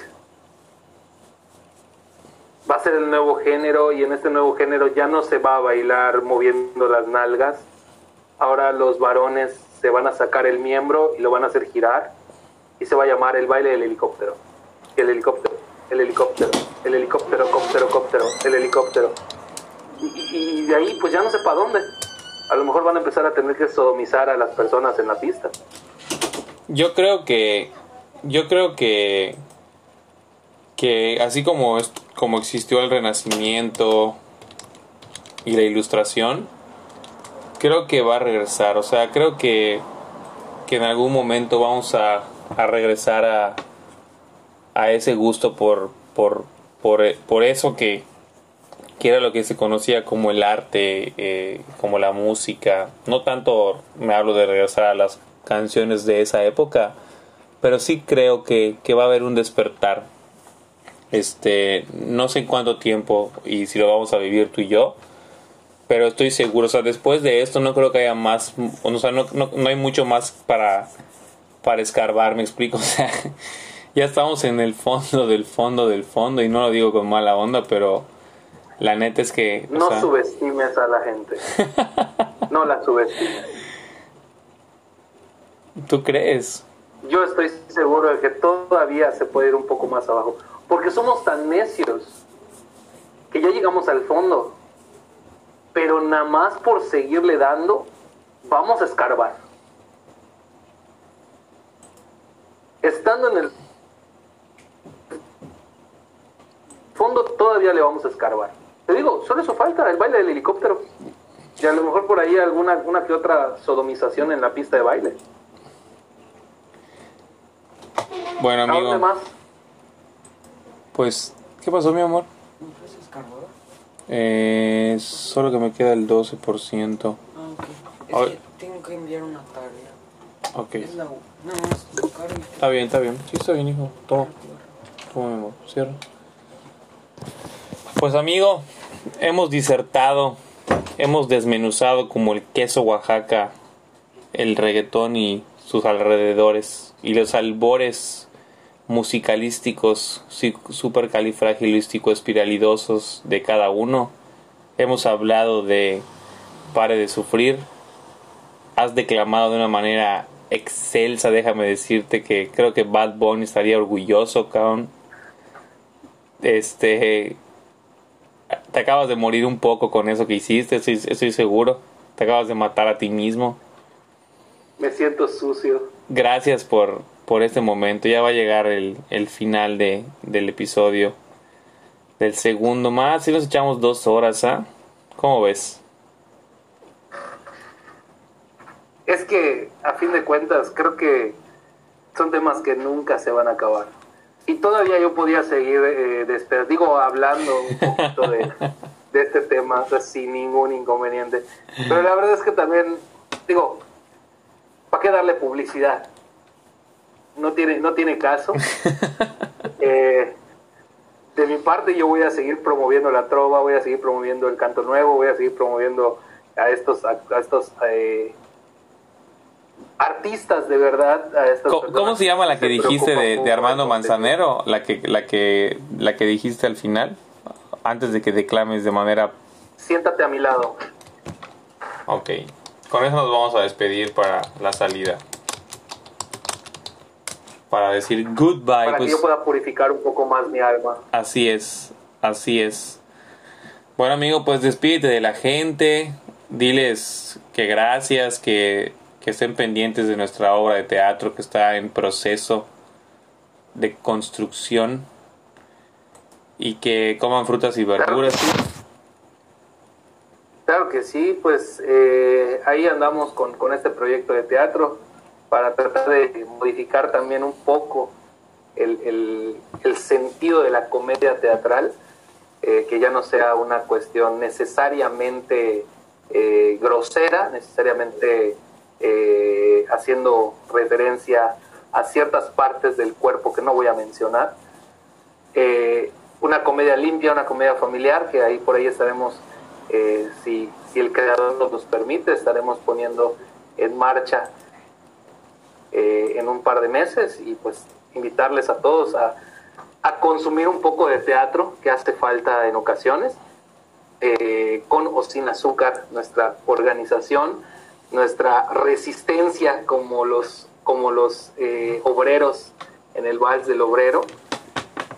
va a ser el nuevo género y en este nuevo género ya no se va a bailar moviendo las nalgas. Ahora los varones se van a sacar el miembro y lo van a hacer girar y se va a llamar el baile del helicóptero. El helicóptero, el helicóptero, el helicóptero, cóptero, el helicóptero. Y, y- de ahí pues ya no sé para dónde. A lo mejor van a empezar a tener que sodomizar a las personas en la pista. Yo creo que yo creo que que así como es- como existió el renacimiento y la ilustración creo que va a regresar o sea creo que que en algún momento vamos a, a regresar a a ese gusto por por por, por eso que que era lo que se conocía como el arte, eh, como la música. No tanto me hablo de regresar a las canciones de esa época, pero sí creo que, que va a haber un despertar. Este, no sé en cuánto tiempo y si lo vamos a vivir tú y yo, pero estoy seguro, o sea, después de esto no creo que haya más, o sea, no, no, no hay mucho más para, para escarbar, me explico, [laughs] ya estamos en el fondo del fondo del fondo y no lo digo con mala onda, pero la neta es que... No sea, subestimes a la gente. [laughs] No la subestimes. ¿Tú crees? Yo estoy seguro de que todavía se puede ir un poco más abajo. Porque somos tan necios que ya llegamos al fondo. Pero nada más por seguirle dando, vamos a escarbar. Estando en el fondo, todavía le vamos a escarbar. Te digo, solo eso falta, el baile del helicóptero. Y a lo mejor por ahí alguna una que otra sodomización en la pista de baile. Bueno, ¿A dónde amigo, más? pues, ¿qué pasó, mi amor? Eh, solo que me queda el 12%. Ah, ok. Es que tengo que enviar una tarea. Ok. Es la. Está bien, está bien. Sí, está bien, hijo. Toma. Toma, mi amor. Cierra. Pues amigo, hemos disertado, hemos desmenuzado como el queso Oaxaca, el reggaetón y sus alrededores y los albores musicalísticos supercalifragilístico espiralidosos de cada uno. Hemos hablado de Pare de sufrir. Has declamado de una manera excelsa, déjame decirte que creo que Bad Bunny estaría orgulloso, cabrón. Este te acabas de morir un poco con eso que hiciste, estoy, estoy seguro. Te acabas de matar a ti mismo. Me siento sucio. Gracias por, por este momento. Ya va a llegar el, el final de, del episodio. Del segundo más. Si nos echamos dos horas, ¿ah? ¿Cómo ves? Es que, a fin de cuentas, creo que son temas que nunca se van a acabar. Y todavía yo podía seguir, eh, digo, hablando un poquito de, de este tema o sea, sin ningún inconveniente. Pero la verdad es que también, digo, ¿para qué darle publicidad? No tiene, no tiene caso. [laughs] Eh, de mi parte yo voy a seguir promoviendo la trova, voy a seguir promoviendo el canto nuevo, voy a seguir promoviendo a estos, a, a estos eh, artistas de verdad. A estas ¿Cómo, cómo se llama la que dijiste de, Armando. Manzanero? La que, la que, la que dijiste al final, antes de que declames de manera Siéntate a mi lado. Ok, con eso nos vamos a despedir para la salida. Para decir goodbye, para pues que yo pueda purificar un poco más mi alma. así es, así es. Bueno amigo, pues despídete de la gente, diles que gracias, que, que estén pendientes de nuestra obra de teatro que está en proceso de construcción y que coman frutas y verduras. Claro que sí, pues eh, ahí andamos con, con este proyecto de teatro para tratar de modificar también un poco el, el- el sentido de la comedia teatral, eh, que ya no sea una cuestión necesariamente eh, grosera, necesariamente eh, haciendo referencia a ciertas partes del cuerpo que no voy a mencionar. Eh, una comedia limpia, una comedia familiar, que ahí por ahí estaremos, eh, si, si el creador nos permite, estaremos poniendo en marcha en un par de meses y pues invitarles a todos a, consumir un poco de teatro que hace falta en ocasiones, con o sin azúcar, nuestra organización, nuestra resistencia como los, como los eh, obreros en el Vals del Obrero,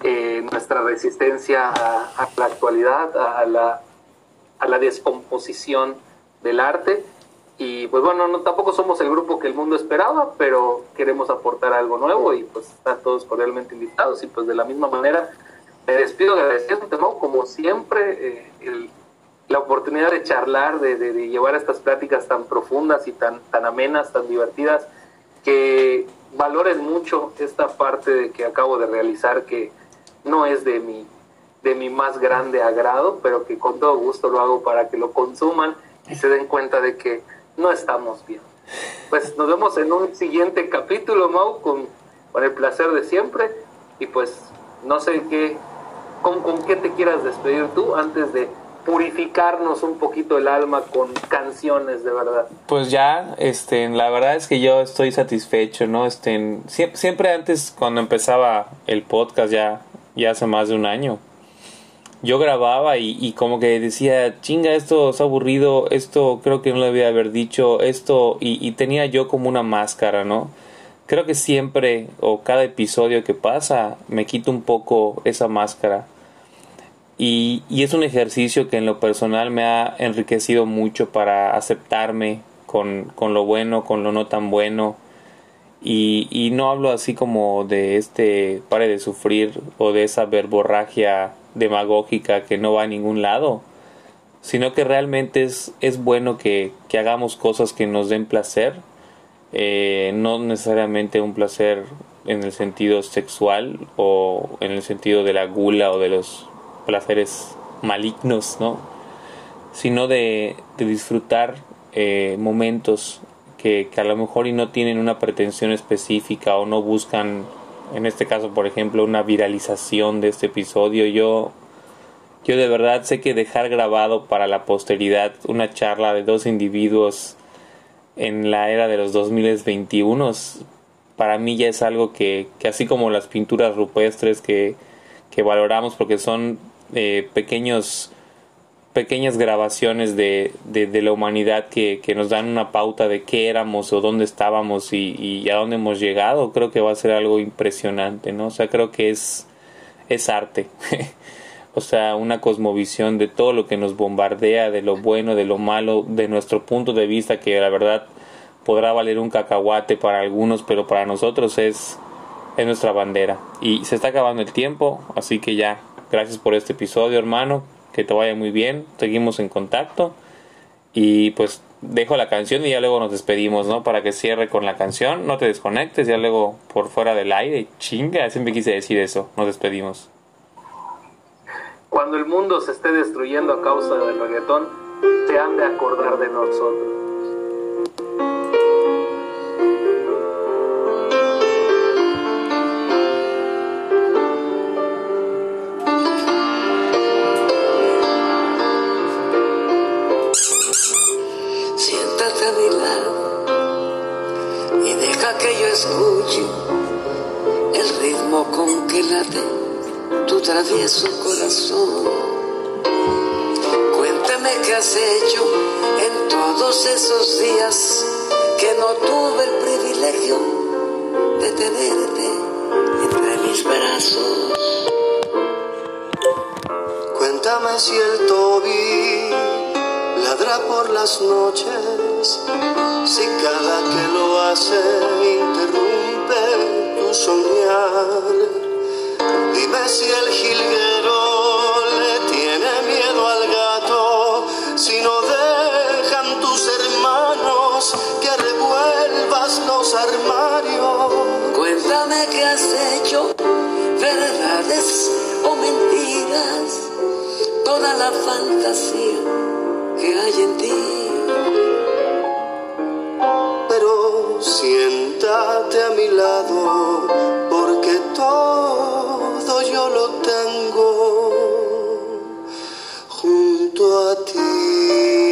eh, nuestra resistencia a, la actualidad, a, la, a la descomposición del arte. Y pues bueno, no, tampoco somos el grupo que el mundo esperaba, pero queremos aportar algo nuevo y pues están todos cordialmente invitados. Y pues de la misma manera me despido agradeciéndote, Mau, como siempre, eh, el- la oportunidad de charlar, de, de- de llevar estas pláticas tan profundas y tan, tan amenas, tan divertidas, que valoren mucho esta parte de que acabo de realizar, que no es de mi, de mi más grande agrado, pero que con todo gusto lo hago para que lo consuman y se den cuenta de que no estamos bien. Pues nos vemos en un siguiente capítulo, Mau, con, con el placer de siempre. Y pues no sé qué, con, con qué te quieras despedir tú antes de purificarnos un poquito el alma con canciones de verdad. Pues ya, este, la verdad es que yo estoy satisfecho, ¿no? Este, sie- siempre antes cuando empezaba el podcast ya, ya hace más de un año, yo grababa y, y como que decía, chinga, esto es aburrido, esto creo que no lo debía haber dicho, esto, y, y tenía yo como una máscara, ¿no? Creo que siempre o cada episodio que pasa me quito un poco esa máscara. Y, es un ejercicio que en lo personal me ha enriquecido mucho para aceptarme con, con lo bueno, con lo no tan bueno. Y, y no hablo así como de este pare de sufrir o de esa verborragia demagógica que no va a ningún lado, sino que realmente es, es bueno que, que hagamos cosas que nos den placer, eh, no necesariamente un placer en el sentido sexual o en el sentido de la gula o de los placeres malignos, ¿no? Sino de, disfrutar eh, momentos que, que a lo mejor y no tienen una pretensión específica o no buscan, en este caso, por ejemplo, una viralización de este episodio. Yo, yo de verdad sé que dejar grabado para la posteridad una charla de dos individuos en la era de los 2021 para mí ya es algo que, que así como las pinturas rupestres que, que valoramos porque son eh, pequeños pequeñas grabaciones de, de, de la humanidad que, que, nos dan una pauta de qué éramos o dónde estábamos y, y, a dónde hemos llegado, creo que va a ser algo impresionante, ¿no? O sea, creo que es, es arte. [laughs] o sea, una cosmovisión de todo lo que nos bombardea, de lo bueno, de lo malo, de nuestro punto de vista, que la verdad podrá valer un cacahuate para algunos, pero para nosotros es, es nuestra bandera. Y se está acabando el tiempo, así que ya, gracias por este episodio, hermano que te vaya muy bien, seguimos en contacto y pues dejo la canción y ya luego nos despedimos, ¿no? Para que cierre con la canción, no te desconectes, ya luego por fuera del aire, chinga, siempre quise decir eso, nos despedimos. Cuando el mundo se esté destruyendo a causa del reggaetón, te han de acordar de nosotros. Que late tu travieso corazón. Cuéntame qué has hecho en todos esos días que no tuve el privilegio de tenerte entre mis brazos. Cuéntame si el Toby ladra por las noches, si cada que lo hace interrumpe tu soñar. Dime si el jilguero le tiene miedo al gato, si no dejan tus hermanos que revuelvas los armarios. Cuéntame qué has hecho, verdades o mentiras, toda la fantasía que hay en ti. Pero siéntate a mi lado, porque yo lo tengo junto a ti.